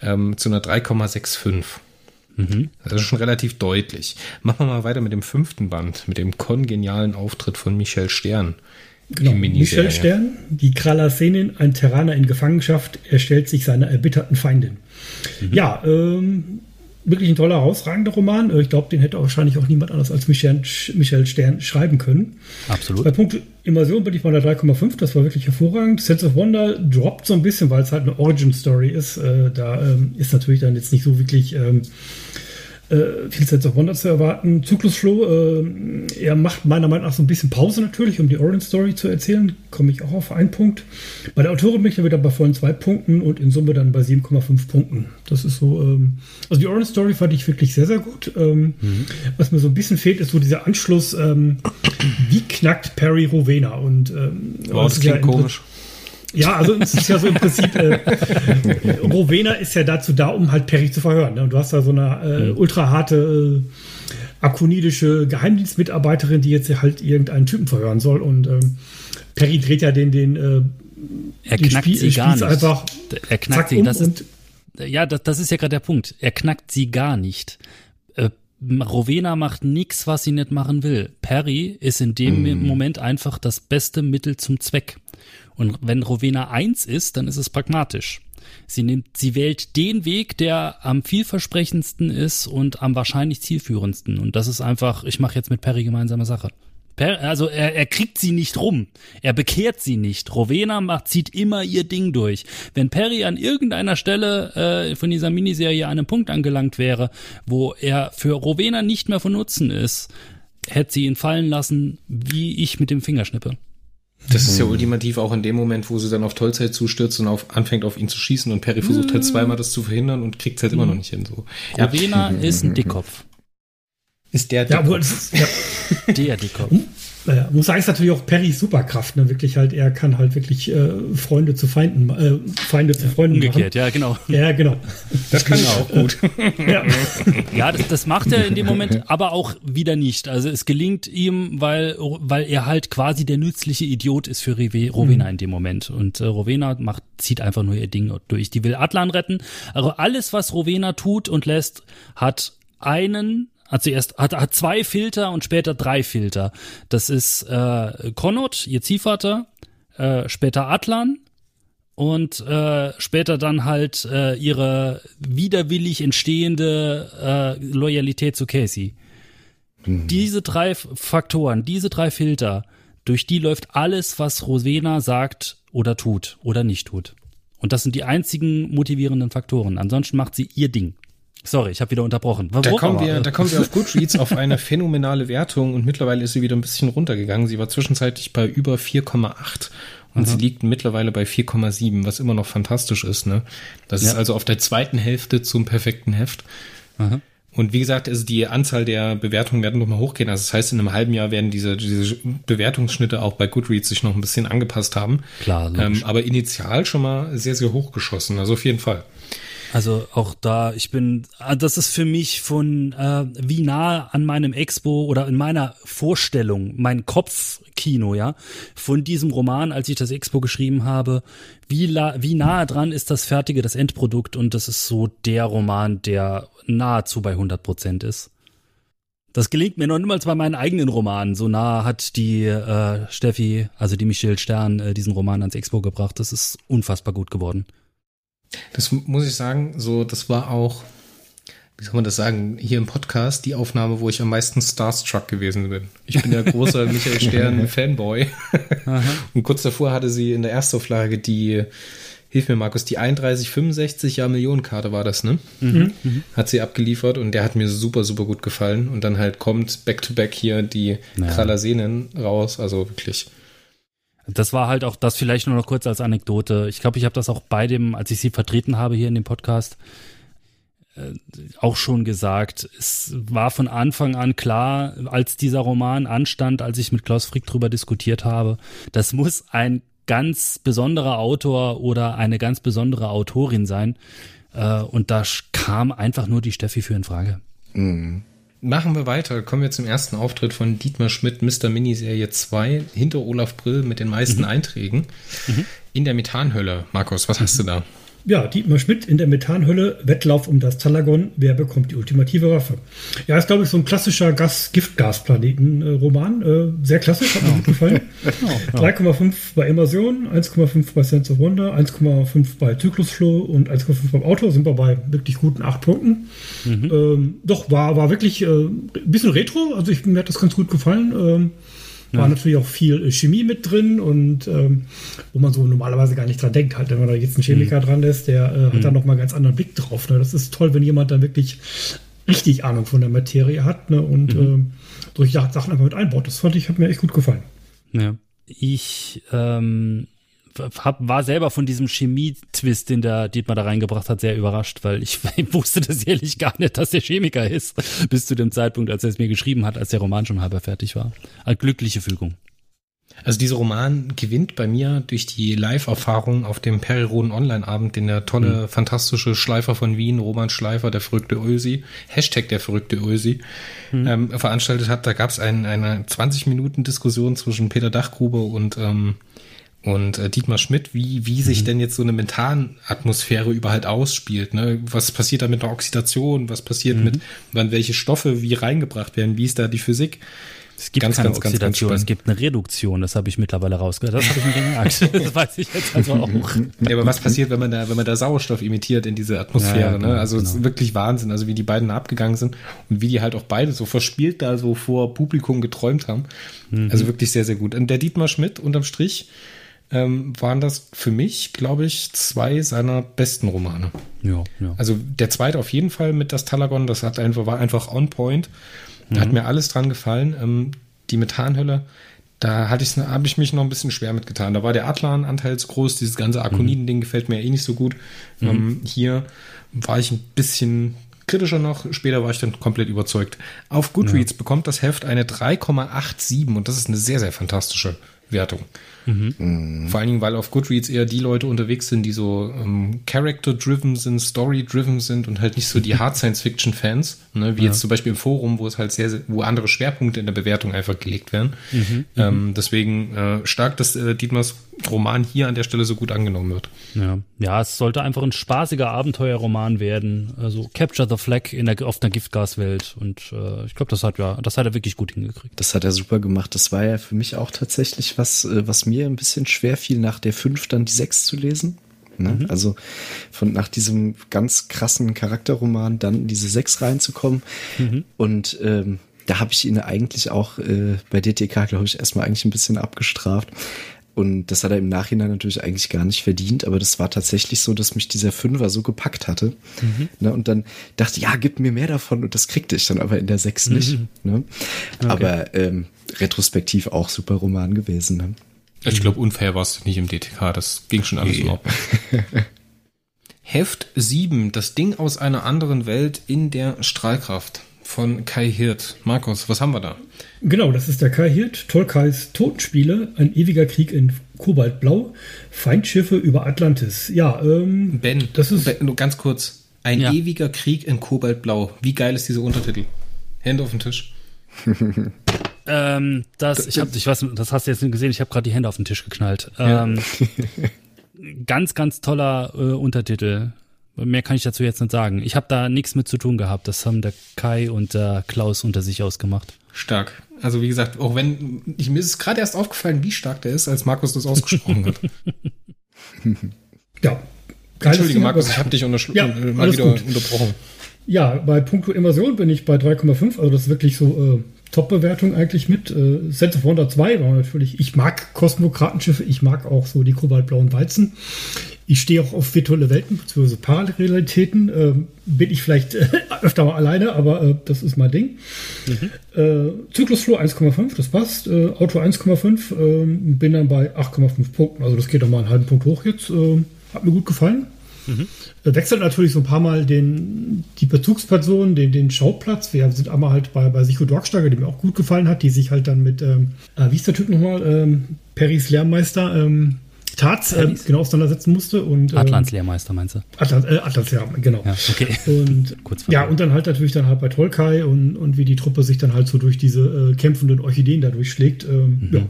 A: ähm, zu einer 3,65. Mhm. Das ist schon relativ deutlich. Machen wir mal weiter mit dem fünften Band, mit dem kongenialen Auftritt von Michel Stern.
C: Genau, Michel Stern, die Kralasenin, ein Terraner in Gefangenschaft, er stellt sich seiner erbitterten Feindin. Mhm. Ja, ähm, wirklich ein toller, herausragender Roman. Äh, ich glaube, den hätte wahrscheinlich auch niemand anders als Michel, Michel Stern schreiben können.
B: Absolut.
C: Bei Punkt Immersion bin ich bei der 3,5. Das war wirklich hervorragend. Sense of Wonder droppt so ein bisschen, weil es halt eine Origin-Story ist. Äh, da ähm, ist natürlich dann jetzt nicht so wirklich ähm, äh, viel Sense of Wonder zu erwarten. Zyklusflow, äh, er macht meiner Meinung nach so ein bisschen Pause natürlich, um die Origin Story zu erzählen. Komme ich auch auf einen Punkt. Bei der Autorin bin ich dann wieder bei vollen zwei Punkten und in Summe dann bei 7,5 Punkten. Das ist so, ähm, also die Origin Story fand ich wirklich sehr, sehr gut. Ähm, mhm. Was mir so ein bisschen fehlt, ist so dieser Anschluss, ähm, wie knackt Perry Rowena? Und ähm,
A: wow, das klingt ja komisch.
C: Ja, also es ist ja so im Prinzip, äh, Rowena ist ja dazu da, um halt Perry zu verhören. Ne? Und du hast da so eine äh, mhm. ultra harte, äh, akonidische Geheimdienstmitarbeiterin, die jetzt halt irgendeinen Typen verhören soll. Und ähm, Perry dreht ja den, den, äh,
B: er den knackt Spiel, sie gar nicht.
C: einfach.
B: Er knackt sie. Das ist, ja, das, das ist ja gerade der Punkt. Er knackt sie gar nicht. Äh, Rowena macht nichts, was sie nicht machen will. Perry ist in dem mm. Moment einfach das beste Mittel zum Zweck. Und wenn Rowena eins ist, dann ist es pragmatisch. Sie nimmt, sie wählt den Weg, der am vielversprechendsten ist und am wahrscheinlich zielführendsten. Und das ist einfach, ich mache jetzt mit Perry gemeinsame Sache. Per, also er, er kriegt sie nicht rum. Er bekehrt sie nicht. Rowena macht, zieht immer ihr Ding durch. Wenn Perry an irgendeiner Stelle äh, von dieser Miniserie an einem Punkt angelangt wäre, wo er für Rowena nicht mehr von Nutzen ist, hätte sie ihn fallen lassen, wie ich mit dem Fingerschnippe.
A: Das ist ja ultimativ auch in dem Moment, wo sie dann auf Tollzeit zustürzt und auf, anfängt auf ihn zu schießen und Perry versucht halt zweimal das zu verhindern und kriegt es halt immer noch nicht hin. So.
B: Rowena ja. ist ein Dickkopf.
A: Ist der Dickkopf.
C: Ja, ja. Der Dickkopf. Naja, muss sagen, ist natürlich auch Perrys Superkraft, ne? Wirklich halt, er kann halt wirklich äh, Freunde zu Feinden, äh, Feinde zu Freunden
B: Umgekehrt, machen. ja, genau.
C: Ja, genau.
A: Das kann er auch gut.
B: ja, ja das, das macht er in dem Moment, aber auch wieder nicht. Also es gelingt ihm, weil, weil er halt quasi der nützliche Idiot ist für Rowena mhm. in dem Moment. Und äh, Rowena macht, zieht einfach nur ihr Ding durch. Die will Atlan retten. Also alles, was Rowena tut und lässt, hat einen hat sie erst hat, hat zwei Filter und später drei Filter. Das ist äh, Konot, ihr Ziehvater, äh, später Atlan und äh, später dann halt äh, ihre widerwillig entstehende äh, Loyalität zu Casey. Mhm. Diese drei Faktoren, diese drei Filter, durch die läuft alles, was Rosena sagt oder tut oder nicht tut. Und das sind die einzigen motivierenden Faktoren. Ansonsten macht sie ihr Ding. Sorry, ich habe wieder unterbrochen.
A: Da kommen, wir, da kommen wir auf Goodreads auf eine phänomenale Wertung und mittlerweile ist sie wieder ein bisschen runtergegangen. Sie war zwischenzeitlich bei über 4,8 und mhm. sie liegt mittlerweile bei 4,7, was immer noch fantastisch ist. Ne? Das ja. ist also auf der zweiten Hälfte zum perfekten Heft. Mhm. Und wie gesagt, also die Anzahl der Bewertungen werden nochmal hochgehen. Also das heißt, in einem halben Jahr werden diese, diese Bewertungsschnitte auch bei Goodreads sich noch ein bisschen angepasst haben.
B: Klar,
A: ähm, aber initial schon mal sehr, sehr hochgeschossen. Also auf jeden Fall.
B: Also auch da, ich bin, ah, das ist für mich von äh, wie nah an meinem Expo oder in meiner Vorstellung, mein Kopfkino, ja, von diesem Roman, als ich das Expo geschrieben habe, wie, la, wie nahe dran ist das fertige, das Endprodukt und das ist so der Roman, der nahezu bei 100 Prozent ist. Das gelingt mir noch niemals bei meinen eigenen Romanen. So nah hat die äh, Steffi, also die Michelle Stern, äh, diesen Roman ans Expo gebracht. Das ist unfassbar gut geworden.
A: Das muss ich sagen, so, das war auch, wie soll man das sagen, hier im Podcast die Aufnahme, wo ich am meisten Starstruck gewesen bin. Ich bin ja großer Michael Stern Fanboy. Und kurz davor hatte sie in der Erstauflage die hilf mir Markus, die 3165 Jahr Millionenkarte war das, ne? Mhm. Hat sie abgeliefert und der hat mir super, super gut gefallen. Und dann halt kommt back-to-back -back hier die naja. Kralasenen raus, also wirklich.
B: Das war halt auch das vielleicht nur noch kurz als Anekdote. Ich glaube, ich habe das auch bei dem, als ich sie vertreten habe hier in dem Podcast, äh, auch schon gesagt. Es war von Anfang an klar, als dieser Roman anstand, als ich mit Klaus Frick drüber diskutiert habe, das muss ein ganz besonderer Autor oder eine ganz besondere Autorin sein. Äh, und da kam einfach nur die Steffi für in Frage.
A: Mhm. Machen wir weiter. Kommen wir zum ersten Auftritt von Dietmar Schmidt, Mr. Miniserie 2, hinter Olaf Brill mit den meisten mhm. Einträgen. Mhm. In der Methanhölle. Markus, was hast du da?
C: Ja, Dietmar Schmidt in der Methanhölle, Wettlauf um das Talagon, wer bekommt die ultimative Waffe? Ja, ist, glaube ich, so ein klassischer Gas Giftgasplaneten-Roman. Äh, sehr klassisch, hat mir gut gefallen. oh, 3,5 bei Immersion, 1,5 bei Sense of Wonder, 1,5 bei Zyklusflow und 1,5 beim Auto. Sind wir bei wirklich guten 8 Punkten. Mhm. Ähm, doch, war, war wirklich äh, ein bisschen retro. Also ich, mir hat das ganz gut gefallen. Ähm, ja. War natürlich auch viel äh, Chemie mit drin und ähm, wo man so normalerweise gar nicht dran denkt, halt, wenn man da jetzt einen Chemiker mhm. dran lässt, der äh, hat mhm. da nochmal ganz anderen Blick drauf. Ne? Das ist toll, wenn jemand da wirklich richtig Ahnung von der Materie hat ne? und mhm. äh, solche Sachen einfach mit einbaut. Das fand ich, hat mir echt gut gefallen.
B: Ja. Ich ähm, hab, war selber von diesem Chemie-Twist, den der Dietmar da reingebracht hat, sehr überrascht, weil ich, wusste das ehrlich gar nicht, dass der Chemiker ist, bis zu dem Zeitpunkt, als er es mir geschrieben hat, als der Roman schon halber fertig war. Eine glückliche Fügung.
A: Also dieser Roman gewinnt bei mir durch die Live-Erfahrung auf dem Periroden Online-Abend, den der tolle, mhm. fantastische Schleifer von Wien, Roman Schleifer, der verrückte Ösi, Hashtag der verrückte Ösi, mhm. ähm, veranstaltet hat. Da gab es ein, eine 20-Minuten-Diskussion zwischen Peter Dachgruber und ähm, und äh, Dietmar Schmidt, wie, wie sich mhm. denn jetzt so eine Methanatmosphäre überhaupt ausspielt. Ne? Was passiert da mit der Oxidation? Was passiert mhm. mit, wann welche Stoffe wie reingebracht werden? Wie ist da die Physik?
B: Es gibt ganz, keine ganz, Oxidation, ganz, es gibt eine Reduktion, das habe ich mittlerweile rausgehört. Das habe ich mir gemerkt. das weiß ich jetzt also auch.
A: Ja, aber was passiert, wenn man da, wenn man da Sauerstoff imitiert in diese Atmosphäre? Ja, ja, genau, ne? Also genau. es ist wirklich Wahnsinn, also wie die beiden abgegangen sind und wie die halt auch beide so verspielt da so vor Publikum geträumt haben. Mhm. Also wirklich sehr, sehr gut. Und der Dietmar Schmidt unterm Strich ähm, waren das für mich, glaube ich, zwei seiner besten Romane. Ja, ja. Also der zweite auf jeden Fall mit das Talagon, das hat einfach, war einfach on point. Mhm. hat mir alles dran gefallen. Ähm, die Methanhölle, da hatte ich, habe ich mich noch ein bisschen schwer mitgetan. Da war der Atlan-Anteil zu groß, dieses ganze Akoniden-Ding gefällt mir eh nicht so gut. Mhm. Ähm, hier war ich ein bisschen kritischer noch, später war ich dann komplett überzeugt. Auf Goodreads ja. bekommt das Heft eine 3,87 und das ist eine sehr, sehr fantastische Wertung. Mhm. Vor allen Dingen, weil auf Goodreads eher die Leute unterwegs sind, die so ähm, Character-driven sind, Story-driven sind und halt nicht so die Hard-Science-Fiction-Fans, ne, wie ja. jetzt zum Beispiel im Forum, wo es halt sehr, sehr, wo andere Schwerpunkte in der Bewertung einfach gelegt werden. Mhm. Ähm, deswegen äh, stark, dass äh, Dietmars Roman hier an der Stelle so gut angenommen wird.
B: Ja, ja es sollte einfach ein spaßiger Abenteuerroman werden. Also Capture the Flag in der, auf einer Giftgaswelt. Und äh, ich glaube, das hat ja, das hat er wirklich gut hingekriegt.
D: Das hat er super gemacht. Das war ja für mich auch tatsächlich was, äh, was mir ein bisschen schwer fiel, nach der 5 dann die 6 zu lesen. Ne? Mhm. Also von nach diesem ganz krassen Charakterroman dann in diese 6 reinzukommen. Mhm. Und ähm, da habe ich ihn eigentlich auch äh, bei DTK, glaube ich, erstmal eigentlich ein bisschen abgestraft. Und das hat er im Nachhinein natürlich eigentlich gar nicht verdient, aber das war tatsächlich so, dass mich dieser Fünfer so gepackt hatte. Mhm. Ne, und dann dachte, ja, gib mir mehr davon und das kriegte ich dann aber in der Sechs nicht. Mhm. Ne? Okay. Aber ähm, retrospektiv auch super Roman gewesen. Ne?
A: Ich glaube, unfair warst du nicht im DTK, das ging schon alles nee. in Ordnung. Heft 7, das Ding aus einer anderen Welt in der Strahlkraft von Kai Hirt. Markus, was haben wir da?
C: Genau, das ist der Kai Hirt, Tolkais Totenspiele, ein ewiger Krieg in Kobaltblau, Feindschiffe über Atlantis. Ja, ähm,
A: Ben, das ist ben, nur ganz kurz. Ein ja. ewiger Krieg in Kobaltblau. Wie geil ist dieser Untertitel? Hände auf den Tisch.
B: ähm, das, ich hab, ich weiß, das hast du jetzt gesehen. Ich habe gerade die Hände auf den Tisch geknallt. Ja. Ähm, ganz, ganz toller äh, Untertitel Mehr kann ich dazu jetzt nicht sagen. Ich habe da nichts mit zu tun gehabt. Das haben der Kai und der Klaus unter sich ausgemacht.
A: Stark. Also wie gesagt, auch wenn ich, mir ist es gerade erst aufgefallen, wie stark der ist, als Markus das ausgesprochen hat.
C: ja.
A: Entschuldige, Markus, ich habe dich ja, äh, mal wieder gut. unterbrochen.
C: Ja, bei Punkto Immersion bin ich bei 3,5. Also das ist wirklich so äh, Top-Bewertung eigentlich mit. Äh, Sense of Wonder 2 war natürlich, ich mag Kosmokratenschiffe, ich mag auch so die kobaltblauen Weizen. Ich stehe auch auf virtuelle Welten bzw. Parallelitäten. Ähm, bin ich vielleicht äh, öfter mal alleine, aber äh, das ist mein Ding. Mhm. Äh, Zyklusflow 1,5, das passt. Äh, Auto 1,5, ähm, bin dann bei 8,5 Punkten. Also das geht noch mal einen halben Punkt hoch jetzt. Ähm, hat mir gut gefallen. Mhm. Wechselt natürlich so ein paar Mal den, die Bezugsperson, den, den Schauplatz. Wir sind einmal halt bei, bei Sicho Dorksteiger, die mir auch gut gefallen hat, die sich halt dann mit, ähm, äh, wie ist der Typ nochmal? Ähm, Perrys Lehrmeister, ähm, Tats äh, genau auseinandersetzen musste. Und,
B: ähm, Atlants Lehrmeister meinst du?
C: Atlant, äh, Atlants Lehrmeister, genau. Ja, okay. Und, ja, und dann halt natürlich dann halt bei Tolkai und, und wie die Truppe sich dann halt so durch diese äh, kämpfenden Orchideen da durchschlägt. Ähm,
B: mhm.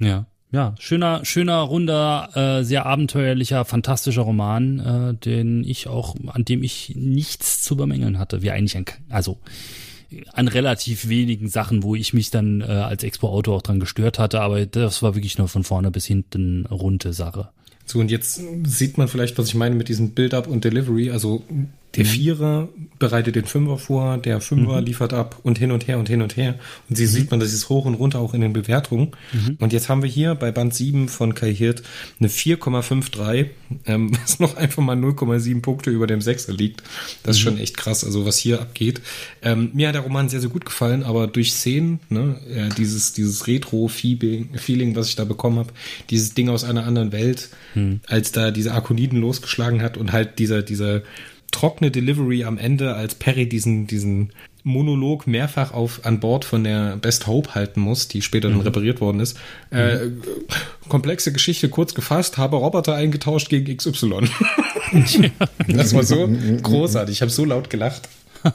B: Ja. Ja ja, schöner, schöner, runder, äh, sehr abenteuerlicher, fantastischer Roman, äh, den ich auch, an dem ich nichts zu bemängeln hatte. Wie eigentlich, ein, also an relativ wenigen Sachen, wo ich mich dann äh, als Expo-Autor auch dran gestört hatte, aber das war wirklich nur von vorne bis hinten runde Sache.
A: So, und jetzt sieht man vielleicht, was ich meine mit diesem Build-up und Delivery. Also der mhm. Vierer bereitet den Fünfer vor, der Fünfer mhm. liefert ab und hin und her und hin und her. Und sie mhm. sieht man, das ist hoch und runter auch in den Bewertungen. Mhm. Und jetzt haben wir hier bei Band 7 von Kai Hirt eine 4,53, ähm, was noch einfach mal 0,7 Punkte über dem Sechser liegt. Das ist mhm. schon echt krass, also was hier abgeht. Ähm, mir hat der Roman sehr, sehr gut gefallen, aber durch Szenen, ne, äh, dieses, dieses Retro-Feeling, was ich da bekommen habe, dieses Ding aus einer anderen Welt, mhm. als da diese Arkoniden losgeschlagen hat und halt dieser, dieser trockene Delivery am Ende, als Perry diesen, diesen Monolog mehrfach auf an Bord von der Best Hope halten muss, die später dann mhm. repariert worden ist. Äh, mhm. komplexe Geschichte kurz gefasst, habe Roboter eingetauscht gegen XY. das war so großartig. Ich habe so laut gelacht.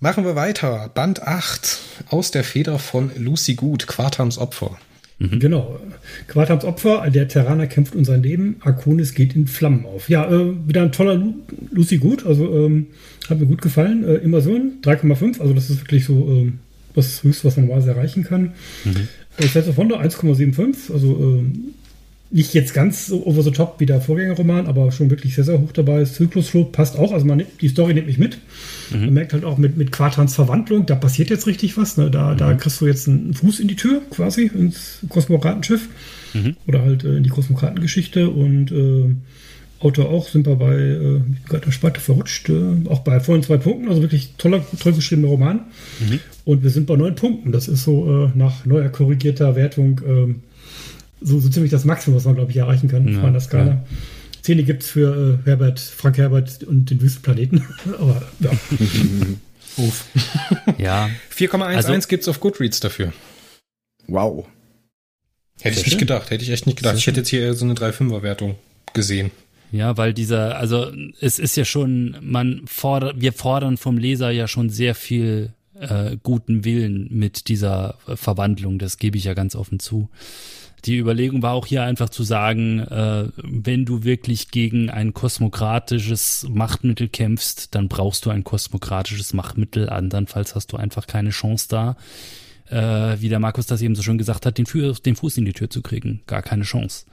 A: Machen wir weiter. Band 8 aus der Feder von Lucy Good, Quartams Opfer.
C: Mhm. Genau. Quartams Opfer, der Terraner kämpft um sein Leben, Arconis geht in Flammen auf. Ja, äh, wieder ein toller Lu Lucy Gut, also ähm, hat mir gut gefallen. Äh, Immersion 3,5, also das ist wirklich so äh, das Höchste, was man normalerweise erreichen kann. Mhm. Äh, Sets of Wonder 1,75, also äh, nicht jetzt ganz so over the top wie der Vorgängerroman, aber schon wirklich sehr, sehr hoch dabei. Zyklus passt auch, also man die Story nimmt mich mit. Mhm. Man merkt halt auch mit, mit Quartans Verwandlung, da passiert jetzt richtig was. Ne? Da, mhm. da kriegst du jetzt einen Fuß in die Tür quasi ins Kosmokratenschiff mhm. oder halt äh, in die Kosmokratengeschichte und äh, Autor auch sind wir bei, äh, gerade der Spalte verrutscht, äh, auch bei vollen zwei Punkten, also wirklich toller, toll geschriebener Roman. Mhm. Und wir sind bei neun Punkten. Das ist so äh, nach neuer korrigierter Wertung ähm, so, so ziemlich das Maximum, was man, glaube ich, erreichen kann ja, auf meiner Skala. Ja. Zähne gibt es für äh, Herbert, Frank Herbert und den Wüstenplaneten. Aber ja.
A: Uff. ja. 4,11 also, gibt es auf Goodreads dafür.
D: Wow.
A: Hätte ich nicht gedacht, hätte ich echt nicht gedacht. Ich hätte jetzt hier so eine 3-5er-Wertung gesehen.
B: Ja, weil dieser, also es ist ja schon, man fordert, wir fordern vom Leser ja schon sehr viel äh, guten Willen mit dieser Verwandlung, das gebe ich ja ganz offen zu. Die Überlegung war auch hier einfach zu sagen, äh, wenn du wirklich gegen ein kosmokratisches Machtmittel kämpfst, dann brauchst du ein kosmokratisches Machtmittel, andernfalls hast du einfach keine Chance da, äh, wie der Markus das eben so schön gesagt hat, den, Fuß, den Fuß in die Tür zu kriegen. Gar keine Chance.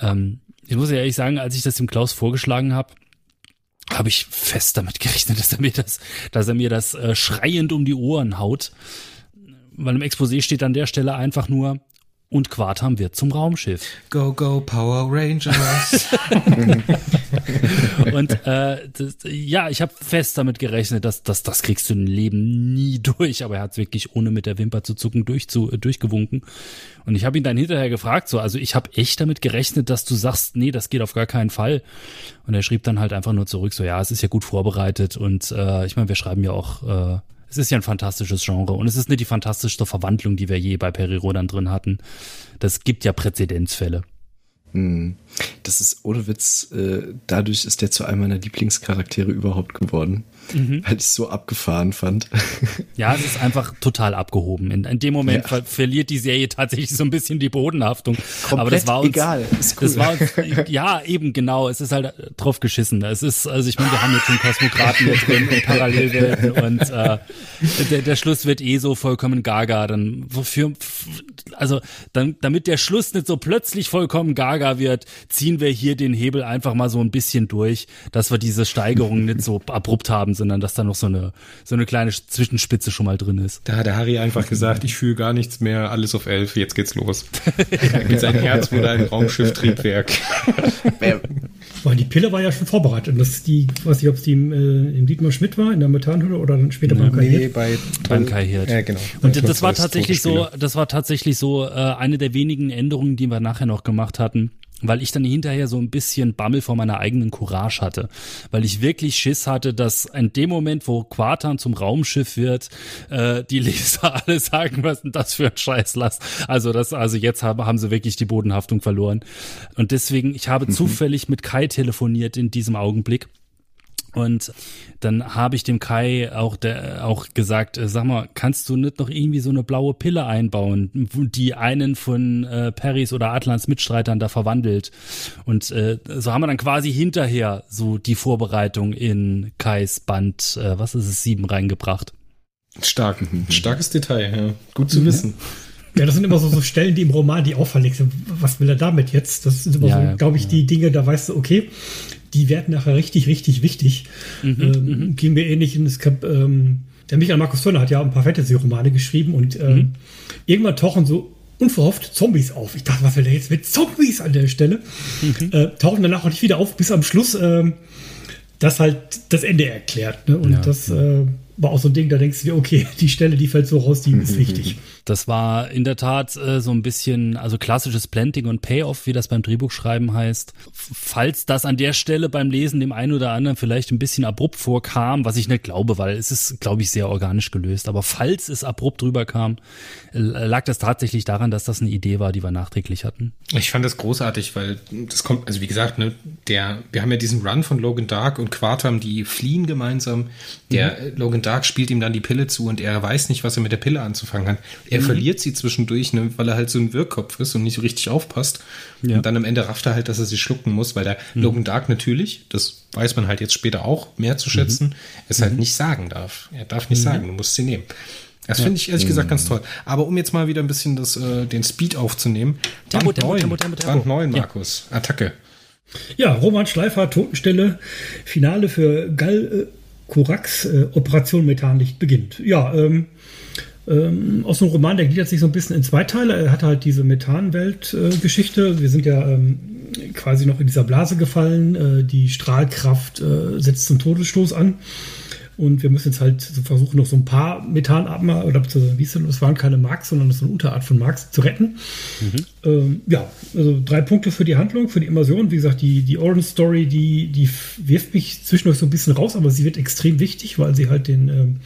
B: Ähm, ich muss ehrlich sagen, als ich das dem Klaus vorgeschlagen habe, habe ich fest damit gerechnet, dass er mir das, dass er mir das äh, schreiend um die Ohren haut. Weil im Exposé steht an der Stelle einfach nur, und Quartam wird zum Raumschiff.
A: Go, go, Power Rangers.
B: und äh, das, ja, ich habe fest damit gerechnet, dass, dass das kriegst du im Leben nie durch, aber er hat es wirklich ohne mit der Wimper zu zucken durch, zu, äh, durchgewunken. Und ich habe ihn dann hinterher gefragt, so, also ich habe echt damit gerechnet, dass du sagst, nee, das geht auf gar keinen Fall. Und er schrieb dann halt einfach nur zurück, so ja, es ist ja gut vorbereitet und äh, ich meine, wir schreiben ja auch äh, es ist ja ein fantastisches Genre und es ist nicht die fantastischste Verwandlung, die wir je bei Peri Rodan drin hatten. Das gibt ja Präzedenzfälle.
D: Hm. Das ist ohne Witz, äh, dadurch ist der zu einem meiner Lieblingscharaktere überhaupt geworden. mhm. weil ich es so abgefahren fand.
B: Ja, es ist einfach total abgehoben. In, in dem Moment ja. ver verliert die Serie tatsächlich so ein bisschen die Bodenhaftung. Komplett Aber das war uns,
D: egal. Ist
B: cool. Das war uns, ja, eben genau. Es ist halt drauf geschissen. Es ist, also ich meine, wir haben jetzt den Kosmokraten hier drin und Parallelwelten und äh, der, der Schluss wird eh so vollkommen gaga. Dann wofür, also dann, damit der Schluss nicht so plötzlich vollkommen gaga wird, ziehen wir hier den Hebel einfach mal so ein bisschen durch, dass wir diese Steigerung nicht so abrupt haben, sondern dass da noch so eine, so eine kleine Zwischenspitze schon mal drin ist.
A: Da hat der Harry einfach gesagt, ich fühle gar nichts mehr, alles auf elf, jetzt geht's los. Mit seinem Herz wurde ein Raumschiff-Triebwerk.
C: Weil die Pille war ja schon vorbereitet. Und das ist die, weiß nicht, ob es die im, äh, im Dietmar Schmidt war, in der Methanhülle oder dann später
B: beim Kai nee, bei beim Kai Hirt. Ja, genau. Und das war tatsächlich so, das war tatsächlich so äh, eine der wenigen Änderungen, die wir nachher noch gemacht hatten weil ich dann hinterher so ein bisschen Bammel vor meiner eigenen Courage hatte, weil ich wirklich Schiss hatte, dass in dem Moment, wo Quartan zum Raumschiff wird, äh, die Leser alle sagen, was denn das für ein Scheißlass. Also das, also jetzt haben, haben sie wirklich die Bodenhaftung verloren. Und deswegen, ich habe mhm. zufällig mit Kai telefoniert in diesem Augenblick und dann habe ich dem Kai auch, der, auch gesagt, äh, sag mal, kannst du nicht noch irgendwie so eine blaue Pille einbauen, die einen von äh, Paris oder Atlans Mitstreitern da verwandelt. Und äh, so haben wir dann quasi hinterher so die Vorbereitung in Kais Band, äh, was ist es, sieben reingebracht.
A: Stark, starkes Detail, ja. Gut zu mhm. wissen.
C: Ja, das sind immer so, so Stellen, die im Roman, die auffallen. Was will er damit jetzt? Das sind immer ja, so, glaube ich, ja. die Dinge, da weißt du, okay, die werden nachher richtig, richtig wichtig. Mhm, ähm, mhm. Ging mir ähnlich in das Kap ähm, der Michael Markus Turner hat ja ein paar Fantasy-Romane geschrieben und ähm, mhm. irgendwann tauchen so unverhofft Zombies auf. Ich dachte, was will der jetzt mit Zombies an der Stelle? Mhm. Äh, tauchen danach auch nicht wieder auf, bis am Schluss ähm, das halt das Ende erklärt. Ne? Und ja, das ja. Äh, war auch so ein Ding, da denkst du dir, okay, die Stelle, die fällt so raus, die ist wichtig.
B: Das war in der Tat äh, so ein bisschen, also klassisches Planting und Payoff, wie das beim Drehbuchschreiben heißt. Falls das an der Stelle beim Lesen dem einen oder anderen vielleicht ein bisschen abrupt vorkam, was ich nicht glaube, weil es ist, glaube ich, sehr organisch gelöst. Aber falls es abrupt rüberkam, äh, lag das tatsächlich daran, dass das eine Idee war, die wir nachträglich hatten.
A: Ich fand das großartig, weil das kommt, also wie gesagt, ne, der, wir haben ja diesen Run von Logan Dark und Quartam, die fliehen gemeinsam. Der mhm. Logan Dark spielt ihm dann die Pille zu und er weiß nicht, was er mit der Pille anzufangen hat. Er mhm. verliert sie zwischendurch, ne, weil er halt so ein Wirkkopf ist und nicht richtig aufpasst. Ja. Und dann am Ende rafft er halt, dass er sie schlucken muss, weil der mhm. Logan Dark natürlich, das weiß man halt jetzt später auch mehr zu schätzen, mhm. es halt mhm. nicht sagen darf. Er darf nicht mhm. sagen, du musst sie nehmen. Das ja. finde ich ehrlich gesagt ganz toll. Aber um jetzt mal wieder ein bisschen das, äh, den Speed aufzunehmen. Tempo, Band Tempo, 9, Tempo, Tempo, Tempo. Band 9, Markus. Ja. Attacke.
C: Ja, Roman Schleifer, Totenstelle, Finale für Gal äh, Korax, äh, Operation Methanlicht beginnt. Ja, ähm, ähm, aus dem Roman, der gliedert sich so ein bisschen in zwei Teile. Er hat halt diese Methanwelt-Geschichte. Äh, Wir sind ja ähm, quasi noch in dieser Blase gefallen. Äh, die Strahlkraft äh, setzt zum Todesstoß an. Und wir müssen jetzt halt versuchen, noch so ein paar Methanatmer, oder wie ist das, das waren keine Marks, sondern ist eine Unterart von Marks, zu retten. Mhm. Ähm, ja, also drei Punkte für die Handlung, für die Immersion. Wie gesagt, die, die Origin Story, die, die wirft mich zwischendurch so ein bisschen raus, aber sie wird extrem wichtig, weil sie halt den, ähm,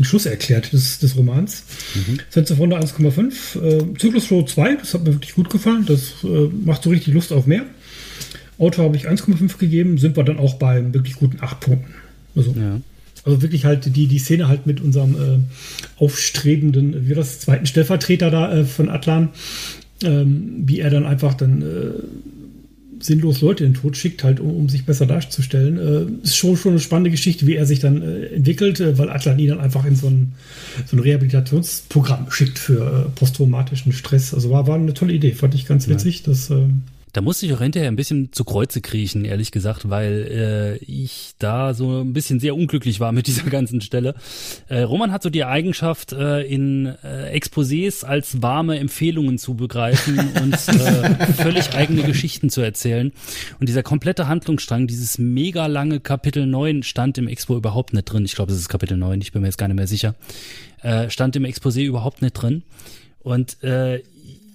C: den Schluss erklärt des, des Romans. Mhm. Sensor Runde 1,5. Äh, Zyklus Show 2, das hat mir wirklich gut gefallen. Das äh, macht so richtig Lust auf mehr. Auto habe ich 1,5 gegeben, sind wir dann auch bei wirklich guten 8 Punkten. Also ja. Also wirklich halt die, die Szene halt mit unserem äh, aufstrebenden, wie das, zweiten Stellvertreter da äh, von Atlan, ähm, wie er dann einfach dann äh, sinnlos Leute in den Tod schickt, halt, um, um sich besser darzustellen. Äh, ist schon, schon eine spannende Geschichte, wie er sich dann äh, entwickelt, äh, weil Atlan ihn dann einfach in so ein, so ein Rehabilitationsprogramm schickt für posttraumatischen Stress. Also war, war eine tolle Idee, fand ich ganz witzig. Ja. Das, äh,
B: da musste ich auch hinterher ein bisschen zu Kreuze kriechen, ehrlich gesagt, weil äh, ich da so ein bisschen sehr unglücklich war mit dieser ganzen Stelle. Äh, Roman hat so die Eigenschaft, äh, in äh, Exposés als warme Empfehlungen zu begreifen und äh, völlig eigene Geschichten zu erzählen. Und dieser komplette Handlungsstrang, dieses mega lange Kapitel 9 stand im Expo überhaupt nicht drin. Ich glaube, es ist Kapitel 9, ich bin mir jetzt gar nicht mehr sicher. Äh, stand im Exposé überhaupt nicht drin. Und äh,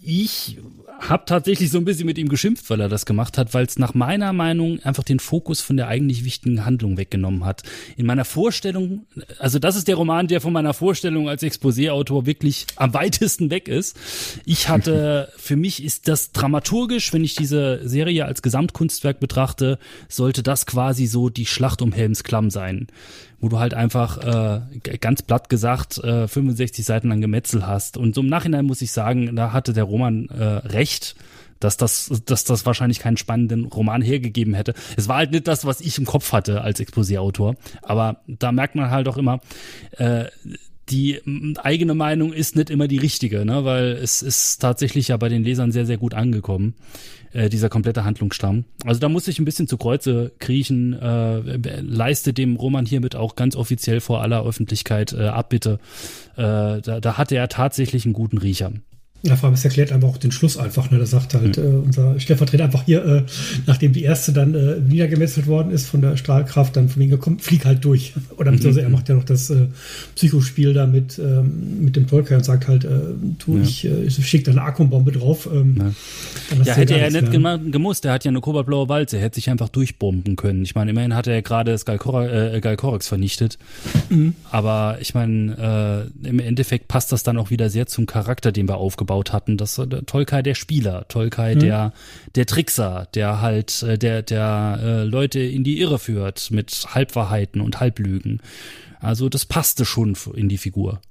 B: ich habe tatsächlich so ein bisschen mit ihm geschimpft, weil er das gemacht hat, weil es nach meiner Meinung einfach den Fokus von der eigentlich wichtigen Handlung weggenommen hat. In meiner Vorstellung, also das ist der Roman, der von meiner Vorstellung als Exposé-Autor wirklich am weitesten weg ist. Ich hatte, für mich ist das dramaturgisch, wenn ich diese Serie als Gesamtkunstwerk betrachte, sollte das quasi so die Schlacht um Helms Klamm sein wo du halt einfach äh, ganz platt gesagt äh, 65 Seiten lang Gemetzel hast. Und so im Nachhinein muss ich sagen, da hatte der Roman äh, recht dass das, dass das wahrscheinlich keinen spannenden Roman hergegeben hätte. Es war halt nicht das, was ich im Kopf hatte als Exposé-Autor. Aber da merkt man halt auch immer, äh, die eigene Meinung ist nicht immer die richtige, ne? weil es ist tatsächlich ja bei den Lesern sehr, sehr gut angekommen, äh, dieser komplette Handlungsstamm. Also da muss ich ein bisschen zu Kreuze kriechen, äh, leiste dem Roman hiermit auch ganz offiziell vor aller Öffentlichkeit äh, Abbitte. Äh, da, da hatte er tatsächlich einen guten Riecher.
C: Ja, vor allem, es erklärt einfach auch den Schluss einfach. Ne? Da sagt halt mhm. äh, unser Stellvertreter einfach hier, äh, nachdem die erste dann äh, niedergemetzelt worden ist von der Strahlkraft, dann von wegen gekommen, flieg halt durch. Oder mhm. er macht ja noch das äh, Psychospiel da mit, ähm, mit dem Tolkien und sagt halt, äh, tu, ja. ich, äh, ich schick da eine Akumbombe drauf. Ähm,
B: ja, ja hätte er nicht mehr. gemusst, er hat ja eine kobaltblaue Walze, er hätte sich einfach durchbomben können. Ich meine, immerhin hat er ja gerade Skalkorax äh, Galkorax vernichtet. Mhm. Aber ich meine, äh, im Endeffekt passt das dann auch wieder sehr zum Charakter, den wir aufgebaut aufgebaut hatten. Das der Tolkai der Spieler, Tolkai mhm. der der Trickser, der halt äh, der der äh, Leute in die Irre führt mit Halbwahrheiten und Halblügen. Also das passte schon in die Figur.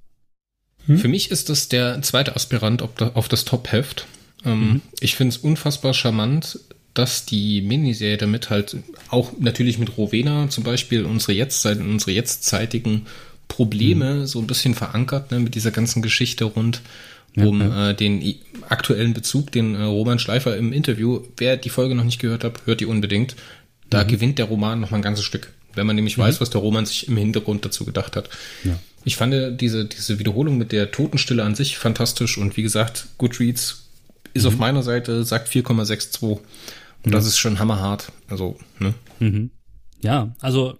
A: Hm? Für mich ist das der zweite Aspirant auf das Top-Heft. Ähm, mhm. Ich finde es unfassbar charmant, dass die Miniserie damit halt auch natürlich mit Rowena zum Beispiel unsere Jetztzeit, unsere jetztzeitigen Probleme mhm. so ein bisschen verankert, ne, mit dieser ganzen Geschichte rund um ja. Äh, den aktuellen Bezug, den äh, Roman Schleifer im Interview, wer die Folge noch nicht gehört hat, hört die unbedingt. Da mhm. gewinnt der Roman noch mal ein ganzes Stück, wenn man nämlich mhm. weiß, was der Roman sich im Hintergrund dazu gedacht hat. Ja. Ich fand diese, diese Wiederholung mit der Totenstille an sich fantastisch und wie gesagt, Goodreads ist mhm. auf meiner Seite, sagt 4,62 und das ist schon hammerhart. Also, ne?
B: Mhm. Ja, also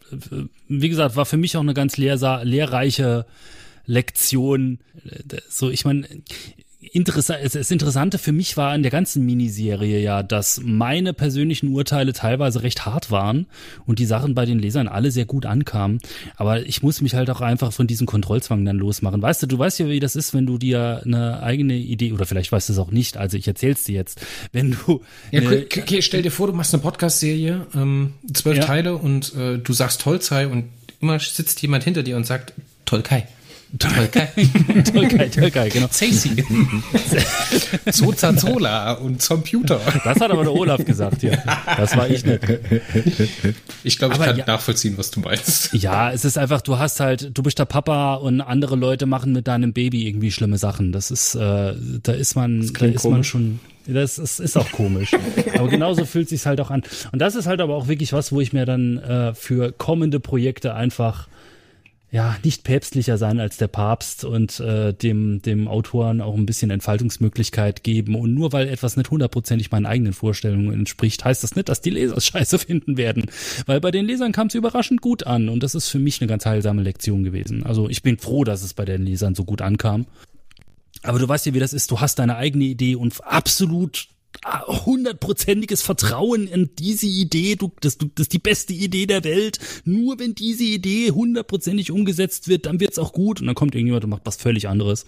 B: wie gesagt, war für mich auch eine ganz lehr lehrreiche Lektion. So, ich meine, interessant, das Interessante für mich war in der ganzen Miniserie ja, dass meine persönlichen Urteile teilweise recht hart waren und die Sachen bei den Lesern alle sehr gut ankamen. Aber ich muss mich halt auch einfach von diesem Kontrollzwang dann losmachen. Weißt du, du weißt ja, wie das ist, wenn du dir eine eigene Idee, oder vielleicht weißt du es auch nicht, also ich erzähl's dir jetzt, wenn du.
A: Ja, okay, stell dir vor, du machst eine Podcast-Serie, ähm, zwölf ja. Teile und äh, du sagst Tollzei und immer sitzt jemand hinter dir und sagt Tollkei. Tolkai.
B: Tolkai, Tolkai, genau.
A: Zacy. Zozazola und Computer.
B: Das hat aber der Olaf gesagt hier. Das war ich nicht.
A: Ich glaube, ich aber kann ja, nachvollziehen, was du meinst.
B: Ja, es ist einfach, du hast halt, du bist der Papa und andere Leute machen mit deinem Baby irgendwie schlimme Sachen. Das ist, äh, da ist man, da ist man schon, das ist, ist auch komisch. aber genauso fühlt sich halt auch an. Und das ist halt aber auch wirklich was, wo ich mir dann äh, für kommende Projekte einfach ja, nicht päpstlicher sein als der Papst und äh, dem, dem Autoren auch ein bisschen Entfaltungsmöglichkeit geben. Und nur weil etwas nicht hundertprozentig meinen eigenen Vorstellungen entspricht, heißt das nicht, dass die Leser es scheiße finden werden. Weil bei den Lesern kam es überraschend gut an und das ist für mich eine ganz heilsame Lektion gewesen. Also ich bin froh, dass es bei den Lesern so gut ankam. Aber du weißt ja, wie das ist. Du hast deine eigene Idee und absolut hundertprozentiges Vertrauen in diese Idee, du, das, das ist die beste Idee der Welt. Nur wenn diese Idee hundertprozentig umgesetzt wird, dann wird's auch gut. Und dann kommt irgendjemand und macht was völlig anderes.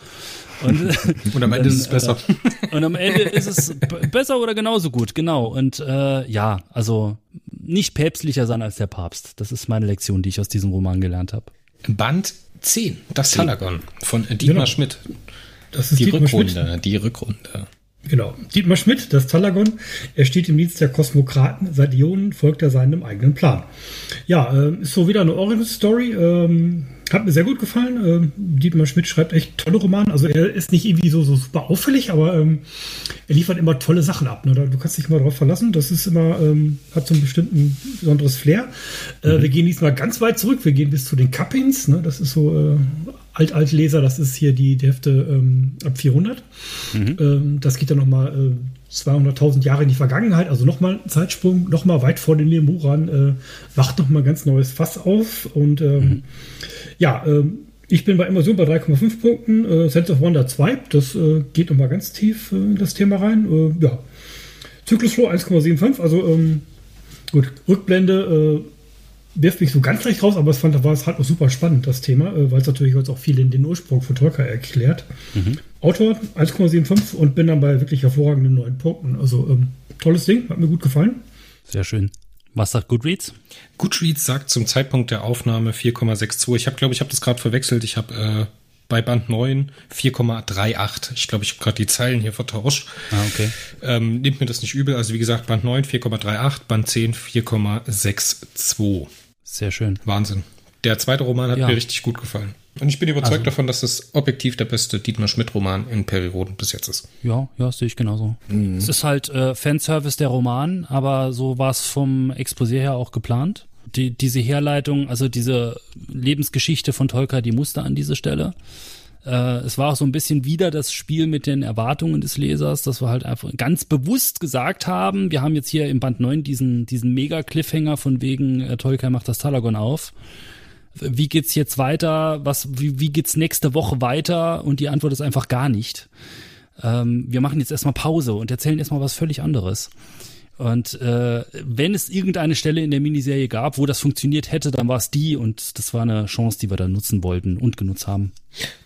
A: Und, und am Ende dann, ist es besser.
B: Äh, und am Ende ist es besser oder genauso gut, genau. Und äh, ja, also nicht päpstlicher sein als der Papst. Das ist meine Lektion, die ich aus diesem Roman gelernt habe.
A: Band 10, das Talagon von Dietmar genau. Schmidt.
C: Das ist
A: die Dietmar Rückrunde, Schmidt. die Rückrunde.
C: Genau. Dietmar Schmidt, das Talagon, er steht im Dienst der Kosmokraten. Seit Ionen folgt er seinem eigenen Plan. Ja, äh, ist so wieder eine Origin-Story. Ähm, hat mir sehr gut gefallen. Ähm, Dietmar Schmidt schreibt echt tolle Romane. Also er ist nicht irgendwie so, so super auffällig, aber ähm, er liefert immer tolle Sachen ab. Ne? Du kannst dich immer darauf verlassen. Das ist immer, ähm, hat so einen bestimmten besonderes Flair. Äh, mhm. Wir gehen diesmal ganz weit zurück. Wir gehen bis zu den Cuppings. Ne? Das ist so äh, Alt-Alt-Leser. Das ist hier die, die Hefte ähm, ab 400. Mhm. Ähm, das geht dann nochmal äh, 200.000 Jahre in die Vergangenheit. Also nochmal ein Zeitsprung, nochmal weit vor den Lemurern. Äh, wacht nochmal ein ganz neues Fass auf. Und ähm, mhm. ja, ähm, ich bin bei Amazon bei 3,5 Punkten. Äh, Sense of Wonder 2, das äh, geht nochmal ganz tief äh, in das Thema rein. Äh, ja, Zyklusflow 1,75, also ähm, gut, Rückblende äh, wirft mich so ganz leicht raus, aber es fand, war es halt auch super spannend, das Thema, äh, weil es natürlich jetzt auch viel in den Ursprung von Tolkien erklärt. Mhm. Autor 1,75 und bin dann bei wirklich hervorragenden neun Punkten. Also ähm, tolles Ding, hat mir gut gefallen.
B: Sehr schön. Was sagt Goodreads?
A: Goodreads sagt zum Zeitpunkt der Aufnahme 4,62. Ich habe, glaube ich, habe das gerade verwechselt. Ich habe äh, bei Band 9 4,38. Ich glaube, ich habe gerade die Zeilen hier vertauscht.
B: Ah, okay.
A: Ähm, nimmt mir das nicht übel. Also wie gesagt, Band 9 4,38, Band 10 4,62.
B: Sehr schön.
A: Wahnsinn. Der zweite Roman hat
B: Ja.
A: mir richtig gut gefallen. Und ich bin überzeugt
B: Also-
A: davon, dass das objektiv der beste Dietmar Schmidt-Roman in Periroden bis jetzt ist.
B: Ja, ja, sehe ich genauso. Es ist halt äh, Fanservice der Roman, aber so war es vom Exposé her auch geplant. Die, diese Herleitung, also diese Lebensgeschichte von Tolkien, die musste an diese Stelle. Äh, es war auch so ein bisschen wieder das Spiel mit den Erwartungen des Lesers, dass wir halt einfach ganz bewusst gesagt haben, wir haben jetzt hier im Band 9 diesen, diesen Mega-Cliffhanger von wegen äh, Tolkien macht das Talagon auf. Wie geht's jetzt weiter? Was, wie, wie geht's nächste Woche weiter? Und die Antwort ist einfach gar nicht ähm, wir machen jetzt erstmal Pause und erzählen erstmal was völlig anderes. Und äh, wenn es irgendeine Stelle in der Miniserie gab, wo das funktioniert hätte, dann war es die und das war eine Chance, die wir da nutzen wollten und genutzt haben.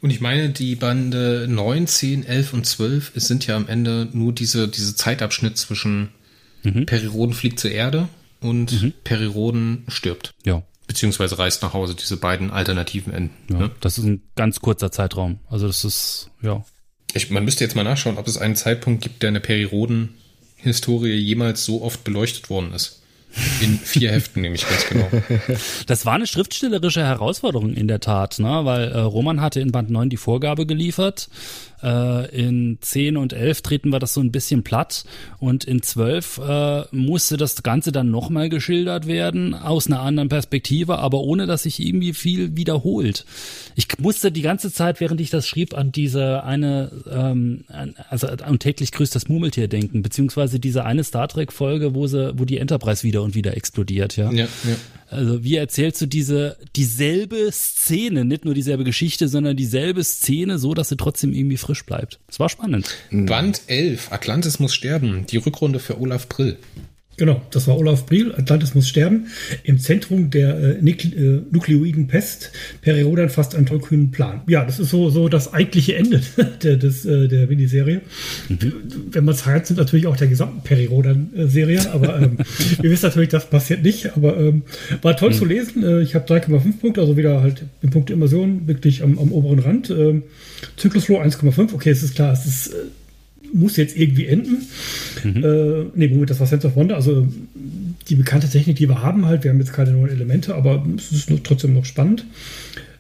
A: Und ich meine, die Bande 9, 10, 11 und 12 es sind ja am Ende nur diese, diese Zeitabschnitt zwischen Periroden fliegt zur Erde und Periroden stirbt.
B: Ja.
A: Beziehungsweise reist nach Hause, diese beiden alternativen Enden.
B: ja.
A: Ne?
B: Das ist ein ganz kurzer Zeitraum. Also das ist, ja.
A: Ich, man müsste jetzt mal nachschauen, ob es einen Zeitpunkt gibt, der in der Periroden-Historie jemals so oft beleuchtet worden ist. In vier Heften nämlich ganz genau.
B: Das war eine schriftstellerische Herausforderung in der Tat, ne? weil äh, Roman hatte in Band 9 die Vorgabe geliefert. Äh, in 10 und 11 treten wir das so ein bisschen platt und in 12 äh, musste das Ganze dann nochmal geschildert werden aus einer anderen Perspektive, aber ohne dass sich irgendwie viel wiederholt. Ich musste die ganze Zeit, während ich das schrieb, an diese eine, ähm, also an täglich grüßt das Murmeltier denken, beziehungsweise diese eine Star Trek Folge, wo wo die Enterprise wieder und wieder explodiert, ja.
A: Ja, ja.
B: Also wie erzählst du diese dieselbe Szene, nicht nur dieselbe Geschichte, sondern dieselbe Szene, so dass sie trotzdem irgendwie frisch bleibt. Das war spannend.
A: Band 11, Atlantis muss sterben. Die Rückrunde für Olaf Brill.
C: Genau, das war Olaf Briel, Atlantis muss sterben. Im Zentrum der äh, äh, nukleoiden Pest, Periodan fast einen tollkühnen Plan. Ja, das ist so, so das eigentliche Ende der, des, äh, der Miniserie. Wenn man es heißt, sind natürlich auch der gesamten Periodan-Serie, aber ähm, wir wissen natürlich, das passiert nicht. Aber ähm, war toll zu lesen. Äh, ich habe 3,5 Punkte, also wieder halt im Punkt Immersion, wirklich am, am oberen Rand. Ähm, Zyklusflow 1,5, okay, es ist klar, es ist. Muss jetzt irgendwie enden. Äh, nee, Moment, das war Sense of Wonder. Also die bekannte Technik, die wir haben halt. Wir haben jetzt keine neuen Elemente, aber es ist nur, trotzdem noch spannend.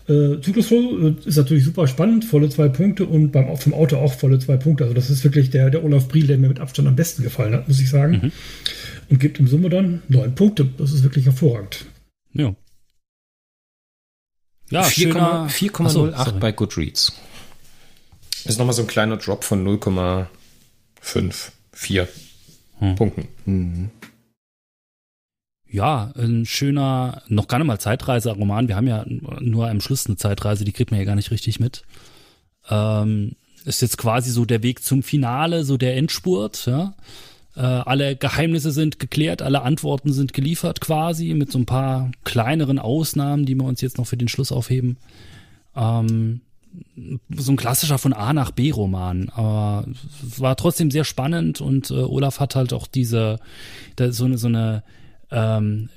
C: Äh, Zyklusflow äh, ist natürlich super spannend, volle zwei Punkte und beim vom Auto auch volle zwei Punkte. Also das ist wirklich der, der Olaf Briel, der mir mit Abstand am besten gefallen hat, muss ich sagen. Und gibt im Summe dann neun Punkte. Das ist wirklich hervorragend.
B: Ja. Ja,
A: 4,-
B: schöner-
A: 4,08
B: Achso, sorry.
A: bei Goodreads. Ist nochmal so ein kleiner Drop von 0,54
B: Hm.
A: Punkten.
B: Ja, ein schöner, noch gar nicht mal Zeitreise-Roman. Wir haben ja nur am Schluss eine Zeitreise, die kriegt man ja gar nicht richtig mit. Ähm, ist jetzt quasi so der Weg zum Finale, so der Endspurt, ja. Äh, alle Geheimnisse sind geklärt, alle Antworten sind geliefert quasi, mit so ein paar kleineren Ausnahmen, die wir uns jetzt noch für den Schluss aufheben. Ähm, so ein klassischer von A nach B Roman, aber es war trotzdem sehr spannend und äh, Olaf hat halt auch diese da, so eine so eine ähm,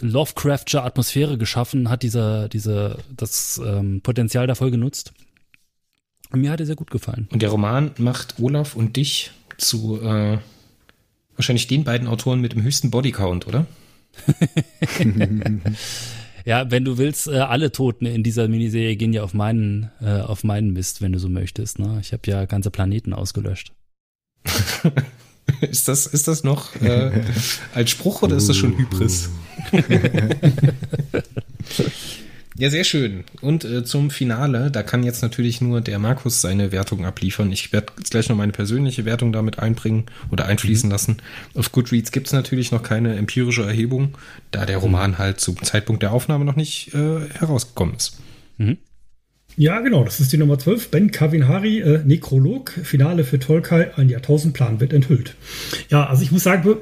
B: Lovecraftsche Atmosphäre geschaffen, hat diese diese das ähm, Potenzial da voll genutzt. Und mir hat er sehr gut gefallen.
A: Und der Roman macht Olaf und dich zu äh, wahrscheinlich den beiden Autoren mit dem höchsten Bodycount, oder?
B: Ja, wenn du willst, äh, alle Toten in dieser Miniserie gehen ja auf meinen äh, auf meinen Mist, wenn du so möchtest. Ne? Ich habe ja ganze Planeten ausgelöscht.
A: Ist das, ist das noch äh, als Spruch oder ist das schon Hybris? ja, sehr schön. Und äh, zum Finale, da kann jetzt natürlich nur der Markus seine Wertung abliefern. Ich werde jetzt gleich noch meine persönliche Wertung damit einbringen oder einfließen lassen. Auf Goodreads gibt es natürlich noch keine empirische Erhebung, da der Roman halt zum Zeitpunkt der Aufnahme noch nicht äh, herausgekommen ist.
C: Ja, genau, das ist die Nummer 12. Ben Kavinhari, äh, Nekrolog, Finale für Tolkai, ein Jahrtausendplan wird enthüllt. Ja, also ich muss sagen,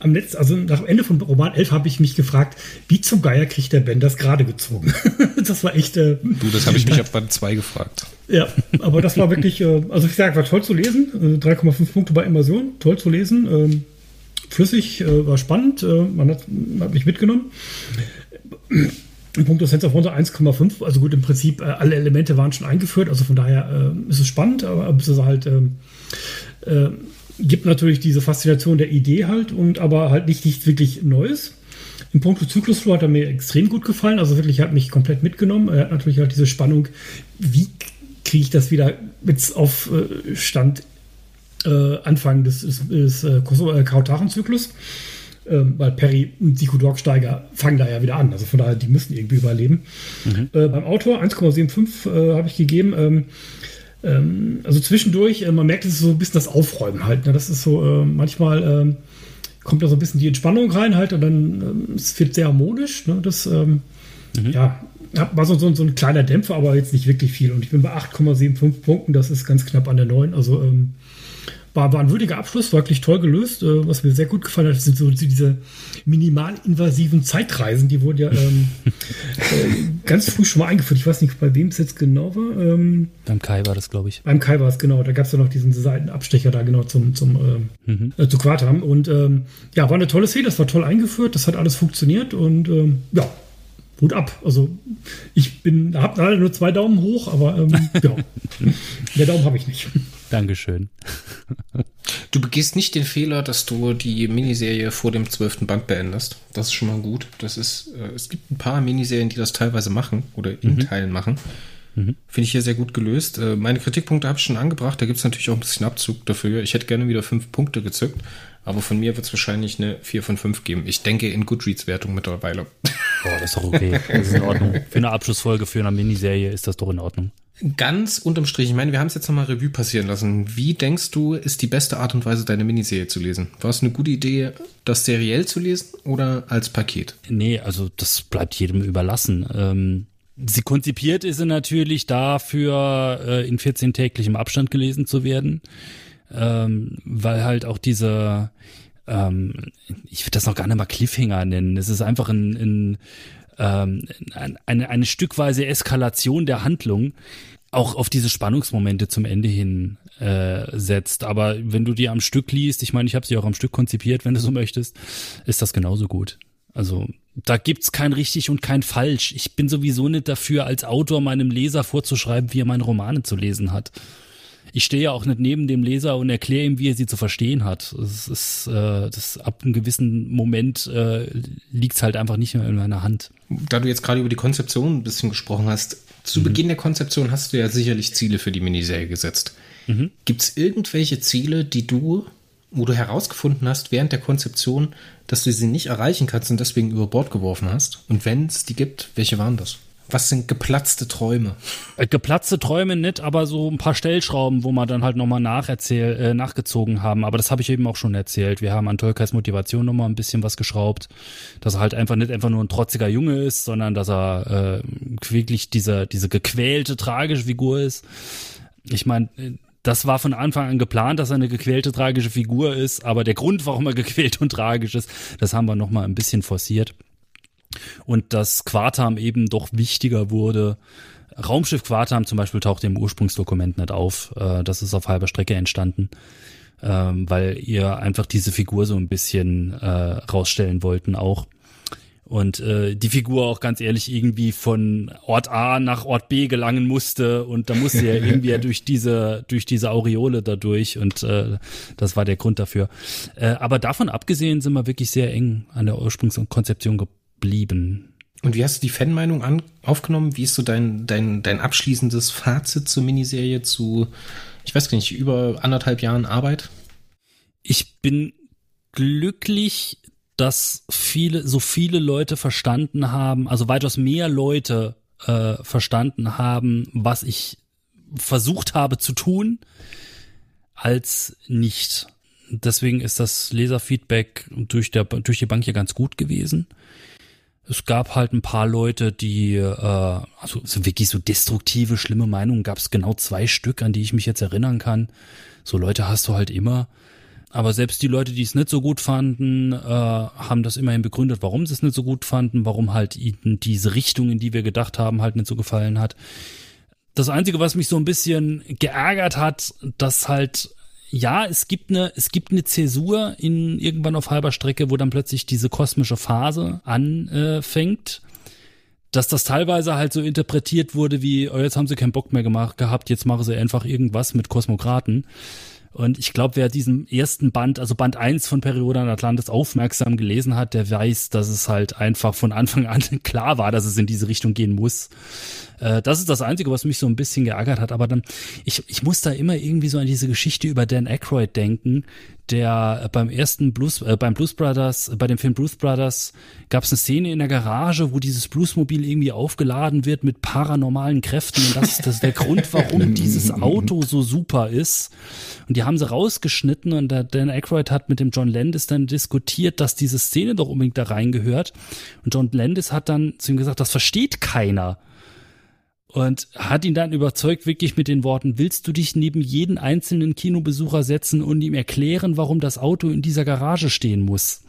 C: am letzten, also nach dem Ende von Roman 11 habe ich mich gefragt, wie zum Geier kriegt der Ben das gerade gezogen? das war echt, äh,
A: Du, das habe ich mich ab Band 2 gefragt.
C: ja, aber das war wirklich, äh, also ich sage, war toll zu lesen, äh, 3,5 Punkte bei Immersion, toll zu lesen. Ähm, flüssig, äh, war spannend, äh, man hat, hat mich mitgenommen. Im Punkt Sense of Wonder 1,5, also gut, im Prinzip äh, alle Elemente waren schon eingeführt, also von daher äh, ist es spannend, aber es ist halt, ähm, äh, gibt natürlich diese Faszination der Idee halt und aber halt nicht nichts wirklich Neues. Im Punkt Zyklusflow hat er mir extrem gut gefallen, also wirklich hat mich komplett mitgenommen. Er hat natürlich halt diese Spannung, wie kriege ich das wieder mit auf äh, Stand äh, Anfang des, des, des äh, Kautaren-Zyklus. Ähm, weil Perry und die Dogsteiger fangen da ja wieder an. Also von daher, die müssen irgendwie überleben. Mhm. Äh, beim Autor 1,75 äh, habe ich gegeben. Ähm, ähm, also zwischendurch, äh, man merkt, es ist so ein bisschen das Aufräumen halt. Ne? Das ist so, äh, manchmal ähm, kommt da so ein bisschen die Entspannung rein halt und dann ähm, es wird sehr harmonisch. Ne? Das, ähm, mhm. ja, war so, so, so, ein kleiner Dämpfer, aber jetzt nicht wirklich viel. Und ich bin bei 8,75 Punkten, das ist ganz knapp an der 9. Also ähm, war, war ein würdiger Abschluss, wirklich toll gelöst. Äh, was mir sehr gut gefallen hat, sind so diese minimalinvasiven Zeitreisen. Die wurden ja ähm, äh, ganz früh schon mal eingeführt. Ich weiß nicht, bei wem es jetzt genau war. Ähm,
B: beim Kai war das, glaube ich.
C: Beim Kai war es, genau. Da gab es ja noch diesen Seitenabstecher da genau zum, zum äh, mhm. äh, zu Quartam. Und ähm, ja, war eine tolle Szene. Das war toll eingeführt. Das hat alles funktioniert. Und ähm, ja, Hut ab. Also ich bin, habe leider nur zwei Daumen hoch, aber ähm, ja, der Daumen habe ich nicht.
B: Dankeschön.
A: Du begehst nicht den Fehler, dass du die Miniserie vor dem zwölften Band beendest. Das ist schon mal gut. Das ist, äh, es gibt ein paar Miniserien, die das teilweise machen oder in mhm. Teilen machen. Mhm. Finde ich hier sehr gut gelöst. Äh, meine Kritikpunkte habe ich schon angebracht. Da gibt es natürlich auch ein bisschen Abzug dafür. Ich hätte gerne wieder fünf Punkte gezückt. Aber von mir wird es wahrscheinlich eine 4 von 5 geben. Ich denke in Goodreads-Wertung mittlerweile.
B: Boah, das ist doch okay. Das ist in Ordnung. Für eine Abschlussfolge, für eine Miniserie ist das doch in Ordnung.
A: Ganz unterm Strich, ich meine, wir haben es jetzt nochmal Revue passieren lassen. Wie denkst du, ist die beste Art und Weise, deine Miniserie zu lesen? War es eine gute Idee, das seriell zu lesen oder als Paket?
B: Nee, also das bleibt jedem überlassen. Ähm, sie konzipiert ist sie natürlich dafür, äh, in 14-täglichem Abstand gelesen zu werden ähm, weil halt auch diese, ähm, ich würde das noch gar nicht mal Cliffhanger nennen. Es ist einfach ein, ein, ähm, eine, eine stückweise Eskalation der Handlung auch auf diese Spannungsmomente zum Ende hin äh, setzt. Aber wenn du die am Stück liest, ich meine, ich habe sie auch am Stück konzipiert, wenn du so möchtest, ist das genauso gut. Also da gibt's kein richtig und kein falsch. Ich bin sowieso nicht dafür, als Autor meinem Leser vorzuschreiben, wie er meine Romane zu lesen hat ich stehe ja auch nicht neben dem Leser und erkläre ihm, wie er sie zu verstehen hat. Das ist, äh, das ab einem gewissen Moment äh, liegt es halt einfach nicht mehr in meiner Hand.
A: Da du jetzt gerade über die Konzeption ein bisschen gesprochen hast, zu mhm. Beginn der Konzeption hast du ja sicherlich Ziele für die Miniserie gesetzt. Mhm. Gibt es irgendwelche Ziele, die du, wo du herausgefunden hast während der Konzeption, dass du sie nicht erreichen kannst und deswegen über Bord geworfen hast? Und wenn es die gibt, welche waren das? Was sind geplatzte Träume?
B: Äh, geplatzte Träume nicht, aber so ein paar Stellschrauben, wo wir dann halt nochmal nacherzähl, äh, nachgezogen haben. Aber das habe ich eben auch schon erzählt. Wir haben an Tolkais Motivation nochmal ein bisschen was geschraubt. Dass er halt einfach nicht einfach nur ein trotziger Junge ist, sondern dass er äh, wirklich diese, diese gequälte, tragische Figur ist. Ich meine, das war von Anfang an geplant, dass er eine gequälte, tragische Figur ist. Aber der Grund, warum er gequält und tragisch ist, das haben wir nochmal ein bisschen forciert und dass Quartam eben doch wichtiger wurde. Raumschiff Quartam zum Beispiel taucht im Ursprungsdokument nicht auf. Äh, das ist auf halber Strecke entstanden, ähm, weil ihr einfach diese Figur so ein bisschen äh, rausstellen wollten auch. Und äh, die Figur auch ganz ehrlich irgendwie von Ort A nach Ort B gelangen musste und da musste er irgendwie durch diese durch diese Aureole dadurch und das war der Grund dafür. Aber davon abgesehen sind wir wirklich sehr eng an der Ursprungskonzeption geblieben.
A: Und wie hast du die Fanmeinung an, aufgenommen? Wie ist so dein, dein, dein abschließendes Fazit zur Miniserie zu, ich weiß gar nicht, über anderthalb Jahren Arbeit?
B: Ich bin glücklich, dass viele, so viele Leute verstanden haben, also weitaus mehr Leute äh, verstanden haben, was ich versucht habe zu tun, als nicht. Deswegen ist das Leserfeedback durch, der, durch die Bank hier ganz gut gewesen es gab halt ein paar Leute, die, äh, also so wirklich so destruktive, schlimme Meinungen gab es genau zwei Stück, an die ich mich jetzt erinnern kann. So Leute hast du halt immer. Aber selbst die Leute, die es nicht so gut fanden, äh, haben das immerhin begründet, warum sie es nicht so gut fanden, warum halt ihnen diese Richtung, in die wir gedacht haben, halt nicht so gefallen hat. Das Einzige, was mich so ein bisschen geärgert hat, dass halt ja, es gibt eine, es gibt eine Zäsur in irgendwann auf halber Strecke, wo dann plötzlich diese kosmische Phase anfängt. Dass das teilweise halt so interpretiert wurde wie, oh, jetzt haben sie keinen Bock mehr gemacht gehabt, jetzt machen sie einfach irgendwas mit Kosmokraten. Und ich glaube, wer diesen ersten Band, also Band 1 von Periode an Atlantis aufmerksam gelesen hat, der weiß, dass es halt einfach von Anfang an klar war, dass es in diese Richtung gehen muss. Äh, das ist das Einzige, was mich so ein bisschen geärgert hat. Aber dann, ich, ich muss da immer irgendwie so an diese Geschichte über Dan Aykroyd denken, der beim ersten Blues, äh, beim Blues Brothers, bei dem Film Blues Brothers gab es eine Szene in der Garage, wo dieses Bluesmobil irgendwie aufgeladen wird mit paranormalen Kräften und das ist das der Grund, warum dieses Auto so super ist. Und die haben sie rausgeschnitten und der Dan Aykroyd hat mit dem John Landis dann diskutiert, dass diese Szene doch unbedingt da reingehört. Und John Landis hat dann zu ihm gesagt, das versteht keiner und hat ihn dann überzeugt, wirklich mit den Worten, willst du dich neben jeden einzelnen Kinobesucher setzen und ihm erklären, warum das Auto in dieser Garage stehen muss?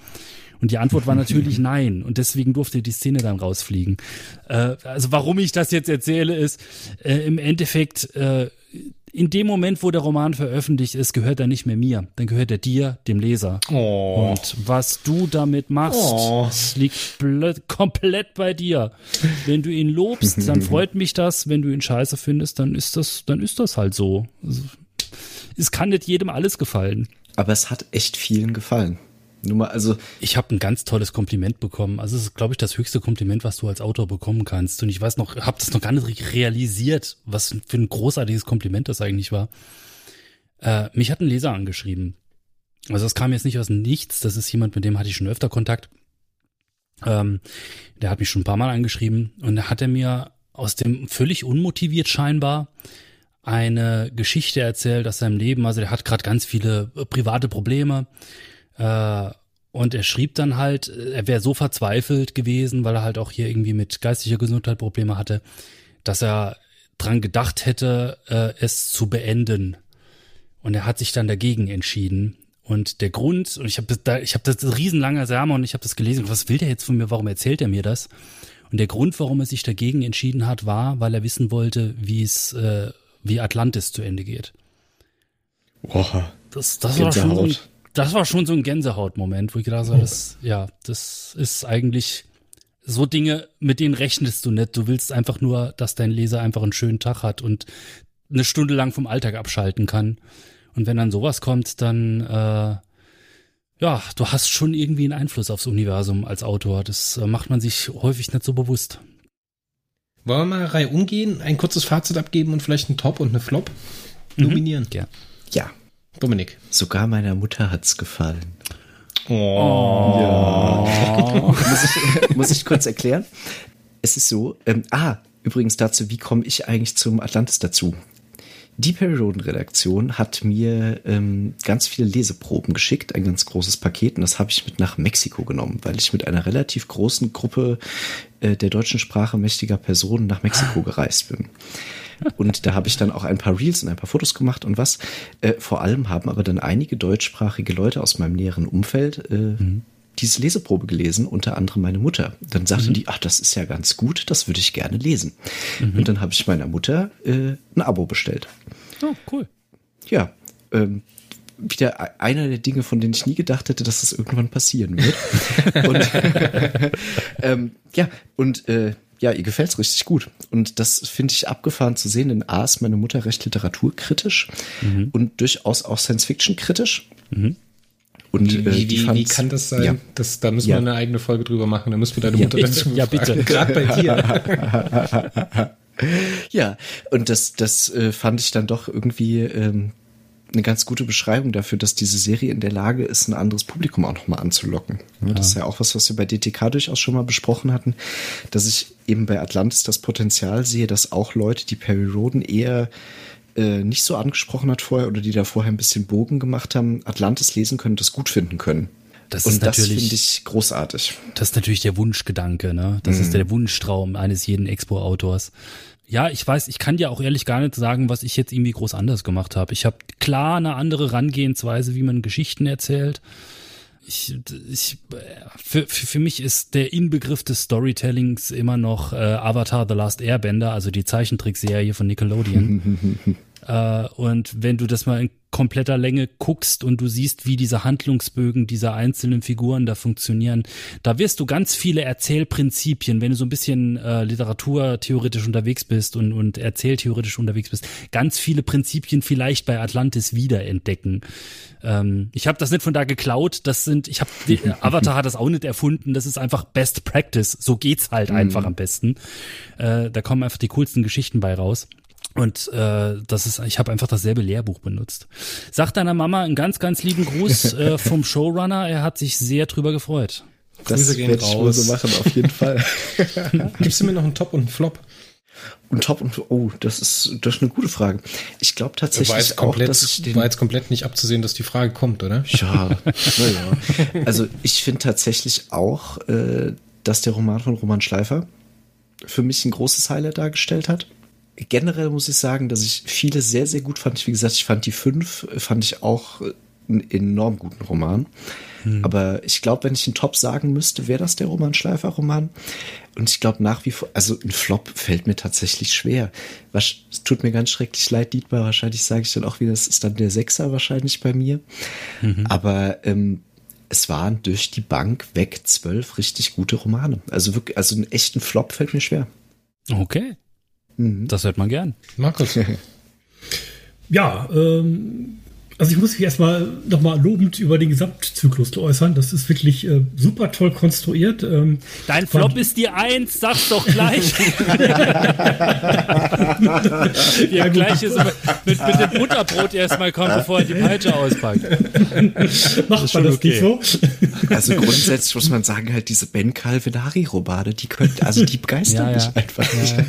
B: Und die Antwort war natürlich nein. Und deswegen durfte die Szene dann rausfliegen. Äh, also warum ich das jetzt erzähle, ist äh, im Endeffekt, äh, in dem Moment, wo der Roman veröffentlicht ist, gehört er nicht mehr mir. Dann gehört er dir, dem Leser. Oh. Und was du damit machst, oh. liegt komplett bei dir. Wenn du ihn lobst, dann freut mich das. Wenn du ihn scheiße findest, dann ist das, dann ist das halt so. Es kann nicht jedem alles gefallen.
D: Aber es hat echt vielen gefallen. Nur mal, also
B: ich habe ein ganz tolles Kompliment bekommen. Also es ist, glaube ich, das höchste Kompliment, was du als Autor bekommen kannst. Und ich weiß noch, habe das noch gar nicht realisiert, was für ein großartiges Kompliment das eigentlich war. Äh, mich hat ein Leser angeschrieben. Also das kam jetzt nicht aus nichts. Das ist jemand, mit dem hatte ich schon öfter Kontakt. Ähm, der hat mich schon ein paar Mal angeschrieben und da hat er mir aus dem völlig unmotiviert scheinbar eine Geschichte erzählt aus seinem Leben. Also der hat gerade ganz viele äh, private Probleme äh, und er schrieb dann halt, er wäre so verzweifelt gewesen, weil er halt auch hier irgendwie mit geistiger Gesundheit Probleme hatte, dass er dran gedacht hätte, äh, es zu beenden. Und er hat sich dann dagegen entschieden. Und der Grund, und ich habe das, da, ich habe das, das riesenlanger Sermon und ich habe das gelesen. Was will der jetzt von mir? Warum erzählt er mir das? Und der Grund, warum er sich dagegen entschieden hat, war, weil er wissen wollte, wie es, äh, wie Atlantis zu Ende geht.
D: Boah.
B: Das, das war schon das war schon so ein Gänsehautmoment, wo ich gedacht habe, oh. das, ja, das ist eigentlich so Dinge, mit denen rechnest du nicht. Du willst einfach nur, dass dein Leser einfach einen schönen Tag hat und eine Stunde lang vom Alltag abschalten kann. Und wenn dann sowas kommt, dann äh, ja, du hast schon irgendwie einen Einfluss aufs Universum als Autor. Das äh, macht man sich häufig nicht so bewusst.
A: Wollen wir mal Reihe umgehen, ein kurzes Fazit abgeben und vielleicht einen Top und eine Flop mhm. nominieren?
D: Ja. Ja.
A: Dominik.
D: Sogar meiner Mutter hat's gefallen.
A: Oh.
D: Ja. muss, ich, muss ich kurz erklären? Es ist so, ähm, ah, übrigens dazu, wie komme ich eigentlich zum Atlantis dazu? Die Perry Roden Redaktion hat mir ähm, ganz viele Leseproben geschickt, ein ganz großes Paket, und das habe ich mit nach Mexiko genommen, weil ich mit einer relativ großen Gruppe äh, der deutschen Sprache mächtiger Personen nach Mexiko gereist bin. Und da habe ich dann auch ein paar Reels und ein paar Fotos gemacht und was. Äh, vor allem haben aber dann einige deutschsprachige Leute aus meinem näheren Umfeld äh, mhm. diese Leseprobe gelesen, unter anderem meine Mutter. Dann sagten mhm. die, ach, das ist ja ganz gut, das würde ich gerne lesen. Mhm. Und dann habe ich meiner Mutter äh, ein Abo bestellt.
B: Oh, cool.
D: Ja, ähm, wieder einer der Dinge, von denen ich nie gedacht hätte, dass das irgendwann passieren wird. und ähm, ja, und äh, ja, ihr gefällt's richtig gut. Und das finde ich abgefahren zu sehen, denn A ist meine Mutter recht literaturkritisch mhm. und durchaus auch Science-Fiction-kritisch. Mhm.
A: Und wie, äh, wie, wie, wie, kann das sein? Ja. Das, da müssen ja. wir eine eigene Folge drüber machen. Da müssen wir deine
B: ja,
A: Mutter
B: bitte. dazu Ja, bitte.
A: Gerade bei dir.
D: ja, und das, das äh, fand ich dann doch irgendwie ähm, eine ganz gute Beschreibung dafür, dass diese Serie in der Lage ist, ein anderes Publikum auch nochmal anzulocken. Ja. Das ist ja auch was, was wir bei DTK durchaus schon mal besprochen hatten, dass ich eben bei Atlantis das Potenzial sehe, dass auch Leute, die Perry Roden eher äh, nicht so angesprochen hat vorher oder die da vorher ein bisschen Bogen gemacht haben, Atlantis lesen können, das gut finden können.
B: Das und das finde
D: ich großartig.
B: Das ist natürlich der Wunschgedanke, ne? Das mhm. ist der Wunschtraum eines jeden Expo-Autors. Ja, ich weiß, ich kann dir auch ehrlich gar nicht sagen, was ich jetzt irgendwie groß anders gemacht habe. Ich habe klar eine andere Rangehensweise, wie man Geschichten erzählt. Ich, ich, für, für mich ist der Inbegriff des Storytellings immer noch äh, Avatar The Last Airbender, also die Zeichentrickserie von Nickelodeon. Äh, und wenn du das mal in kompletter Länge guckst und du siehst, wie diese Handlungsbögen dieser einzelnen Figuren da funktionieren, da wirst du ganz viele Erzählprinzipien, wenn du so ein bisschen äh, literaturtheoretisch unterwegs bist und, und erzähltheoretisch unterwegs bist, ganz viele Prinzipien vielleicht bei Atlantis wiederentdecken. Ähm, ich habe das nicht von da geklaut, das sind, ich habe, Avatar hat das auch nicht erfunden, das ist einfach Best Practice, so geht's halt mhm. einfach am besten. Äh, da kommen einfach die coolsten Geschichten bei raus. Und äh, das ist, ich habe einfach dasselbe Lehrbuch benutzt. Sag deiner Mama einen ganz, ganz lieben Gruß äh, vom Showrunner. Er hat sich sehr drüber gefreut.
D: Das Grüße gehen raus. Ich wohl so machen, auf jeden Fall.
A: Gibst du mir noch einen Top und einen Flop?
D: Und Top und oh, das ist das ist eine gute Frage. Ich glaube tatsächlich war
A: jetzt komplett, auch, dass ich den war jetzt komplett nicht abzusehen, dass die Frage kommt, oder?
D: Ja, naja. Also ich finde tatsächlich auch, äh, dass der Roman von Roman Schleifer für mich ein großes Highlight dargestellt hat generell muss ich sagen, dass ich viele sehr, sehr gut fand. Wie gesagt, ich fand die fünf, fand ich auch einen enorm guten Roman. Hm. Aber ich glaube, wenn ich einen Top sagen müsste, wäre das der Roman Schleifer-Roman. Und ich glaube nach wie vor, also ein Flop fällt mir tatsächlich schwer. Was, es tut mir ganz schrecklich leid, Dietmar. Wahrscheinlich sage ich dann auch wieder, das ist dann der Sechser wahrscheinlich bei mir. Mhm. Aber ähm, es waren durch die Bank weg zwölf richtig gute Romane. Also wirklich, also einen echten Flop fällt mir schwer.
B: Okay. Mhm. Das hört man gern.
A: Markus.
C: ja, ähm, also ich muss mich erstmal nochmal lobend über den Gesamtzyklus äußern. Das ist wirklich äh, super toll konstruiert. Ähm,
B: Dein Flop ist die Eins, sag's doch gleich. ja, gleich ist mit, mit dem Butterbrot erstmal kommt, bevor er die Peitsche auspackt.
C: Macht man das okay. nicht so?
D: Also grundsätzlich muss man sagen, halt diese Ben Calvinari-Romane, die können, also die begeistern ja, mich ja. einfach nicht.
C: Ja.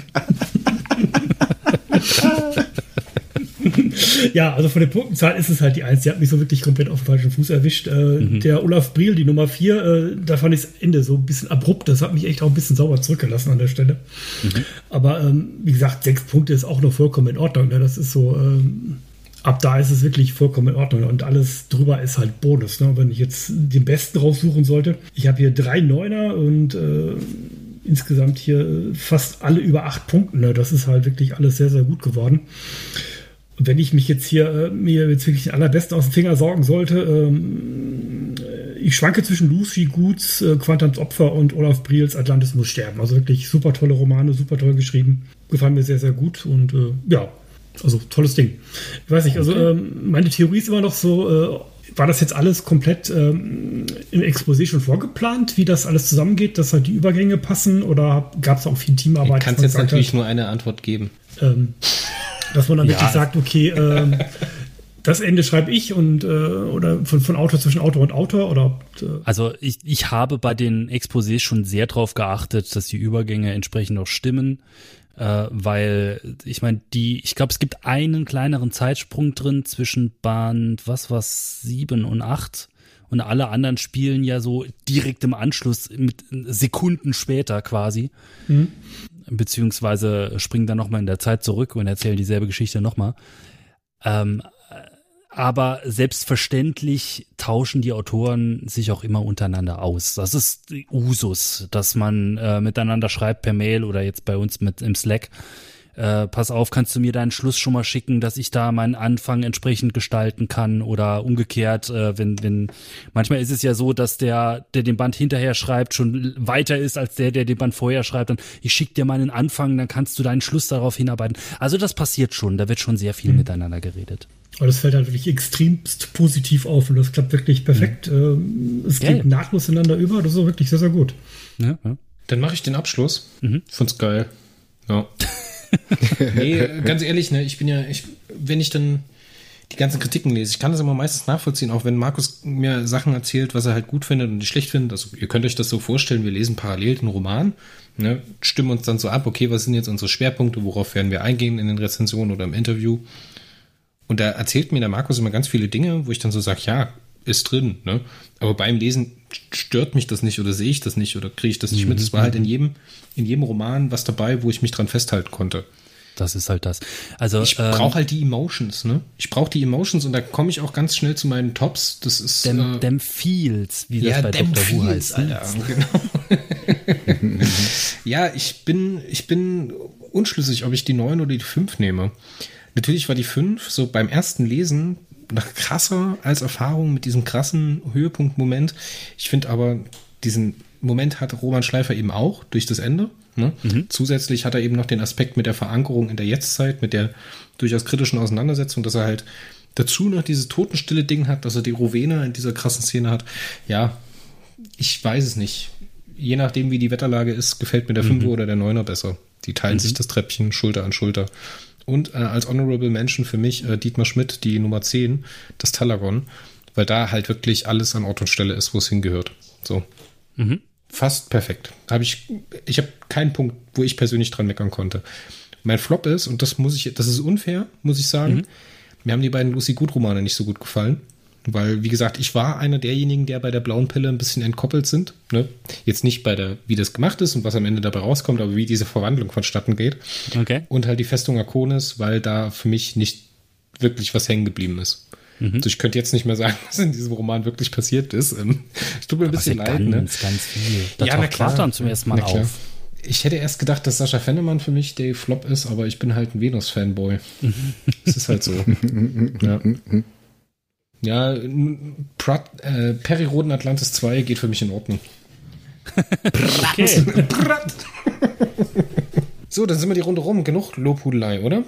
C: ja, also von der Punktenzahl ist es halt die Eins. Die hat mich so wirklich komplett auf den falschen Fuß erwischt. Äh, mhm. Der Olaf Briel, die Nummer vier, äh, da fand ich das Ende so ein bisschen abrupt. Das hat mich echt auch ein bisschen sauber zurückgelassen an der Stelle. Mhm. Aber ähm, wie gesagt, sechs Punkte ist auch noch vollkommen in Ordnung. Ne? Das ist so. Ähm, ab da ist es wirklich vollkommen in Ordnung und alles drüber ist halt Bonus. Ne? Wenn ich jetzt den besten raussuchen sollte, ich habe hier drei Neuner und äh, insgesamt hier fast alle über acht Punkte. Ne? Das ist halt wirklich alles sehr, sehr gut geworden wenn ich mich jetzt hier äh, mir jetzt wirklich den allerbesten aus dem Finger sorgen sollte, ähm, ich schwanke zwischen Lucy Goods, äh, Quantums Opfer und Olaf Briels Atlantis muss sterben. Also wirklich super tolle Romane, super toll geschrieben. Gefallen mir sehr, sehr gut und äh, ja, also tolles Ding. Ich weiß nicht, also ähm, meine Theorie ist immer noch so, äh, war das jetzt alles komplett ähm, im Exposé schon vorgeplant, wie das alles zusammengeht, dass halt die Übergänge passen oder gab es auch viel Teamarbeit?
A: Ich kann jetzt natürlich hat, nur eine Antwort geben.
C: Ähm, dass man dann ja. wirklich sagt, okay, äh, das Ende schreibe ich und äh, oder von, von Autor zwischen Autor und Autor oder
B: äh. also ich, ich habe bei den Exposés schon sehr darauf geachtet, dass die Übergänge entsprechend auch stimmen, äh, weil ich meine die ich glaube es gibt einen kleineren Zeitsprung drin zwischen Band was was sieben und acht und alle anderen spielen ja so direkt im Anschluss mit Sekunden später quasi. Mhm beziehungsweise springen dann nochmal in der Zeit zurück und erzählen dieselbe Geschichte nochmal. Ähm, aber selbstverständlich tauschen die Autoren sich auch immer untereinander aus. Das ist Usus, dass man äh, miteinander schreibt per Mail oder jetzt bei uns mit im Slack äh, pass auf, kannst du mir deinen Schluss schon mal schicken, dass ich da meinen Anfang entsprechend gestalten kann oder umgekehrt, äh, wenn, wenn, manchmal ist es ja so, dass der, der den Band hinterher schreibt, schon weiter ist als der, der den Band vorher schreibt und ich schicke dir meinen Anfang, dann kannst du deinen Schluss darauf hinarbeiten. Also das passiert schon, da wird schon sehr viel mhm. miteinander geredet.
C: Aber das fällt halt wirklich extremst positiv auf und das klappt wirklich perfekt. Mhm. Es geht ja, nahtlos ineinander über, das ist auch wirklich sehr, sehr gut.
A: Ja, ja. Dann mache ich den Abschluss. Mhm. Find's geil. Ja. nee, ganz ehrlich, ne, ich bin ja, ich, wenn ich dann die ganzen Kritiken lese, ich kann das immer meistens nachvollziehen, auch wenn Markus mir Sachen erzählt, was er halt gut findet und nicht schlecht findet. Also ihr könnt euch das so vorstellen, wir lesen parallel den Roman, ne, stimmen uns dann so ab, okay, was sind jetzt unsere Schwerpunkte, worauf werden wir eingehen in den Rezensionen oder im Interview. Und da erzählt mir der Markus immer ganz viele Dinge, wo ich dann so sage, ja, ist drin, ne? Aber beim Lesen stört mich das nicht oder sehe ich das nicht oder kriege ich das nicht mhm. mit. Es war halt in jedem, in jedem Roman was dabei, wo ich mich dran festhalten konnte.
B: Das ist halt das. Also
A: ich brauche ähm, halt die Emotions, ne? Ich brauche die Emotions und da komme ich auch ganz schnell zu meinen Tops. Das ist
B: dem, äh, dem Feels, wie ja, das bei Dr. Who heißt.
A: Alter, genau. ja, ich bin ich bin unschlüssig, ob ich die neun oder die fünf nehme. Natürlich war die 5 so beim ersten Lesen noch krasser als Erfahrung mit diesem krassen Höhepunktmoment. Ich finde aber, diesen Moment hat Roman Schleifer eben auch durch das Ende. Ne? Mhm. Zusätzlich hat er eben noch den Aspekt mit der Verankerung in der Jetztzeit, mit der durchaus kritischen Auseinandersetzung, dass er halt dazu noch dieses totenstille Ding hat, dass er die Rowena in dieser krassen Szene hat. Ja, ich weiß es nicht. Je nachdem, wie die Wetterlage ist, gefällt mir der mhm. oder der Neuner besser. Die teilen mhm. sich das Treppchen Schulter an Schulter. Und äh, als Honorable Mention für mich äh, Dietmar Schmidt, die Nummer 10, das Talagon, weil da halt wirklich alles an Ort und Stelle ist, wo es hingehört. So. Mhm. Fast perfekt. Habe ich, ich habe keinen Punkt, wo ich persönlich dran meckern konnte. Mein Flop ist, und das muss ich, das ist unfair, muss ich sagen. Mhm. Mir haben die beiden Lucy Good Romane nicht so gut gefallen. Weil, wie gesagt, ich war einer derjenigen, der bei der blauen Pille ein bisschen entkoppelt sind. Ne? Jetzt nicht bei der, wie das gemacht ist und was am Ende dabei rauskommt, aber wie diese Verwandlung vonstatten geht.
B: Okay.
A: Und halt die Festung Akonis, weil da für mich nicht wirklich was hängen geblieben ist. Mhm. Also ich könnte jetzt nicht mehr sagen, was in diesem Roman wirklich passiert ist. Ähm, es tut mir ein bisschen
B: ja
A: leid.
B: Ganz, ne? ganz viel.
A: Da ja, taucht
B: klar. dann zum ersten Mal auf.
A: Ich hätte erst gedacht, dass Sascha Fennemann für mich der Flop ist, aber ich bin halt ein Venus-Fanboy. Es ist halt so. ja. Ja, Prat, äh, Periroden Atlantis 2 geht für mich in Ordnung. okay. so, dann sind wir die Runde rum. Genug Lobhudelei, oder?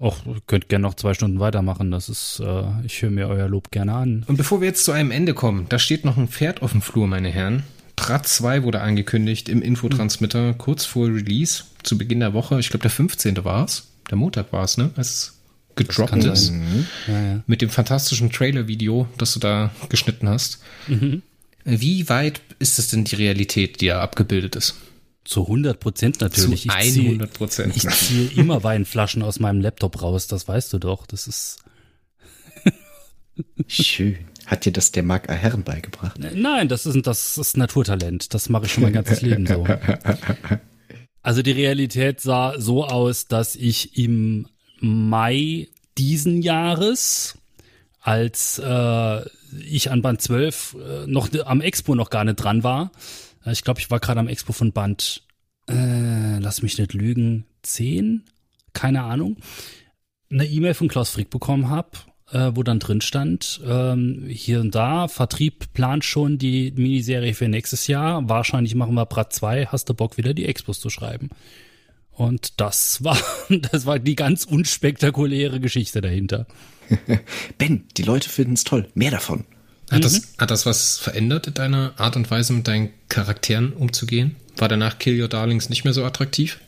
B: Och, ihr könnt gerne noch zwei Stunden weitermachen. Das ist, äh, ich höre mir euer Lob gerne an.
A: Und bevor wir jetzt zu einem Ende kommen, da steht noch ein Pferd auf dem Flur, meine Herren. Prat 2 wurde angekündigt im Infotransmitter kurz vor Release, zu Beginn der Woche. Ich glaube, der 15. war es. Der Montag war es, ne? Als gedroppt ist. Mhm. Ja, ja. Mit dem fantastischen Trailer-Video, das du da geschnitten hast. Mhm. Wie weit ist es denn die Realität, die da abgebildet ist?
B: Zu 100 Prozent natürlich.
A: Zu 100 Prozent.
B: Ich ziehe immer Weinflaschen aus meinem Laptop raus, das weißt du doch. Das ist.
D: Schön. Hat dir das der Marc Herren beigebracht?
B: Nein, das ist, das ist Naturtalent. Das mache ich schon mein ganzes Leben so. Also die Realität sah so aus, dass ich im Mai diesen Jahres, als äh, ich an Band 12 äh, noch am Expo noch gar nicht dran war. Äh, ich glaube, ich war gerade am Expo von Band, äh, lass mich nicht lügen, 10? Keine Ahnung. Eine E-Mail von Klaus Frick bekommen habe, äh, wo dann drin stand, ähm, hier und da, Vertrieb plant schon die Miniserie für nächstes Jahr. Wahrscheinlich machen wir Brat 2, hast du Bock, wieder die Expos zu schreiben. Und das war, das war die ganz unspektakuläre Geschichte dahinter.
D: Ben, die Leute finden es toll. Mehr davon.
A: Hat, mhm. das, hat das was verändert in deiner Art und Weise, mit deinen Charakteren umzugehen? War danach Kill Your Darlings nicht mehr so attraktiv?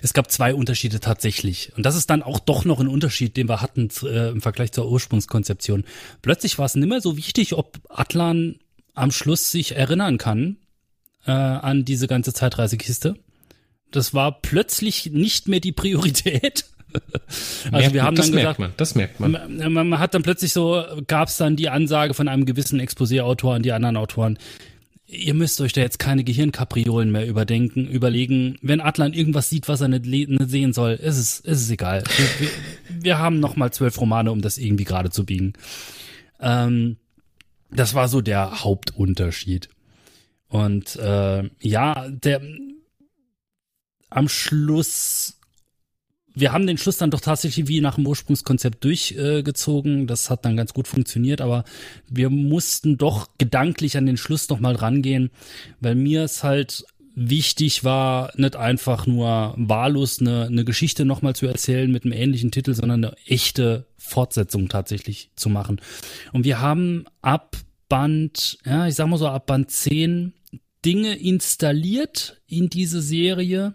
B: Es gab zwei Unterschiede tatsächlich. Und das ist dann auch doch noch ein Unterschied, den wir hatten äh, im Vergleich zur Ursprungskonzeption. Plötzlich war es nicht mehr so wichtig, ob Atlan am Schluss sich erinnern kann äh, an diese ganze Zeitreisekiste, das war plötzlich nicht mehr die Priorität.
A: also merkt, wir haben das dann merkt gesagt, man, das merkt man.
B: man. Man hat dann plötzlich so, gab es dann die Ansage von einem gewissen Exposé-Autor an die anderen Autoren, ihr müsst euch da jetzt keine Gehirnkapriolen mehr überdenken, überlegen. Wenn Atlan irgendwas sieht, was er nicht, nicht sehen soll, ist es, ist es egal. Wir, wir, wir haben noch mal zwölf Romane, um das irgendwie gerade zu biegen. Ähm, das war so der Hauptunterschied. Und äh, ja, der am Schluss wir haben den Schluss dann doch tatsächlich wie nach dem Ursprungskonzept durchgezogen. Äh, das hat dann ganz gut funktioniert, aber wir mussten doch gedanklich an den Schluss nochmal rangehen, weil mir es halt wichtig war, nicht einfach nur wahllos eine, eine Geschichte nochmal zu erzählen mit einem ähnlichen Titel, sondern eine echte Fortsetzung tatsächlich zu machen. Und wir haben ab Band, ja, ich sag mal so ab Band 10 Dinge installiert in diese Serie,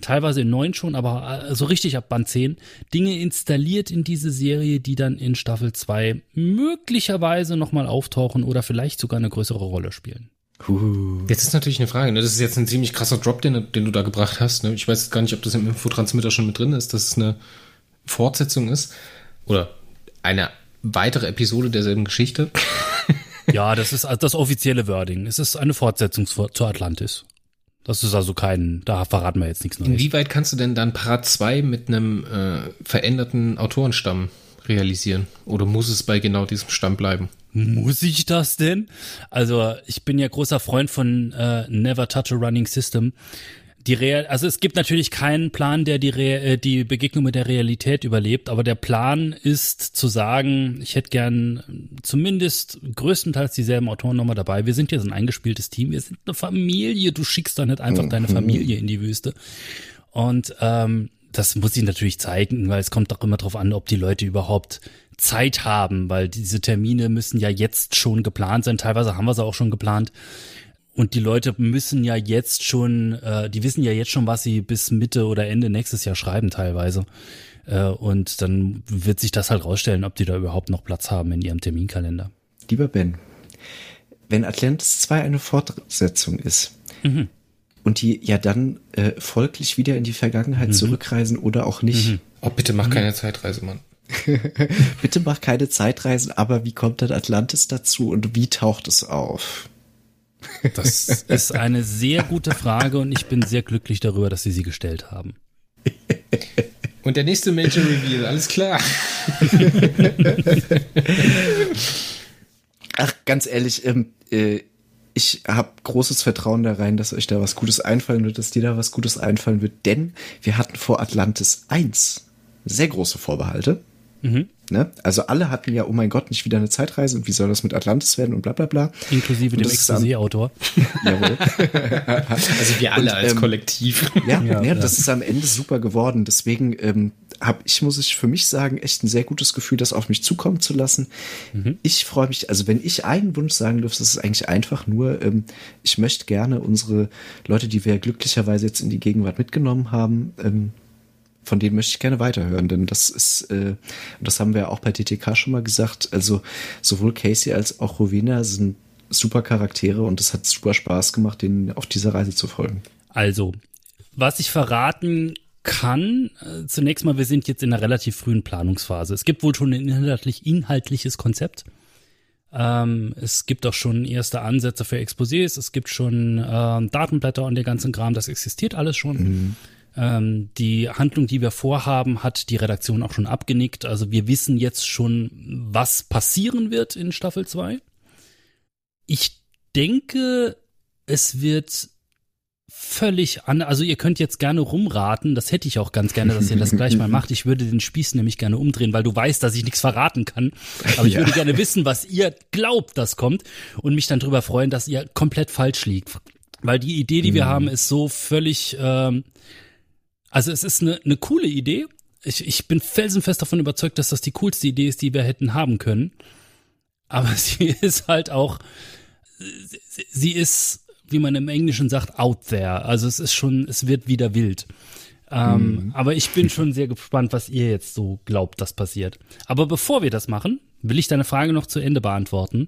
B: teilweise in neun schon, aber äh, so richtig ab Band 10, Dinge installiert in diese Serie, die dann in Staffel 2 möglicherweise nochmal auftauchen oder vielleicht sogar eine größere Rolle spielen.
A: Uh. Jetzt ist natürlich eine Frage, ne? das ist jetzt ein ziemlich krasser Drop, den, den du da gebracht hast. Ne? Ich weiß gar nicht, ob das im Infotransmitter schon mit drin ist, dass es eine Fortsetzung ist oder eine weitere Episode derselben Geschichte.
B: ja, das ist das offizielle Wording. Es ist eine Fortsetzung zu Atlantis. Das ist also kein, da verraten wir jetzt nichts
A: Neues. Inwieweit kannst du denn dann Part 2 mit einem äh, veränderten Autorenstamm realisieren? Oder muss es bei genau diesem Stamm bleiben?
B: Muss ich das denn? Also ich bin ja großer Freund von äh, Never Touch a Running System. Die Real, also es gibt natürlich keinen Plan, der die, Re äh, die Begegnung mit der Realität überlebt, aber der Plan ist zu sagen, ich hätte gern zumindest größtenteils dieselben Autoren nochmal dabei. Wir sind jetzt ein eingespieltes Team, wir sind eine Familie, du schickst doch nicht einfach deine Familie in die Wüste. Und ähm, das muss ich natürlich zeigen, weil es kommt doch immer darauf an, ob die Leute überhaupt Zeit haben, weil diese Termine müssen ja jetzt schon geplant sein. Teilweise haben wir sie auch schon geplant. Und die Leute müssen ja jetzt schon, äh, die wissen ja jetzt schon, was sie bis Mitte oder Ende nächstes Jahr schreiben teilweise. Äh, und dann wird sich das halt rausstellen, ob die da überhaupt noch Platz haben in ihrem Terminkalender.
D: Lieber Ben, wenn Atlantis 2 eine Fortsetzung ist mhm. und die ja dann äh, folglich wieder in die Vergangenheit mhm. zurückreisen oder auch nicht. Mhm.
A: Oh, bitte mach keine Zeitreise, Mann.
D: bitte mach keine Zeitreisen, aber wie kommt dann Atlantis dazu und wie taucht es auf?
B: Das ist eine sehr gute Frage und ich bin sehr glücklich darüber, dass Sie sie gestellt haben.
A: Und der nächste Major Reveal, alles klar.
D: Ach, ganz ehrlich, ähm, äh, ich habe großes Vertrauen da rein, dass euch da was Gutes einfallen wird, dass dir da was Gutes einfallen wird, denn wir hatten vor Atlantis 1 sehr große Vorbehalte. Mhm. Ne? Also alle hatten ja, oh mein Gott, nicht wieder eine Zeitreise und wie soll das mit Atlantis werden und bla bla bla.
B: Inklusive dem Exposé-Autor. Jawohl.
A: also wir alle und, als ähm, Kollektiv.
D: Ja, ja, ja, das ist am Ende super geworden. Deswegen ähm, habe ich, muss ich für mich sagen, echt ein sehr gutes Gefühl, das auf mich zukommen zu lassen. Mhm. Ich freue mich, also wenn ich einen Wunsch sagen dürfte, das ist eigentlich einfach nur, ähm, ich möchte gerne unsere Leute, die wir glücklicherweise jetzt in die Gegenwart mitgenommen haben, ähm, von denen möchte ich gerne weiterhören, denn das ist, äh, das haben wir auch bei DTK schon mal gesagt, also sowohl Casey als auch Rowena sind super Charaktere und es hat super Spaß gemacht, denen auf dieser Reise zu folgen.
B: Also, was ich verraten kann, äh, zunächst mal, wir sind jetzt in einer relativ frühen Planungsphase. Es gibt wohl schon ein inhaltlich, inhaltliches Konzept. Ähm, es gibt auch schon erste Ansätze für Exposés, es gibt schon äh, Datenblätter und der ganzen Kram, das existiert alles schon. Mhm. Ähm, die Handlung, die wir vorhaben, hat die Redaktion auch schon abgenickt. Also wir wissen jetzt schon, was passieren wird in Staffel 2. Ich denke, es wird völlig an, also ihr könnt jetzt gerne rumraten, das hätte ich auch ganz gerne, dass ihr das gleich mal macht. Ich würde den Spieß nämlich gerne umdrehen, weil du weißt, dass ich nichts verraten kann. Aber ich ja. würde gerne wissen, was ihr glaubt, das kommt und mich dann drüber freuen, dass ihr komplett falsch liegt. Weil die Idee, die wir mhm. haben, ist so völlig ähm, also es ist eine, eine coole Idee. Ich, ich bin felsenfest davon überzeugt, dass das die coolste Idee ist, die wir hätten haben können. Aber sie ist halt auch, sie ist, wie man im Englischen sagt, out there. Also es ist schon, es wird wieder wild. Ähm, mhm. Aber ich bin schon sehr gespannt, was ihr jetzt so glaubt, das passiert. Aber bevor wir das machen, will ich deine Frage noch zu Ende beantworten.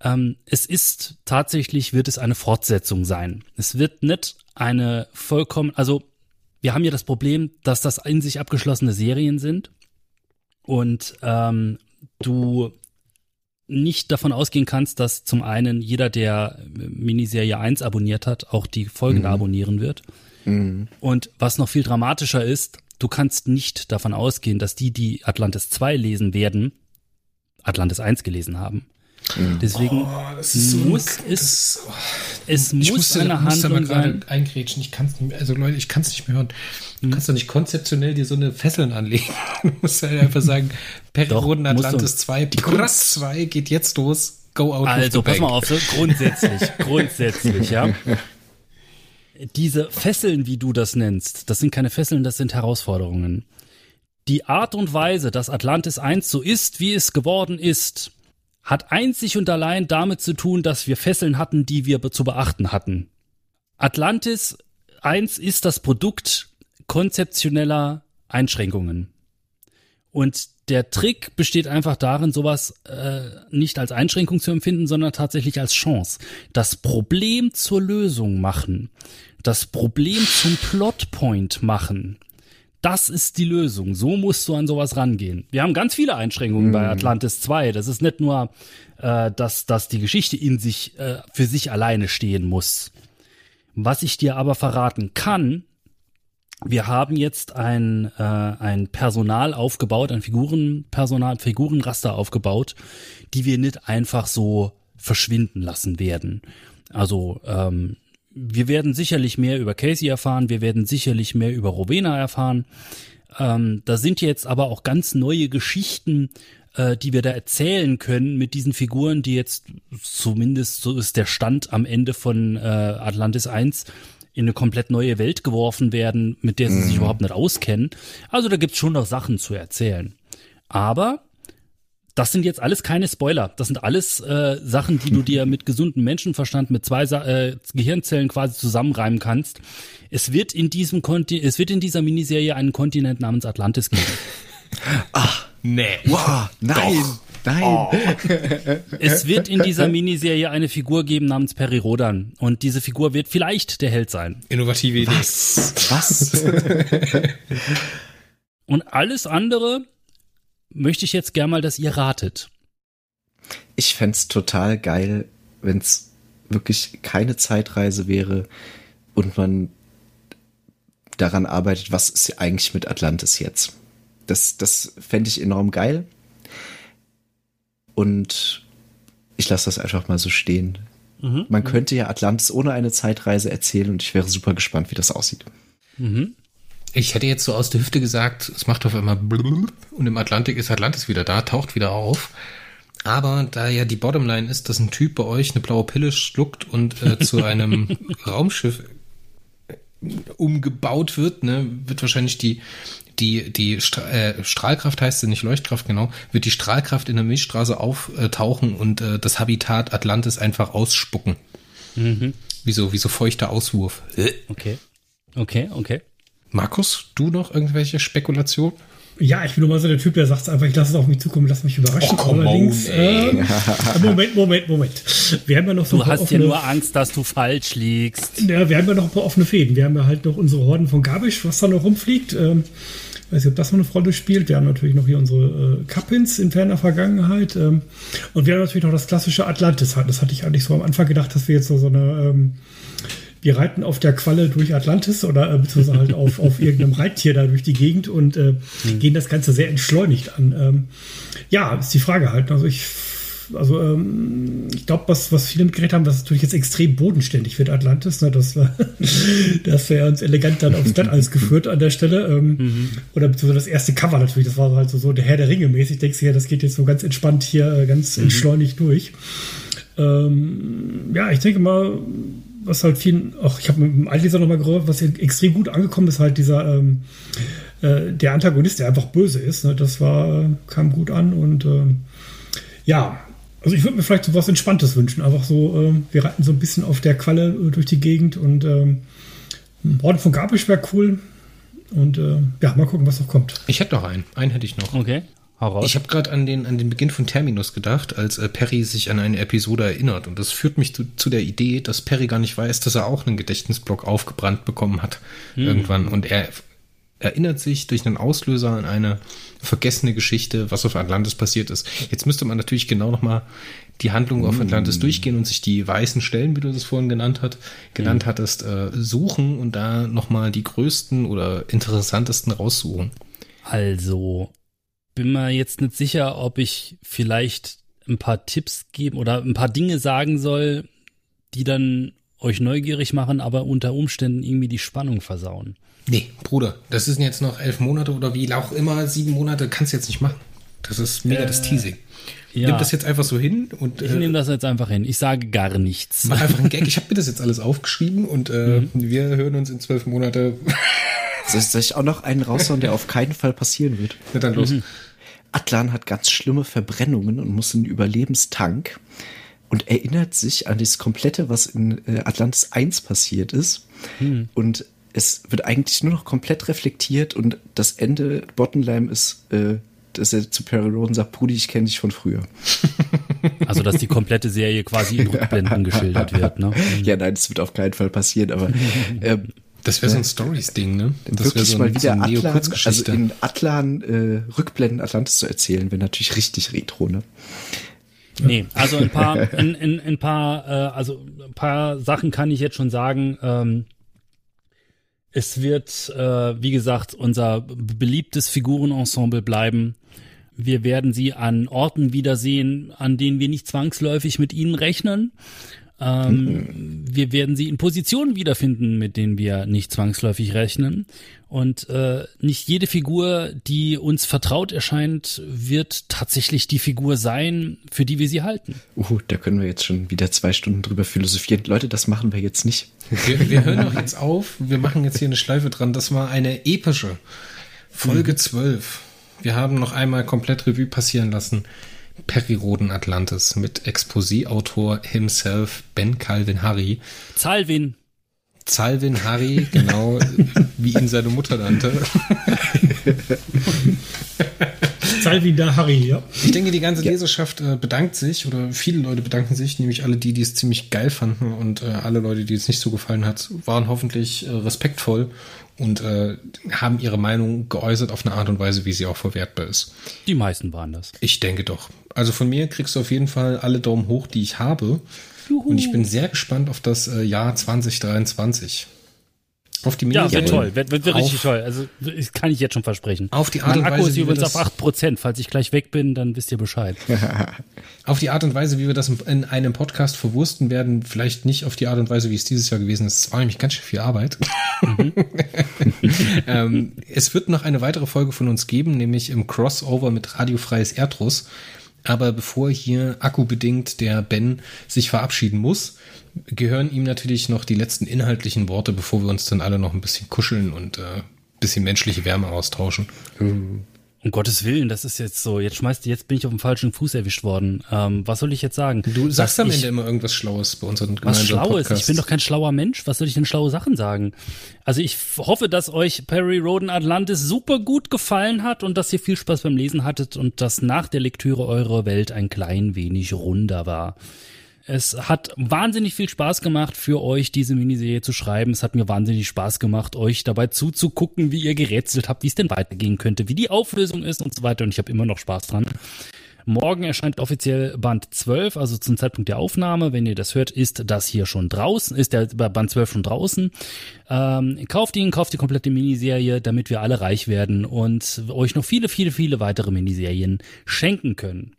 B: Ähm, es ist tatsächlich, wird es eine Fortsetzung sein. Es wird nicht eine vollkommen, also wir haben ja das Problem, dass das in sich abgeschlossene Serien sind und ähm, du nicht davon ausgehen kannst, dass zum einen jeder, der Miniserie 1 abonniert hat, auch die folgende mhm. abonnieren wird. Mhm. Und was noch viel dramatischer ist, du kannst nicht davon ausgehen, dass die, die Atlantis 2 lesen werden, Atlantis 1 gelesen haben. Mhm. Deswegen oh, so muss ein, es, oh, es muss musste, eine Handlung sein.
A: Eingrätschen. Ich kann es nicht mehr, also Leute, ich kann es nicht mehr hören. Du mhm. kannst doch nicht konzeptionell dir so eine Fesseln anlegen. Du musst halt einfach sagen, Perioden Atlantis 2, Krass 2 geht jetzt los. Go out
B: Also, pass mal auf, so grundsätzlich, grundsätzlich, ja. Diese Fesseln, wie du das nennst, das sind keine Fesseln, das sind Herausforderungen. Die Art und Weise, dass Atlantis 1 so ist, wie es geworden ist, hat einzig und allein damit zu tun, dass wir Fesseln hatten, die wir zu beachten hatten. Atlantis 1 ist das Produkt konzeptioneller Einschränkungen. Und der Trick besteht einfach darin, sowas äh, nicht als Einschränkung zu empfinden, sondern tatsächlich als Chance. Das Problem zur Lösung machen. Das Problem zum Plotpoint machen. Das ist die Lösung. So musst du an sowas rangehen. Wir haben ganz viele Einschränkungen mhm. bei Atlantis 2. Das ist nicht nur, äh, dass, dass die Geschichte in sich äh, für sich alleine stehen muss. Was ich dir aber verraten kann, wir haben jetzt ein, äh, ein Personal aufgebaut, ein Figurenpersonal, Figurenraster aufgebaut, die wir nicht einfach so verschwinden lassen werden. Also ähm, wir werden sicherlich mehr über Casey erfahren, wir werden sicherlich mehr über Rowena erfahren. Ähm, da sind jetzt aber auch ganz neue Geschichten, äh, die wir da erzählen können mit diesen Figuren, die jetzt zumindest so ist der Stand am Ende von äh, Atlantis 1 in eine komplett neue Welt geworfen werden, mit der sie sich mhm. überhaupt nicht auskennen. Also da gibt's schon noch Sachen zu erzählen. Aber das sind jetzt alles keine Spoiler. Das sind alles äh, Sachen, die du dir mit gesundem Menschenverstand mit zwei äh, Gehirnzellen quasi zusammenreimen kannst. Es wird in diesem Konti es wird in dieser Miniserie einen Kontinent namens Atlantis geben.
A: Ach, nee.
D: Wow, nein. Doch. Nein. Oh.
B: es wird in dieser Miniserie eine Figur geben namens Peri Rodan. Und diese Figur wird vielleicht der Held sein.
A: Innovative Idee.
D: Was? Was?
B: Und alles andere möchte ich jetzt gern mal, dass ihr ratet.
D: Ich fände total geil, wenn es wirklich keine Zeitreise wäre und man daran arbeitet, was ist eigentlich mit Atlantis jetzt. Das, das fände ich enorm geil. Und ich lasse das einfach mal so stehen. Mhm. Man könnte ja Atlantis ohne eine Zeitreise erzählen und ich wäre super gespannt, wie das aussieht.
A: Mhm. Ich hätte jetzt so aus der Hüfte gesagt, es macht auf einmal und im Atlantik ist Atlantis wieder da, taucht wieder auf. Aber da ja die Bottomline ist, dass ein Typ bei euch eine blaue Pille schluckt und äh, zu einem Raumschiff umgebaut wird, ne, wird wahrscheinlich die die die Stra äh, Strahlkraft heißt sie nicht Leuchtkraft genau, wird die Strahlkraft in der Milchstraße auftauchen und äh, das Habitat Atlantis einfach ausspucken. Mhm. Wie so wie so feuchter Auswurf.
B: Okay. Okay, okay.
A: Markus, du noch irgendwelche Spekulationen?
C: Ja, ich bin nur mal so der Typ, der sagt einfach, ich lasse es auf mich zukommen, lass mich überraschen.
A: Oh, Allerdings, on, äh,
C: Moment, Moment, Moment. Wir haben ja noch
B: so du hast offene, ja nur Angst, dass du falsch liegst.
C: Ja, wir haben ja noch ein paar offene Fäden. Wir haben ja halt noch unsere Horden von Gabisch, was da noch rumfliegt. Ähm, weiß nicht, ob das noch eine Rolle spielt. Wir haben natürlich noch hier unsere äh, Kappins in ferner Vergangenheit. Ähm, und wir haben natürlich noch das klassische Atlantis. Das hatte ich eigentlich so am Anfang gedacht, dass wir jetzt so, so eine ähm, wir reiten auf der Qualle durch Atlantis oder äh, beziehungsweise halt auf, auf irgendeinem Reittier da durch die Gegend und äh, mhm. gehen das Ganze sehr entschleunigt an. Ähm, ja, ist die Frage halt. Also ich also ähm, ich glaube, was, was viele mitgeredet haben, was natürlich jetzt extrem bodenständig wird, Atlantis. Ne? Das, war, das wäre uns elegant dann aufs Blatt alles geführt an der Stelle. Ähm, mhm. Oder beziehungsweise das erste Cover natürlich, das war halt so, so der Herr der Ringe mäßig. Denkst du ja, das geht jetzt so ganz entspannt hier, äh, ganz mhm. entschleunigt durch. Ähm, ja, ich denke mal, was halt vielen, auch ich habe mit dem Altleser nochmal gehört, was extrem gut angekommen ist, halt dieser ähm, äh, der Antagonist, der einfach böse ist. Ne? Das war, kam gut an und äh, ja, also ich würde mir vielleicht so was Entspanntes wünschen. Einfach so, äh, wir reiten so ein bisschen auf der Qualle äh, durch die Gegend und ähm, Orden von Gabisch wäre cool. Und äh, ja, mal gucken, was noch kommt.
A: Ich hätte noch einen. Einen hätte ich noch.
B: Okay.
A: Heraus. Ich habe gerade an den, an den Beginn von Terminus gedacht, als äh, Perry sich an eine Episode erinnert. Und das führt mich zu, zu der Idee, dass Perry gar nicht weiß, dass er auch einen Gedächtnisblock aufgebrannt bekommen hat. Hm. Irgendwann. Und er erinnert sich durch einen Auslöser an eine vergessene Geschichte, was auf Atlantis passiert ist. Jetzt müsste man natürlich genau nochmal die Handlung auf Atlantis mm. durchgehen und sich die weißen Stellen, wie du das vorhin genannt hat, genannt mm. hattest, äh, suchen und da nochmal die größten oder interessantesten raussuchen.
B: Also, bin mir jetzt nicht sicher, ob ich vielleicht ein paar Tipps geben oder ein paar Dinge sagen soll, die dann euch neugierig machen, aber unter Umständen irgendwie die Spannung versauen.
A: Nee, Bruder, das sind jetzt noch elf Monate oder wie auch immer, sieben Monate, kannst du jetzt nicht machen. Das ist mega äh, das Teasing. Ja. Nimm das jetzt einfach so hin und.
B: Ich äh, nehme das jetzt einfach hin. Ich sage gar nichts.
A: Mach einfach einen Gag. Ich habe mir das jetzt alles aufgeschrieben und äh, mhm. wir hören uns in zwölf Monate.
D: Soll ich auch noch einen raushauen, der auf keinen Fall passieren wird?
A: Na dann los. Mhm.
D: Atlan hat ganz schlimme Verbrennungen und muss in den Überlebenstank und erinnert sich an das Komplette, was in äh, Atlantis 1 passiert ist. Mhm. Und es wird eigentlich nur noch komplett reflektiert und das Ende, Bottomline ist, äh, dass er zu Perry Roden sagt, Brudi, ich kenne dich von früher.
B: Also, dass die komplette Serie quasi in Rückblenden geschildert wird, ne?
D: Ja, nein, das wird auf keinen Fall passieren, aber äh,
A: das wäre so ein Stories-Ding, ne? Das
D: wirklich so mal wieder so Atlan, also in Atlan äh, Rückblenden Atlantis zu erzählen, wäre natürlich richtig retro, ne?
B: Nee, also ein paar, ein, ein, ein paar, äh, also ein paar Sachen kann ich jetzt schon sagen. Ähm, es wird, äh, wie gesagt, unser beliebtes Figurenensemble bleiben. Wir werden sie an Orten wiedersehen, an denen wir nicht zwangsläufig mit ihnen rechnen. Ähm, mhm. Wir werden sie in Positionen wiederfinden, mit denen wir nicht zwangsläufig rechnen. Und äh, nicht jede Figur, die uns vertraut erscheint, wird tatsächlich die Figur sein, für die wir sie halten.
D: Uh, da können wir jetzt schon wieder zwei Stunden drüber philosophieren. Leute, das machen wir jetzt nicht.
A: Wir, wir hören doch jetzt auf. Wir machen jetzt hier eine Schleife dran. Das war eine epische Folge mhm. 12. Wir haben noch einmal komplett Revue passieren lassen. Periroden Atlantis mit Exposé-Autor himself Ben Calvin Harry.
B: Zalvin.
A: Zalvin Harry, genau wie ihn seine Mutter nannte.
C: Zalvin da Harry, ja.
A: Ich denke, die ganze Leserschaft äh, bedankt sich oder viele Leute bedanken sich, nämlich alle die, die es ziemlich geil fanden und äh, alle Leute, die es nicht so gefallen hat, waren hoffentlich äh, respektvoll und äh, haben ihre Meinung geäußert auf eine Art und Weise, wie sie auch verwertbar ist.
B: Die meisten waren das.
A: Ich denke doch. Also von mir kriegst du auf jeden Fall alle Daumen hoch, die ich habe. Juhu. Und ich bin sehr gespannt auf das äh, Jahr 2023.
B: Auf die Mini Ja, wird toll, wird, wird, wird richtig toll. Also das kann ich jetzt schon versprechen.
A: Auf die Art
B: und Akku Weise, ist übrigens auf 8%. Falls ich gleich weg bin, dann wisst ihr Bescheid.
A: auf die Art und Weise, wie wir das in einem Podcast verwursten werden, vielleicht nicht auf die Art und Weise, wie es dieses Jahr gewesen ist. Es war nämlich ganz schön viel Arbeit. Mhm. ähm, es wird noch eine weitere Folge von uns geben, nämlich im Crossover mit Radiofreies Erdruss. Aber bevor hier akkubedingt der Ben sich verabschieden muss, gehören ihm natürlich noch die letzten inhaltlichen Worte, bevor wir uns dann alle noch ein bisschen kuscheln und äh, bisschen menschliche Wärme austauschen.
B: Mhm. Um Gottes Willen, das ist jetzt so. Jetzt schmeißt jetzt bin ich auf dem falschen Fuß erwischt worden. Ähm, was soll ich jetzt sagen?
A: Du sagst am Ende immer irgendwas Schlaues bei unseren
B: Was Schlaues? Podcast. Ich bin doch kein schlauer Mensch. Was soll ich denn schlaue Sachen sagen? Also ich hoffe, dass euch Perry Roden Atlantis super gut gefallen hat und dass ihr viel Spaß beim Lesen hattet und dass nach der Lektüre eure Welt ein klein wenig runder war. Es hat wahnsinnig viel Spaß gemacht, für euch diese Miniserie zu schreiben. Es hat mir wahnsinnig Spaß gemacht, euch dabei zuzugucken, wie ihr gerätselt habt, wie es denn weitergehen könnte, wie die Auflösung ist und so weiter. Und ich habe immer noch Spaß dran. Morgen erscheint offiziell Band 12, also zum Zeitpunkt der Aufnahme. Wenn ihr das hört, ist das hier schon draußen, ist der Band 12 schon draußen. Ähm, kauft ihn, kauft die komplette Miniserie, damit wir alle reich werden und euch noch viele, viele, viele weitere Miniserien schenken können.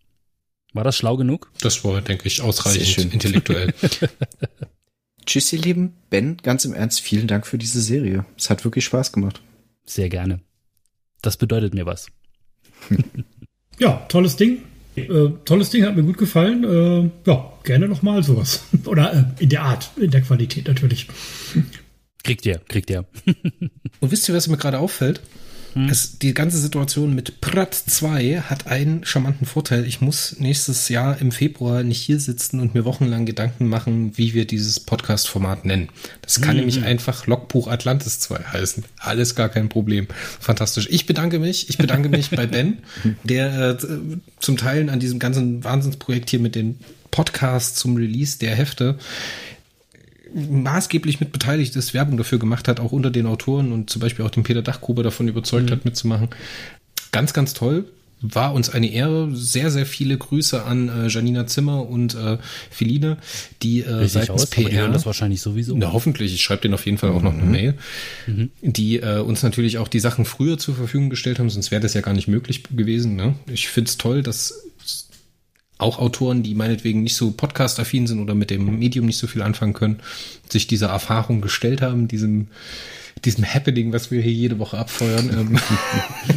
B: War das schlau genug?
A: Das war, denke ich, ausreichend intellektuell.
D: Tschüss, ihr Lieben. Ben, ganz im Ernst, vielen Dank für diese Serie. Es hat wirklich Spaß gemacht.
B: Sehr gerne. Das bedeutet mir was.
C: ja, tolles Ding. Äh, tolles Ding, hat mir gut gefallen. Äh, ja, gerne nochmal sowas. Oder äh, in der Art, in der Qualität natürlich.
B: Kriegt ihr, kriegt ihr.
A: Und wisst ihr, was mir gerade auffällt? Hm. Es, die ganze Situation mit Prat 2 hat einen charmanten Vorteil. Ich muss nächstes Jahr im Februar nicht hier sitzen und mir wochenlang Gedanken machen, wie wir dieses Podcast-Format nennen. Das kann mhm. nämlich einfach Logbuch Atlantis 2 heißen. Alles gar kein Problem. Fantastisch. Ich bedanke mich. Ich bedanke mich bei Ben, der äh, zum Teil an diesem ganzen Wahnsinnsprojekt hier mit den Podcasts zum Release der Hefte maßgeblich mit beteiligt ist, Werbung dafür gemacht hat, auch unter den Autoren und zum Beispiel auch den Peter Dachgruber davon überzeugt mhm. hat, mitzumachen. Ganz, ganz toll. War uns eine Ehre. Sehr, sehr viele Grüße an äh, Janina Zimmer und äh, Feline, die äh, seitens aus, PR.
B: Das wahrscheinlich sowieso.
A: Na, hoffentlich. Ich schreibe denen auf jeden Fall auch noch eine mhm. Mail. Mhm. Die äh, uns natürlich auch die Sachen früher zur Verfügung gestellt haben, sonst wäre das ja gar nicht möglich gewesen. Ne? Ich find's toll, dass auch Autoren, die meinetwegen nicht so podcast-affin sind oder mit dem Medium nicht so viel anfangen können, sich dieser Erfahrung gestellt haben, diesem diesem Happening, was wir hier jede Woche abfeuern.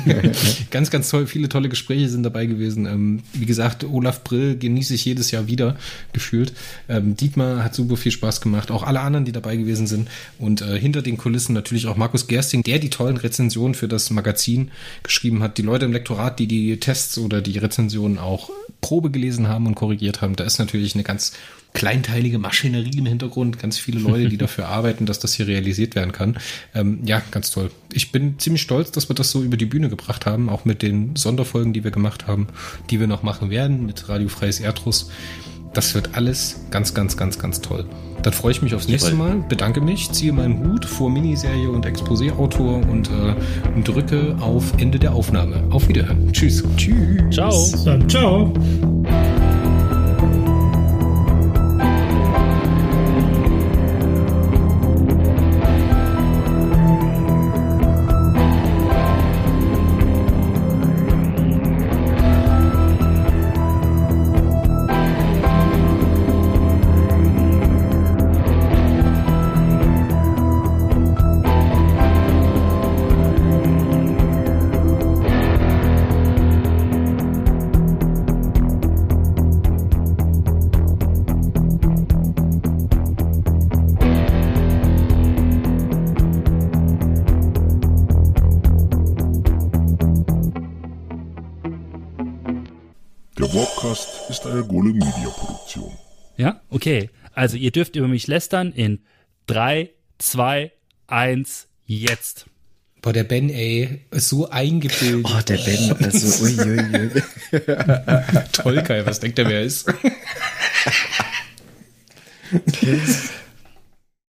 A: Ähm, ganz, ganz toll, viele tolle Gespräche sind dabei gewesen. Ähm, wie gesagt, Olaf Brill genieße ich jedes Jahr wieder gefühlt. Ähm, Dietmar hat super viel Spaß gemacht, auch alle anderen, die dabei gewesen sind. Und äh, hinter den Kulissen natürlich auch Markus Gersting, der die tollen Rezensionen für das Magazin geschrieben hat. Die Leute im Lektorat, die die Tests oder die Rezensionen auch Probe gelesen haben und korrigiert haben. Da ist natürlich eine ganz kleinteilige Maschinerie im Hintergrund, ganz viele Leute, die dafür arbeiten, dass das hier realisiert werden kann. Ähm, ja, ganz toll. Ich bin ziemlich stolz, dass wir das so über die Bühne gebracht haben, auch mit den Sonderfolgen, die wir gemacht haben, die wir noch machen werden mit Radio Freies Erdruss. Das wird alles ganz, ganz, ganz, ganz toll. Dann freue ich mich aufs nächste Mal, bedanke mich, ziehe meinen Hut vor Miniserie und Exposé-Autor und, äh, drücke auf Ende der Aufnahme. Auf Wiederhören. Tschüss.
B: Tschüss. Ciao.
C: Dann ciao.
B: Ja, okay. Also ihr dürft über mich lästern in 3, 2, 1, jetzt.
A: Boah, der Ben, ey, so eingebildet.
D: Oh, der Ben, also uiuiui.
A: Toll, Kai, was denkt der, wer er ist?